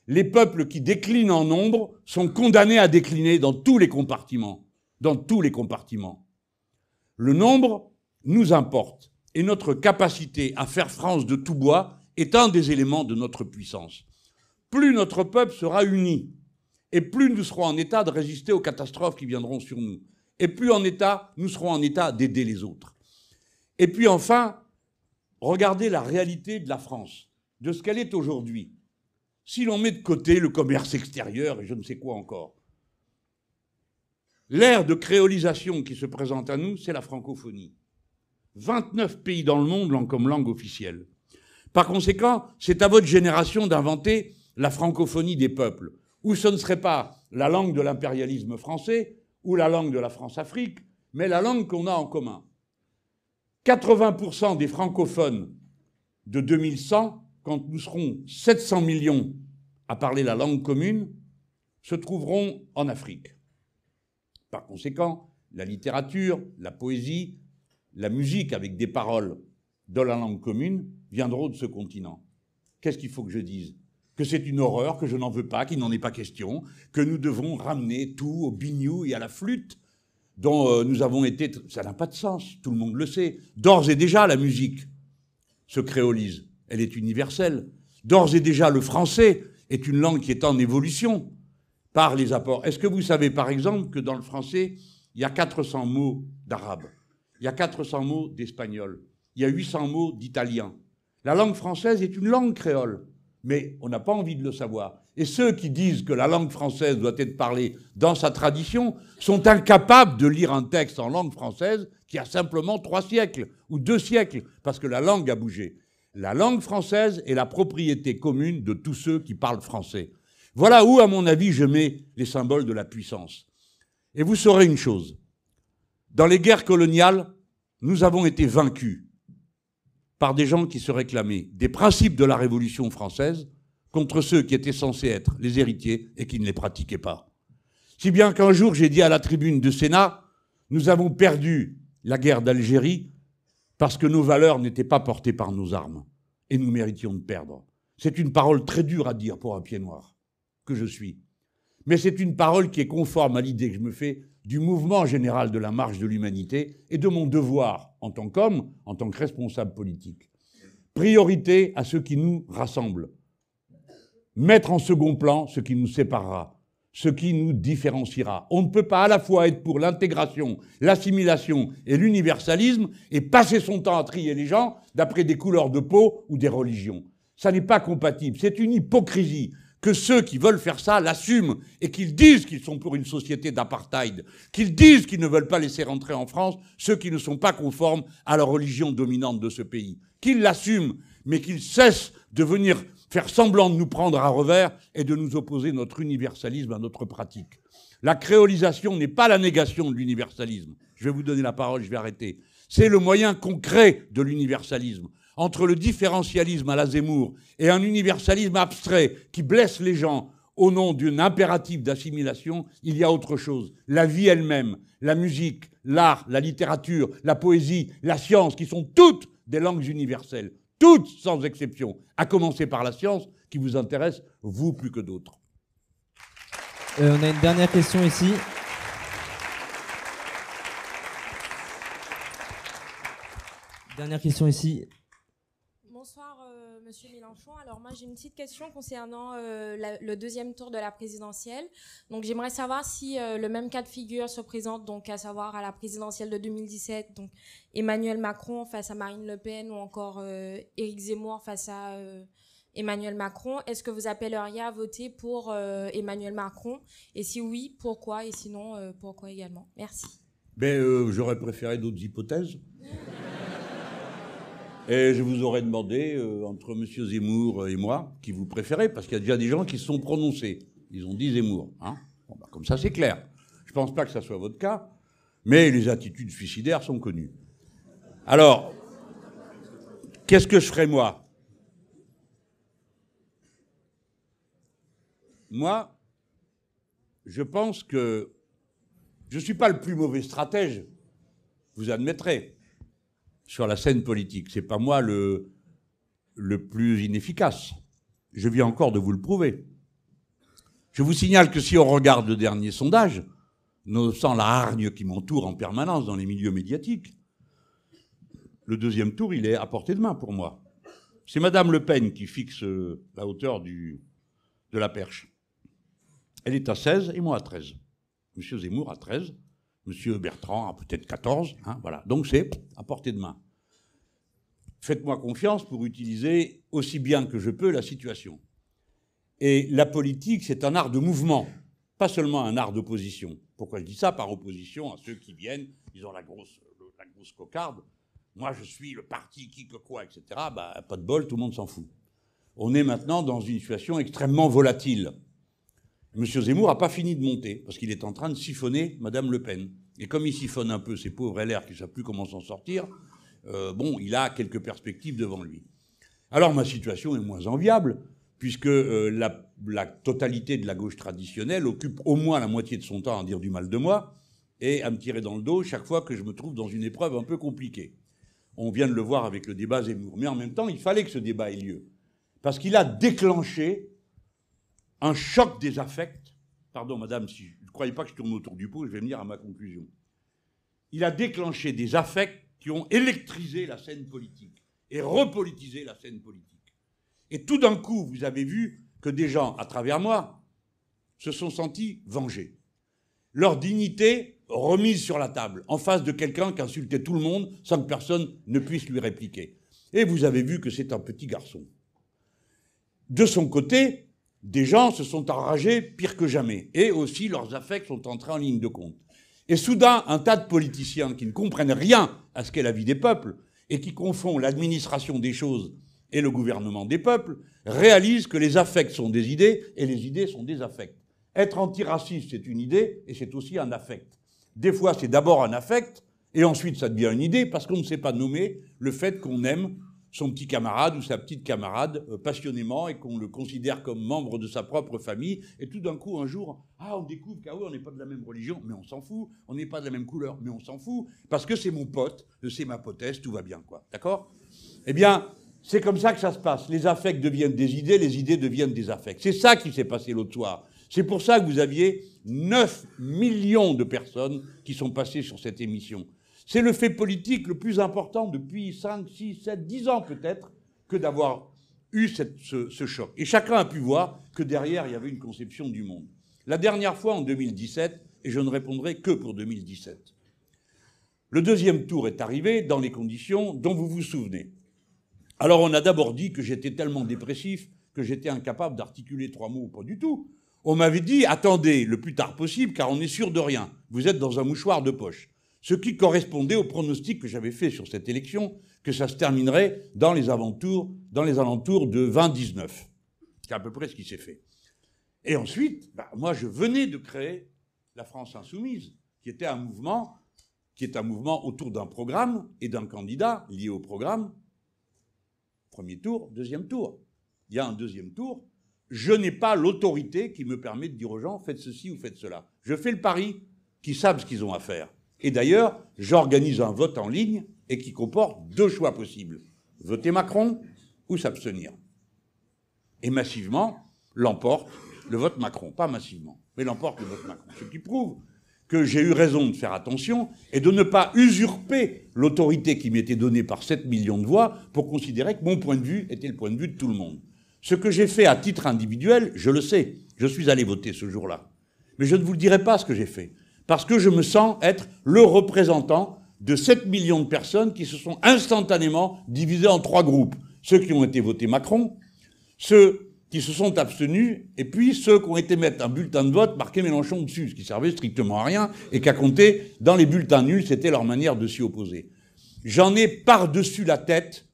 Les peuples qui déclinent en nombre sont condamnés à décliner dans tous les compartiments. Dans tous les compartiments. Le nombre nous importe et notre capacité à faire France de tout bois est un des éléments de notre puissance. Plus notre peuple sera uni et plus nous serons en état de résister aux catastrophes qui viendront sur nous et plus en état, nous serons en état d'aider les autres. Et puis enfin, regardez la réalité de la France, de ce qu'elle est aujourd'hui. Si l'on met de côté le commerce extérieur et je ne sais quoi encore, l'ère de créolisation qui se présente à nous, c'est la francophonie. 29 pays dans le monde l'ont comme langue officielle. Par conséquent, c'est à votre génération d'inventer la francophonie des peuples, où ce ne serait pas la langue de l'impérialisme français ou la langue de la France-Afrique, mais la langue qu'on a en commun. 80% des francophones de 2100, quand nous serons 700 millions à parler la langue commune, se trouveront en Afrique. Par conséquent, la littérature, la poésie, la musique avec des paroles dans la langue commune viendront de ce continent. Qu'est-ce qu'il faut que je dise? Que c'est une horreur, que je n'en veux pas, qu'il n'en est pas question, que nous devons ramener tout au biniou et à la flûte dont euh, nous avons été... Ça n'a pas de sens, tout le monde le sait. D'ores et déjà, la musique se créolise, elle est universelle. D'ores et déjà, le français est une langue qui est en évolution par les apports. Est-ce que vous savez, par exemple, que dans le français, il y a 400 mots d'arabe il y a 400 mots d'espagnol, il y a 800 mots d'italien. La langue française est une langue créole, mais on n'a pas envie de le savoir. Et ceux qui disent que la langue française doit être parlée dans sa tradition sont incapables de lire un texte en langue française qui a simplement trois siècles ou deux siècles, parce que la langue a bougé. La langue française est la propriété commune de tous ceux qui parlent français. Voilà où, à mon avis, je mets les symboles de la puissance. Et vous saurez une chose, dans les guerres coloniales, nous avons été vaincus par des gens qui se réclamaient des principes de la Révolution française contre ceux qui étaient censés être les héritiers et qui ne les pratiquaient pas. Si bien qu'un jour j'ai dit à la tribune de Sénat, nous avons perdu la guerre d'Algérie parce que nos valeurs n'étaient pas portées par nos armes et nous méritions de perdre. C'est une parole très dure à dire pour un pied noir que je suis. Mais c'est une parole qui est conforme à l'idée que je me fais du mouvement général de la marche de l'humanité et de mon devoir en tant qu'homme, en tant que responsable politique. Priorité à ce qui nous rassemble. Mettre en second plan ce qui nous séparera, ce qui nous différenciera. On ne peut pas à la fois être pour l'intégration, l'assimilation et l'universalisme et passer son temps à trier les gens d'après des couleurs de peau ou des religions. Ça n'est pas compatible. C'est une hypocrisie que ceux qui veulent faire ça l'assument et qu'ils disent qu'ils sont pour une société d'apartheid, qu'ils disent qu'ils ne veulent pas laisser rentrer en France ceux qui ne sont pas conformes à la religion dominante de ce pays. Qu'ils l'assument, mais qu'ils cessent de venir faire semblant de nous prendre à revers et de nous opposer notre universalisme à notre pratique. La créolisation n'est pas la négation de l'universalisme. Je vais vous donner la parole, je vais arrêter. C'est le moyen concret de l'universalisme entre le différentialisme à la Zemmour et un universalisme abstrait qui blesse les gens au nom d'un impératif d'assimilation, il y a autre chose. La vie elle-même, la musique, l'art, la littérature, la poésie, la science, qui sont toutes des langues universelles, toutes sans exception, à commencer par la science qui vous intéresse, vous plus que d'autres. Euh, on a une dernière question ici. Dernière question ici. Alors moi j'ai une petite question concernant euh, le deuxième tour de la présidentielle. Donc j'aimerais savoir si euh, le même cas de figure se présente, donc à savoir à la présidentielle de 2017, donc Emmanuel Macron face à Marine Le Pen ou encore euh, Éric Zemmour face à Emmanuel Macron. Est-ce que vous appelleriez à voter pour Emmanuel Macron? Et si oui, pourquoi? Et sinon, pourquoi également? Merci. Ben, j'aurais préféré d'autres hypothèses. Et je vous aurais demandé, euh, entre M. Zemmour et moi, qui vous préférez, parce qu'il y a déjà des gens qui se sont prononcés. Ils ont dit Zemmour. Hein bah, comme ça, c'est clair. Je ne pense pas que ça soit votre cas, mais les attitudes suicidaires sont connues. Alors, qu'est-ce que je ferais moi? Moi, je pense que je ne suis pas le plus mauvais stratège, vous admettrez, sur la scène politique. Ce n'est pas moi le, plus inefficace. Je viens encore de vous le prouver. Je vous signale que si on regarde le dernier sondage, nonobstant la hargne qui m'entoure en permanence dans les milieux médiatiques, le deuxième tour, il est à portée de main pour moi. C'est Madame Le Pen qui fixe euh, la hauteur de la perche. Elle est à 16 et moi à 13. Monsieur Zemmour à 13, Monsieur Bertrand à peut-être 14. Hein, voilà. Donc c'est à portée de main. Faites-moi confiance pour utiliser aussi bien que je peux la situation. Et la politique, c'est un art de mouvement, pas seulement un art d'opposition. Pourquoi je dis ça? Par opposition à ceux qui viennent, ils ont la grosse, la grosse cocarde. Moi, je suis le parti qui que quoi, etc. Bah, pas de bol, tout le monde s'en fout. On est maintenant dans une situation extrêmement volatile. M. Zemmour n'a pas fini de monter, parce qu'il est en train de siphonner Mme Le Pen. Et comme il siphonne un peu ces pauvres LR qui ne savent plus comment s'en sortir, euh, bon, il a quelques perspectives devant lui. Alors ma situation est moins enviable, puisque euh, la, la, totalité de la gauche traditionnelle occupe au moins la moitié de son temps à dire du mal de moi et à me tirer dans le dos chaque fois que je me trouve dans une épreuve un peu compliquée. On vient de le voir avec le débat Zemmour. Mais en même temps, il fallait que ce débat ait lieu. Parce qu'il a déclenché un choc des affects. Pardon, madame, si je ne croyais pas que je tourne autour du pot, je vais venir à ma conclusion. Il a déclenché des affects qui ont électrisé la scène politique et repolitisé la scène politique. Et tout d'un coup, vous avez vu que des gens, à travers moi, se sont sentis vengés. Leur dignité remise sur la table, en face de quelqu'un qui insultait tout le monde sans que personne ne puisse lui répliquer. Et vous avez vu que c'est un petit garçon. De son côté, des gens se sont enragés pire que jamais, et aussi leurs affects sont entrés en ligne de compte. Et soudain, un tas de politiciens qui ne comprennent rien à ce qu'est la vie des peuples, et qui confondent l'administration des choses et le gouvernement des peuples, réalisent que les affects sont des idées, et les idées sont des affects. Être antiraciste, c'est une idée, et c'est aussi un affect. Des fois, c'est d'abord un affect, et ensuite ça devient une idée, parce qu'on ne sait pas nommer le fait qu'on aime son petit camarade ou sa petite camarade euh, passionnément et qu'on le considère comme membre de sa propre famille. Et tout d'un coup, un jour, ah, on découvre qu'ah oui, on n'est pas de la même religion, mais on s'en fout. On n'est pas de la même couleur, mais on s'en fout. Parce que c'est mon pote, c'est ma potesse, tout va bien, quoi. D'accord? Eh bien, c'est comme ça que ça se passe. Les affects deviennent des idées, les idées deviennent des affects. C'est ça qui s'est passé l'autre soir. C'est pour ça que vous aviez 9 millions de personnes qui sont passées sur cette émission. C'est le fait politique le plus important depuis 5, 6, 7, 10 ans peut-être que d'avoir eu ce, choc. Et chacun a pu voir que derrière, il y avait une conception du monde. La dernière fois, en 2017, et je ne répondrai que pour 2017. Le deuxième tour est arrivé dans les conditions dont vous vous souvenez. Alors on a d'abord dit que j'étais tellement dépressif que j'étais incapable d'articuler trois mots, pas du tout. On m'avait dit, attendez le plus tard possible, car on n'est sûr de rien. Vous êtes dans un mouchoir de poche ce qui correspondait au pronostic que j'avais fait sur cette élection, que ça se terminerait dans les alentours, dans les alentours de 2019. C'est à peu près ce qui s'est fait. Et ensuite, bah, moi, je venais de créer la France insoumise, qui était un mouvement, qui est un mouvement autour d'un programme et d'un candidat lié au programme. Premier tour, deuxième tour. Il y a un deuxième tour. Je n'ai pas l'autorité qui me permet de dire aux gens faites ceci ou faites cela. Je fais le pari qu'ils savent ce qu'ils ont à faire. Et d'ailleurs, j'organise un vote en ligne et qui comporte deux choix possibles. Voter Macron ou s'abstenir. Et massivement, l'emporte le vote Macron. Pas massivement, mais l'emporte le vote Macron. Ce qui prouve que j'ai eu raison de faire attention et de ne pas usurper l'autorité qui m'était donnée par 7 millions de voix pour considérer que mon point de vue était le point de vue de tout le monde. Ce que j'ai fait à titre individuel, je le sais. Je suis allé voter ce jour-là. Mais je ne vous le dirai pas ce que j'ai fait parce que je me sens être le représentant de 7 millions de personnes qui se sont instantanément divisées en trois groupes. Ceux qui ont été votés Macron, ceux qui se sont abstenus, et puis ceux qui ont été mettre un bulletin de vote marqué Mélenchon dessus, ce qui servait strictement à rien, et qu'à compter, dans les bulletins nuls, c'était leur manière de s'y opposer. J'en ai par-dessus la tête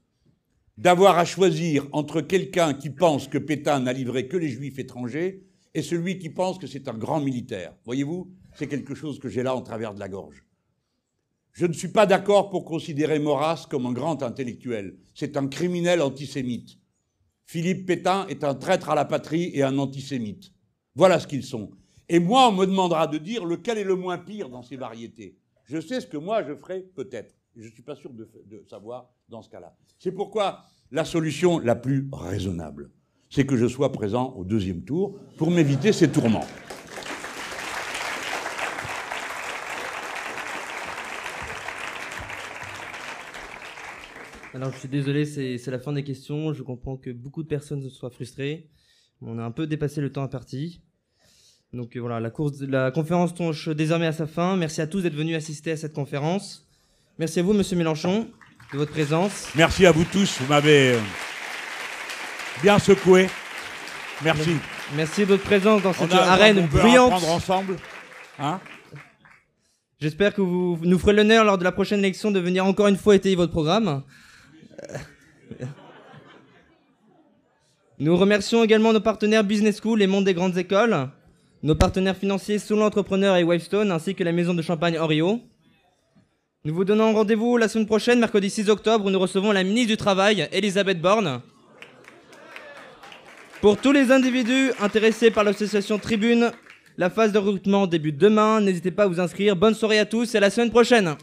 d'avoir à choisir entre quelqu'un qui pense que Pétain n'a livré que les juifs étrangers et celui qui pense que c'est un grand militaire. Voyez-vous c'est quelque chose que j'ai là en travers de la gorge. Je ne suis pas d'accord pour considérer Maurras comme un grand intellectuel. C'est un criminel antisémite. Philippe Pétain est un traître à la patrie et un antisémite. Voilà ce qu'ils sont. Et moi, on me demandera de dire lequel est le moins pire dans ces variétés. Je sais ce que moi je ferai peut-être. Je ne suis pas sûr de, de savoir dans ce cas-là. C'est pourquoi la solution la plus raisonnable, c'est que je sois présent au deuxième tour pour m'éviter ces tourments. Alors je suis désolé, c'est la fin des questions. Je comprends que beaucoup de personnes soient frustrées. On a un peu dépassé le temps imparti. Donc euh, voilà, la, course, la conférence touche désormais à sa fin. Merci à tous d'être venus assister à cette conférence. Merci à vous, Monsieur Mélenchon, de votre présence. Merci à vous tous, vous m'avez euh, bien secoué. Merci. Merci de votre présence dans cette arène on peut ensemble. Hein? J'espère que vous nous ferez l'honneur lors de la prochaine élection de venir encore une fois étayer votre programme. Euh, Nous remercions également nos partenaires Business School et Monde des Grandes Écoles, nos partenaires financiers Solo Entrepreneur et Wavestone, ainsi que la maison de champagne Orio. Nous vous donnons rendez-vous la semaine prochaine, mercredi 6 octobre, où nous recevons la ministre du Travail, Elisabeth Borne. Pour tous les individus intéressés par l'association Tribune, la phase de recrutement débute demain. N'hésitez pas à vous inscrire. Bonne soirée à tous et à la semaine prochaine.